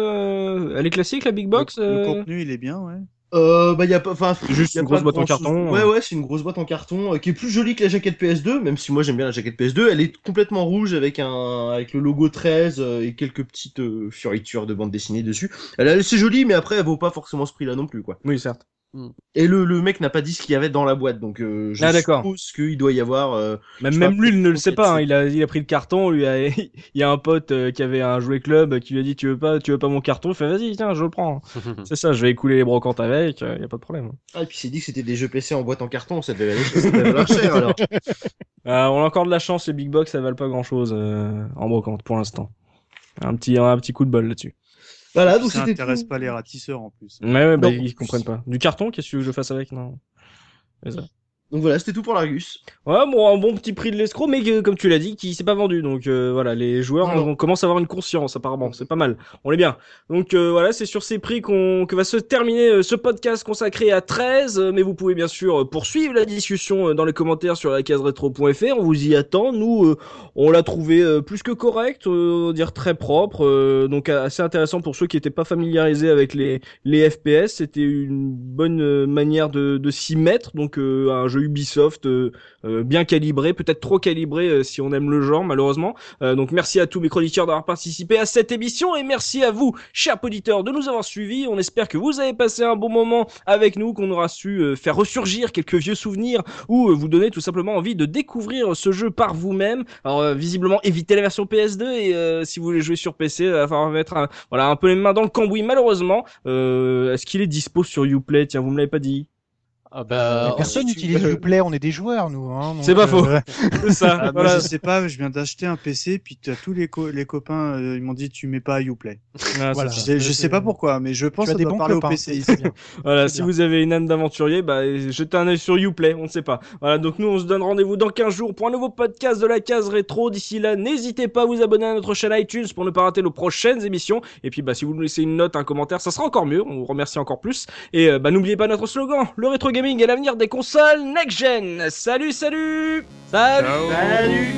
elle est classique la Big Box. Le, contenu, il est bien, ouais. euh, bah y a pas, enfin, juste une grosse boîte en carton. Ouais, ouais, c'est une grosse boîte en carton euh, qui est plus jolie que la jaquette PS2, même si moi j'aime bien la jaquette PS2. Elle est complètement rouge avec un, avec le logo 13 euh, et quelques petites euh, fioritures de bande dessinée dessus. Elle, elle c'est joli, mais après elle vaut pas forcément ce prix-là non plus, quoi. Oui, certes. Et le, le mec n'a pas dit ce qu'il y avait dans la boîte, donc euh, je Ah, suppose qu'il doit y avoir. euh, Même, pas, lui, il ne le sait pas. hein. Il, a, il a pris le carton. Lui a- [LAUGHS] il y a un pote euh, qui avait un jouet club qui lui a dit Tu veux pas, tu veux pas mon carton? Il fait Vas-y, tiens, je le prends. [LAUGHS] C'est ça, je vais écouler les brocantes avec. Il y a pas de problème. Ah, et puis c'est dit que c'était des jeux PC en boîte en carton, ça devait, [LAUGHS] ça devait valoir cher alors. Euh, on a encore de la chance. Les big box, ça valent pas grand chose en brocante pour l'instant. Un petit, un petit coup de bol là-dessus. Voilà, donc ça c'était. intéresse tout. pas les ratisseurs en plus. Ouais, ouais, bah, ils comprennent pas. Du carton, qu'est-ce que tu veux que je fasse avec Non. Donc voilà, c'était tout pour l'Argus. Ouais, bon, un bon petit prix de l'escroc, mais que, comme tu l'as dit, qui s'est pas vendu. Donc euh, voilà, les joueurs Non. on, commence à avoir une conscience apparemment, c'est pas mal. On est bien. Donc euh, voilà, c'est sur ces prix qu'on que va se terminer euh, ce podcast consacré à 13. euh, mais vous pouvez bien sûr euh, poursuivre la discussion euh, dans les commentaires sur la case rétro.fr. On vous y attend. Nous, euh, on l'a trouvé euh, plus que correct, euh, on va dire très propre. euh, donc assez intéressant pour ceux qui étaient pas familiarisés avec les les FPS. C'était une bonne euh, manière de, de s'y mettre. Donc euh, un jeu Ubisoft euh, euh, bien calibré, peut-être trop calibré euh, si on aime le genre malheureusement. Donc merci à tous mes chroniqueurs d'avoir participé à cette émission et merci à vous, chers auditeurs, de nous avoir suivis. On espère que vous avez passé un bon moment avec nous, qu'on aura su faire ressurgir quelques vieux souvenirs ou vous donner tout simplement envie de découvrir ce jeu par vous-même. Alors visiblement évitez la version PS2 et euh, si vous voulez jouer sur PC, il va falloir mettre un, voilà un peu les mains dans le cambouis malheureusement. Euh, Est-ce qu'il est dispo sur Uplay? Tiens, vous me l'avez pas dit. Ah bah, Personne tu- n'utilise Uplay, on est des joueurs, nous. Hein, C'est pas faux. euh, [LAUGHS] C'est ça. Ah, moi, je sais pas, je viens d'acheter un PC, puis t'as tous les, co- les copains, euh, ils m'ont dit tu mets pas à Uplay. Ah, [LAUGHS] Voilà. c'est Je ça. sais, je sais pas pourquoi, mais je pense tu as que des ça doit bons parler au PC. [LAUGHS] bien. Voilà, si bien. vous avez une âme d'aventurier, bah, jetez un œil sur Uplay, on ne sait pas. Voilà, donc nous, on se donne rendez-vous dans 15 jours pour un nouveau podcast de la case rétro. D'ici là, n'hésitez pas à vous abonner à notre chaîne iTunes pour ne pas rater nos prochaines émissions. Et puis, bah, si vous nous laissez une note, un commentaire, ça sera encore mieux. On vous remercie encore plus. Et, euh, bah, n'oubliez pas notre slogan. Le rétro gaming est l'avenir des consoles next-gen. Salut, salut! Salut Ciao. Salut